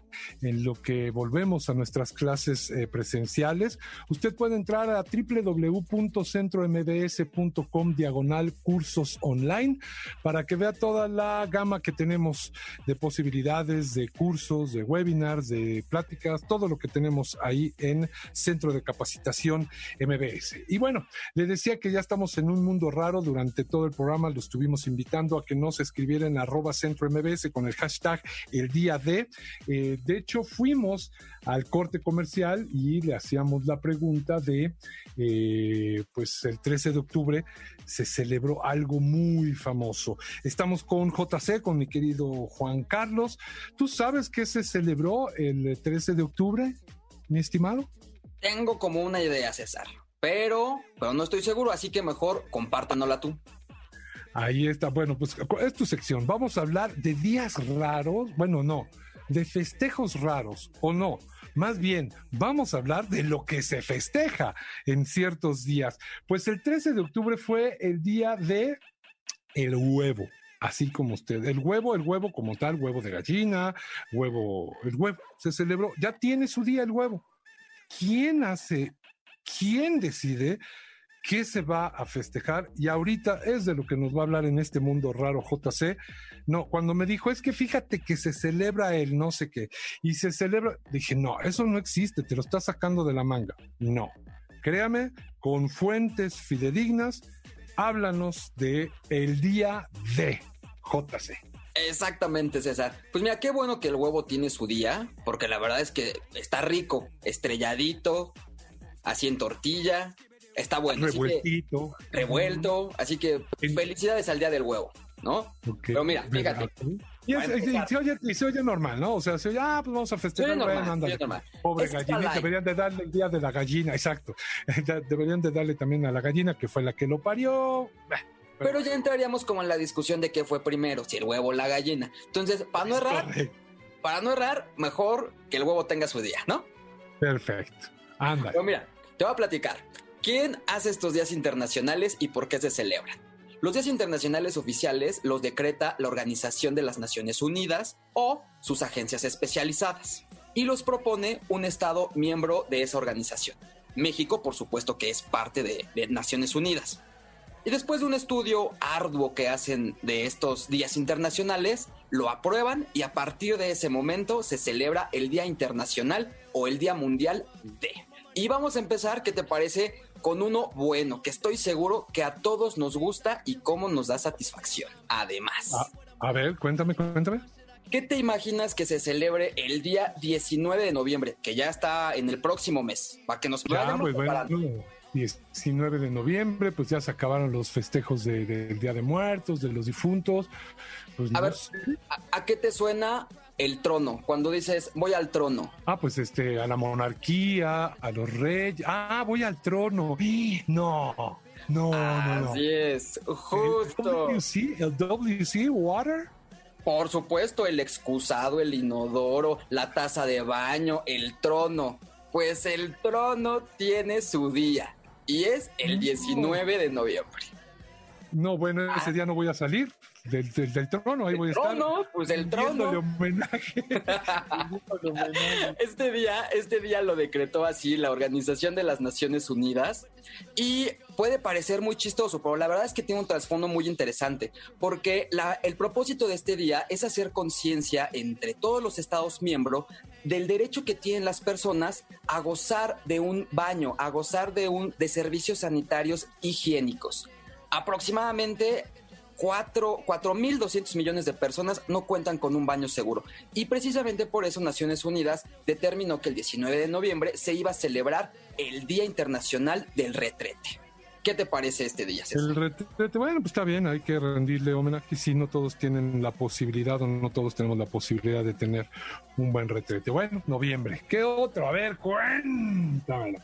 en lo que volvemos a nuestras clases eh, presenciales, usted puede entrar a www.centrombs.com diagonal cursos online para que vea toda la gama que tenemos de posibilidades, de cursos, de webinars, de pláticas, todo lo que tenemos ahí en Centro de Capacitación MBS. Y bueno, le decía que ya estamos en un mundo raro durante todo el programa, lo estuvimos invitando a que nos escribiera en arroba centro MBS con el hashtag el día de. Eh, de hecho, fuimos al corte comercial y le hacíamos la pregunta de, eh, pues el 13 de octubre se celebró algo muy famoso. Estamos con JC, con mi querido Juan Carlos. ¿Tú sabes qué se celebró el 13 de octubre, mi estimado? Tengo como una idea, César, pero, pero no estoy seguro, así que mejor compártanosla tú. Ahí está. Bueno, pues es tu sección. Vamos a hablar de días raros. Bueno, no, de festejos raros o no. Más bien, vamos a hablar de lo que se festeja en ciertos días. Pues el 13 de octubre fue el día de el huevo. Así como usted, el huevo, el huevo como tal, huevo de gallina, huevo, el huevo, se celebró, ya tiene su día el huevo. ¿Quién hace, quién decide qué se va a festejar y ahorita es de lo que nos va a hablar en este mundo raro JC. No, cuando me dijo, es que fíjate que se celebra el no sé qué y se celebra, dije, no, eso no existe, te lo estás sacando de la manga. No, créame, con fuentes fidedignas, háblanos de el día de JC. Exactamente, César. Pues mira, qué bueno que el huevo tiene su día, porque la verdad es que está rico, estrelladito, así en tortilla, Está bueno. Revueltito. revuelto. Así que felicidades al día del huevo, ¿no? Pero mira, fíjate. Y, se, oye, normal, ¿no? O sea, se oye, ah, pues vamos a festejar. Pobre gallina, deberían de darle el día de la gallina, exacto. <laughs> deberían de darle también a la gallina, que fue la que lo parió. Pero ya entraríamos como en la discusión de qué fue primero, si el huevo o la gallina. Entonces, para no errar, para no errar, mejor que el huevo tenga su día, ¿no? Perfecto. Anda. Pero mira, te voy a platicar. ¿Quién hace estos días internacionales y por qué se celebran? Los días internacionales oficiales los decreta la Organización de las Naciones Unidas o sus agencias especializadas y los propone un Estado miembro de esa organización. México, por supuesto, que es parte de, Naciones Unidas. Y después de un estudio arduo que hacen de estos días internacionales, lo aprueban y a partir de ese momento se celebra el Día Internacional o el Día Mundial de. Y vamos a empezar, ¿qué te parece? Con uno bueno, que estoy seguro que a todos nos gusta y cómo nos da satisfacción. Además. A, ver, cuéntame, cuéntame. ¿Qué te imaginas que se celebre el día 19 de noviembre, que ya está en el próximo mes, para que nos ya, pues, bueno, 19 de noviembre, pues ya se acabaron los festejos del Día de Muertos, de los difuntos. Pues a ver, ¿a, qué te suena el trono, cuando dices voy al trono. Ah, pues este, a la monarquía, a los reyes. Ah, voy al trono. <gasps> No, no, no, no. Así es, justo. ¿El WC? ¿El WC Water? Por supuesto, el excusado, el inodoro, la taza de baño, el trono. Pues el trono tiene su día y es el 19 de noviembre. No, bueno, ese ah. día no voy a salir del, del, trono, ahí voy a estar. Pues el trono. homenaje. <laughs> este día, este día lo decretó así la Organización de las Naciones Unidas y puede parecer muy chistoso, pero la verdad es que tiene un trasfondo muy interesante, porque la, el propósito de este día es hacer conciencia entre todos los Estados miembros del derecho que tienen las personas a gozar de un baño, a gozar de un de servicios sanitarios higiénicos. aproximadamente 4.200 millones de personas no cuentan con un baño seguro. Y precisamente por eso Naciones Unidas determinó que el 19 de noviembre se iba a celebrar el Día Internacional del Retrete. ¿Qué te parece este día, César? El retrete, bueno, pues está bien, hay que rendirle homenaje. Si no todos tienen la posibilidad o no todos tenemos la posibilidad de tener un buen retrete. Bueno, noviembre. ¿Qué otro? A ver, cuéntamelo.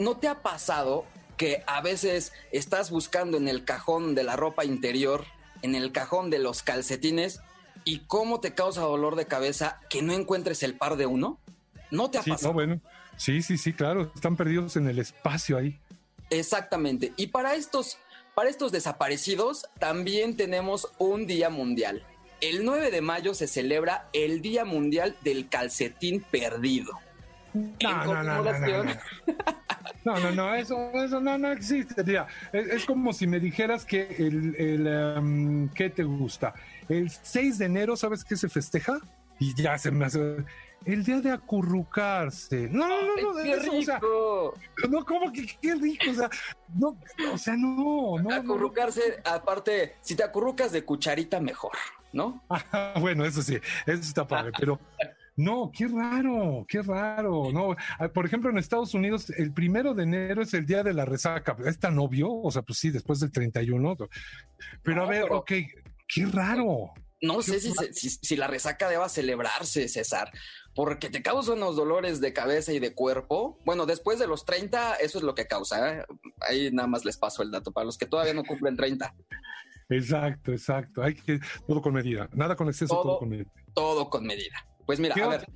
¿No te ha pasado que a veces estás buscando en el cajón de la ropa interior, en el cajón de los calcetines, y cómo te causa dolor de cabeza que no encuentres el par de uno? ¿No te ha Sí, pasado? no, bueno. Sí, sí, sí, claro. Están perdidos en el espacio ahí. Exactamente. Y para estos, para estos desaparecidos también tenemos un día mundial. El 9 de mayo se celebra el Día Mundial del Calcetín Perdido. No, no, no, no, no, No, no, eso, eso no, no existe. Mira, es, es como si me dijeras que el, el em, ¿qué te gusta? El 6 de enero, ¿sabes qué se festeja? Y ya se me hace el día de acurrucarse. No, no, no, no, ¡Qué eso, o sea, rico! no, como que qué rico, o sea, no, o sea, no, no. no. Acurrucarse, aparte, si te acurrucas de cucharita, mejor, ¿no? Ah, <laughs> bueno, eso sí, eso está padre, pero no, qué raro, qué raro. No, Ah, por ejemplo, en Estados Unidos, el primero de enero es el día de la resaca. Es tan obvio, o sea, pues sí, después del 31. Pero a ver, pero- ok, qué raro. No sé si, si, si la resaca deba celebrarse, César, porque te causa unos dolores de cabeza y de cuerpo. Bueno, después de los 30, eso es lo que causa. ¿eh? Ahí nada más les paso el dato para los que todavía no cumplen 30. Exacto, exacto. Hay que todo con medida, nada con exceso, todo, Todo- con medida. Todo con medida. Pues mira, ¿Qué a ver,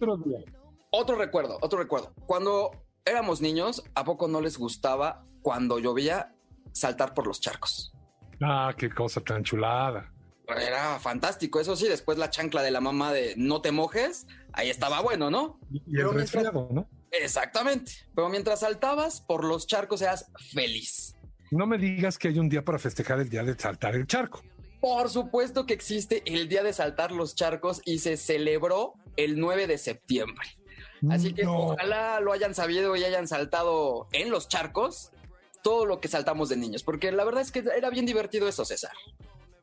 otro recuerdo, otro recuerdo. Cuando éramos niños, ¿a poco no les gustaba cuando llovía saltar por los charcos? Ah, qué cosa tan chulada. Era fantástico. Eso sí, después la chancla de la mamá de no te mojes, ahí estaba bueno, ¿no? Y Pero el resfriado, ¿no? Exactamente. Pero mientras saltabas por los charcos, eras feliz. No me digas que hay un día para festejar el día de saltar el charco. Por supuesto que existe el día de saltar los charcos y se celebró el 9 de septiembre. Así que No. ojalá lo hayan sabido y hayan saltado en los charcos todo lo que saltamos de niños, porque la verdad es que era bien divertido eso, César.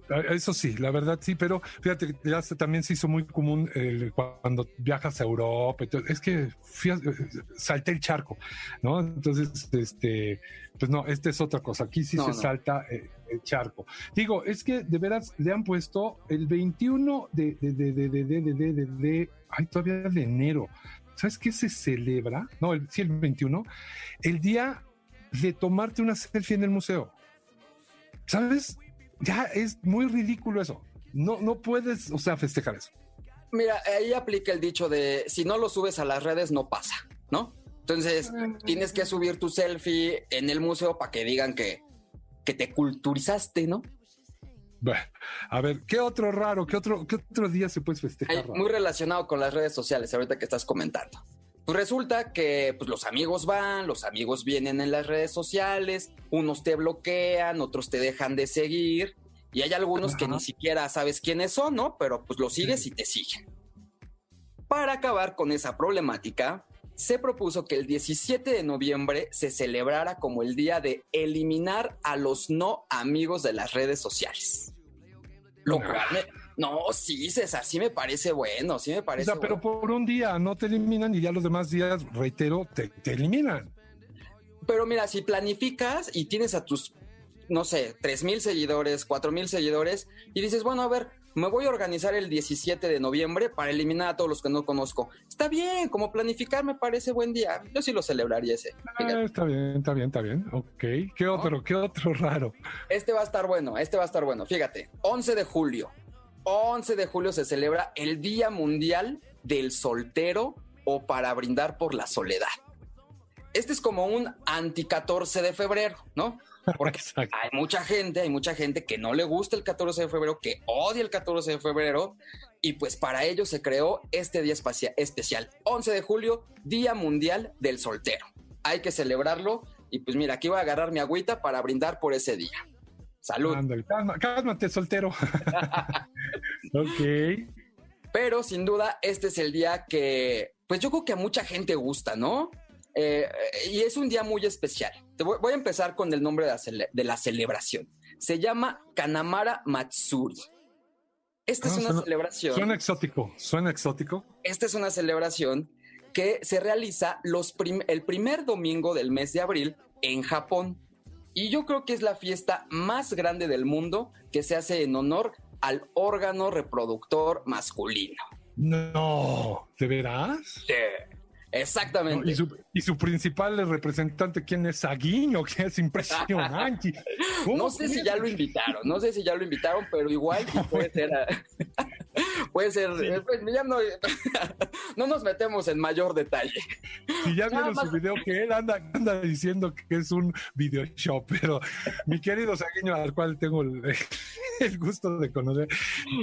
Ah, Eso sí, la verdad sí, pero fíjate, ya se- también se hizo muy común el- cuando viajas a Europa. Es que a- salté el charco, ¿no? Entonces, este, pues no, esta es otra cosa. Aquí sí No, se no. salta eh, el charco. Digo, es que de veras le han puesto el 21 de, de, de, de, de, de, de, de, de- de- ay, todavía de enero. ¿Sabes qué se celebra? No, el, sí, el 21, el día de tomarte una selfie en el museo. ¿Sabes? Ya es muy ridículo eso. No, no puedes, o sea, festejar eso. Mira, ahí aplica el dicho de si no lo subes a las redes no pasa, ¿no? Entonces, tienes que subir tu selfie en el museo para que digan que, que te culturizaste, ¿no? A ver, ¿qué otro raro? ¿Qué otro, qué otro día se puede festejar? Raro? muy relacionado con las redes sociales, ahorita que estás comentando. Pues resulta que pues, los amigos van, los amigos vienen en las redes sociales, unos te bloquean, otros te dejan de seguir, y hay algunos que ni siquiera sabes quiénes son, ¿no? Pero pues los sigues y te siguen. Para acabar con esa problemática, se propuso que el 17 de noviembre se celebrara como el día de eliminar a los no amigos de las redes sociales. Lo No. cual me- No, sí, César, sí me parece bueno, sí me O parece sea, pero bueno. por un día no te eliminan y ya los demás días, reitero, te, te eliminan. Pero mira, si planificas y tienes a tus, no sé, tres mil seguidores, cuatro mil seguidores, y dices, bueno, a ver, me voy a organizar el 17 de noviembre para eliminar a todos los que no conozco. Está bien, como planificar me parece buen día. Yo sí lo celebraría ese. Ah, está bien, está bien, está bien. Ok. ¿Qué otro? ¿Qué otro <laughs> raro? Este va a estar bueno, este va a estar bueno. Fíjate, 11 de julio. 11 de julio se celebra el Día Mundial del Soltero o para brindar por la soledad. Este es como un anti 14 de febrero, ¿no? <laughs> Porque Exacto. hay mucha gente, hay mucha gente que no le gusta el 14 de febrero, que odia el 14 de febrero, y pues para ello se creó este día especial, 11 de julio, Día Mundial del Soltero. Hay que celebrarlo, y pues mira, aquí voy a agarrar mi agüita para brindar por ese día. Salud. Ándale, cálmate, soltero. <laughs> ok. Pero sin duda, este es el día que, pues yo creo que a mucha gente gusta, ¿no? Eh, y es un día muy especial. Te voy, voy a empezar con el nombre de la, cele- de la celebración. Se llama Kanamara Matsuri. Esta es Ah, una suena- celebración. Suena exótico, suena exótico. Esta es una celebración que se realiza los prim- el primer domingo del mes de abril en Japón. Y yo creo que es la fiesta más grande del mundo que se hace en honor al órgano reproductor masculino. No, ¿de veras? Sí, exactamente. No, y, su, y su principal representante, ¿quién es Saguiño? Que es impresionante. <laughs> ¿Cómo No sé si ya lo invitaron, no sé si ya lo invitaron, pero igual puede ser. ah, <laughs> puede ser. eh, pues, ya no, <laughs> no nos metemos en mayor detalle. Si ya vieron su video que él anda, anda diciendo que es un video shop, pero mi querido Saguiño, al cual tengo el, <laughs> el gusto de conocer,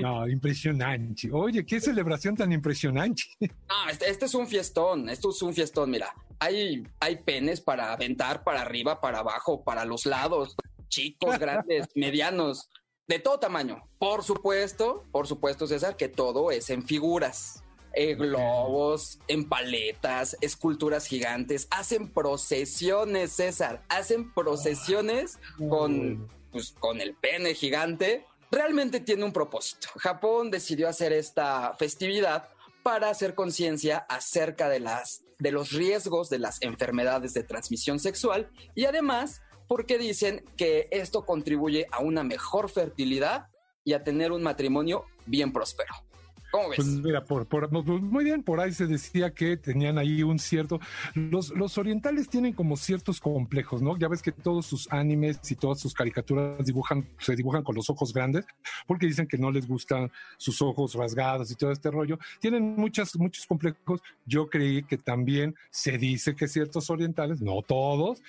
no, impresionante. Oye, qué celebración tan impresionante. No, este, este es un fiestón, esto es un fiestón, mira. Hay, hay penes para aventar para arriba, para abajo, para los lados, chicos, grandes, <laughs> medianos, de todo tamaño. Por supuesto, por supuesto, César, que todo es en figuras. Eh, globos, en paletas, esculturas gigantes, hacen procesiones, César, hacen procesiones con, pues, con el pene gigante. Realmente tiene un propósito. Japón decidió hacer esta festividad para hacer conciencia acerca de las de los riesgos de las enfermedades de transmisión sexual y además porque dicen que esto contribuye a una mejor fertilidad y a tener un matrimonio bien próspero. ¿Cómo ves? Pues mira, por, por- pues, muy bien, por ahí se decía que tenían ahí un cierto. Los, los orientales tienen como ciertos complejos, ¿no? Ya ves que todos sus animes y todas sus caricaturas dibujan, se dibujan con los ojos grandes, porque dicen que no les gustan sus ojos rasgados y todo este rollo. Tienen muchas, muchos complejos. Yo creí que también se dice que ciertos orientales, no todos,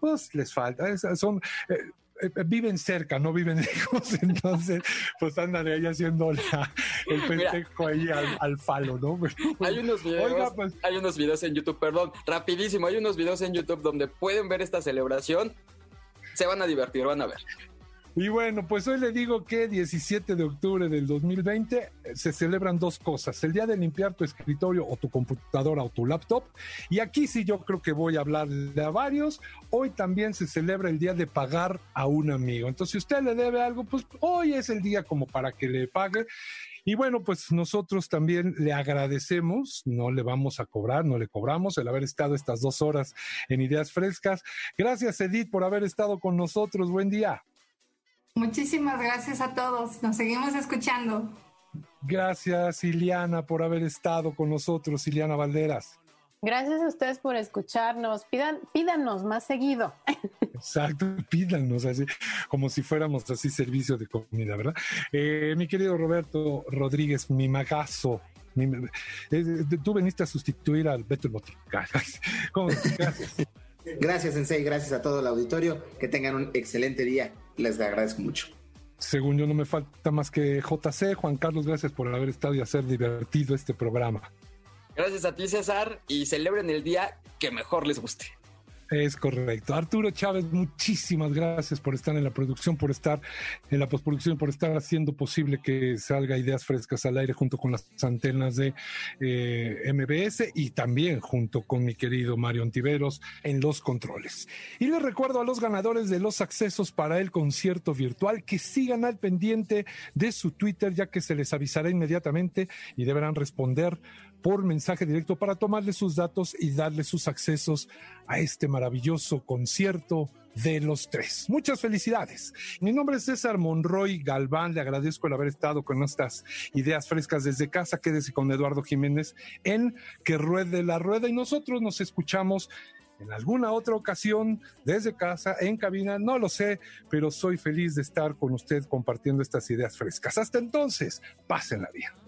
pues les falta. es- son. eh, eh, viven cerca, no viven <laughs> lejos, entonces pues andan ahí haciendo la, el pendejo ahí al, al falo, ¿no? Hay unos videos, Oiga, pues- hay unos videos en YouTube, perdón, rapidísimo, hay unos videos en YouTube donde pueden ver esta celebración. Se van a divertir, van a ver. Y bueno, pues hoy le digo que 17 de octubre del 2020 eh, se celebran dos cosas, el día de limpiar tu escritorio o tu computadora o tu laptop. Y aquí sí yo creo que voy a hablar de a varios. Hoy también se celebra el día de pagar a un amigo. Entonces, si usted le debe algo, pues hoy es el día como para que le pague. Y bueno, pues nosotros también le agradecemos, no le vamos a cobrar, no le cobramos el haber estado estas dos horas en Ideas Frescas. Gracias, Edith, por haber estado con nosotros. Buen día. Muchísimas gracias a todos. Nos seguimos escuchando. Gracias, Iliana, por haber estado con nosotros, Iliana Valderas. Gracias a ustedes por escucharnos. Pidan, pídanos más seguido. <laughs> Exacto, pídanos así, como si fuéramos así servicio de comida, ¿verdad? Eh, mi querido Roberto Rodríguez, mi magazo. mi- eh, tú veniste a sustituir al Beto el Botica. <laughs> ¿Cómo? Gracias. Gracias, Sensei. Gracias a todo el auditorio. Que tengan un excelente día. Les agradezco mucho. Según yo, no me falta más que JC. Juan Carlos, gracias por haber estado y hacer divertido este programa. Gracias a ti, César, y celebren el día que mejor les guste. Es correcto. Arturo Chávez, muchísimas gracias por estar en la producción, por estar en la postproducción, por estar haciendo posible que salga ideas frescas al aire junto con las antenas de eh, MBS y también junto con mi querido Mario Antiveros en los controles. Y les recuerdo a los ganadores de los accesos para el concierto virtual que sigan al pendiente de su Twitter, ya que se les avisará inmediatamente y deberán responder por mensaje directo para tomarle sus datos y darle sus accesos a este maravilloso concierto de los tres. Muchas felicidades. Mi nombre es César Monroy Galván. Le agradezco el haber estado con estas ideas frescas desde casa. Quédese con Eduardo Jiménez en Que Ruede la Rueda y nosotros nos escuchamos en alguna otra ocasión desde casa, en cabina, no lo sé, pero soy feliz de estar con usted compartiendo estas ideas frescas. Hasta entonces, pásenla bien.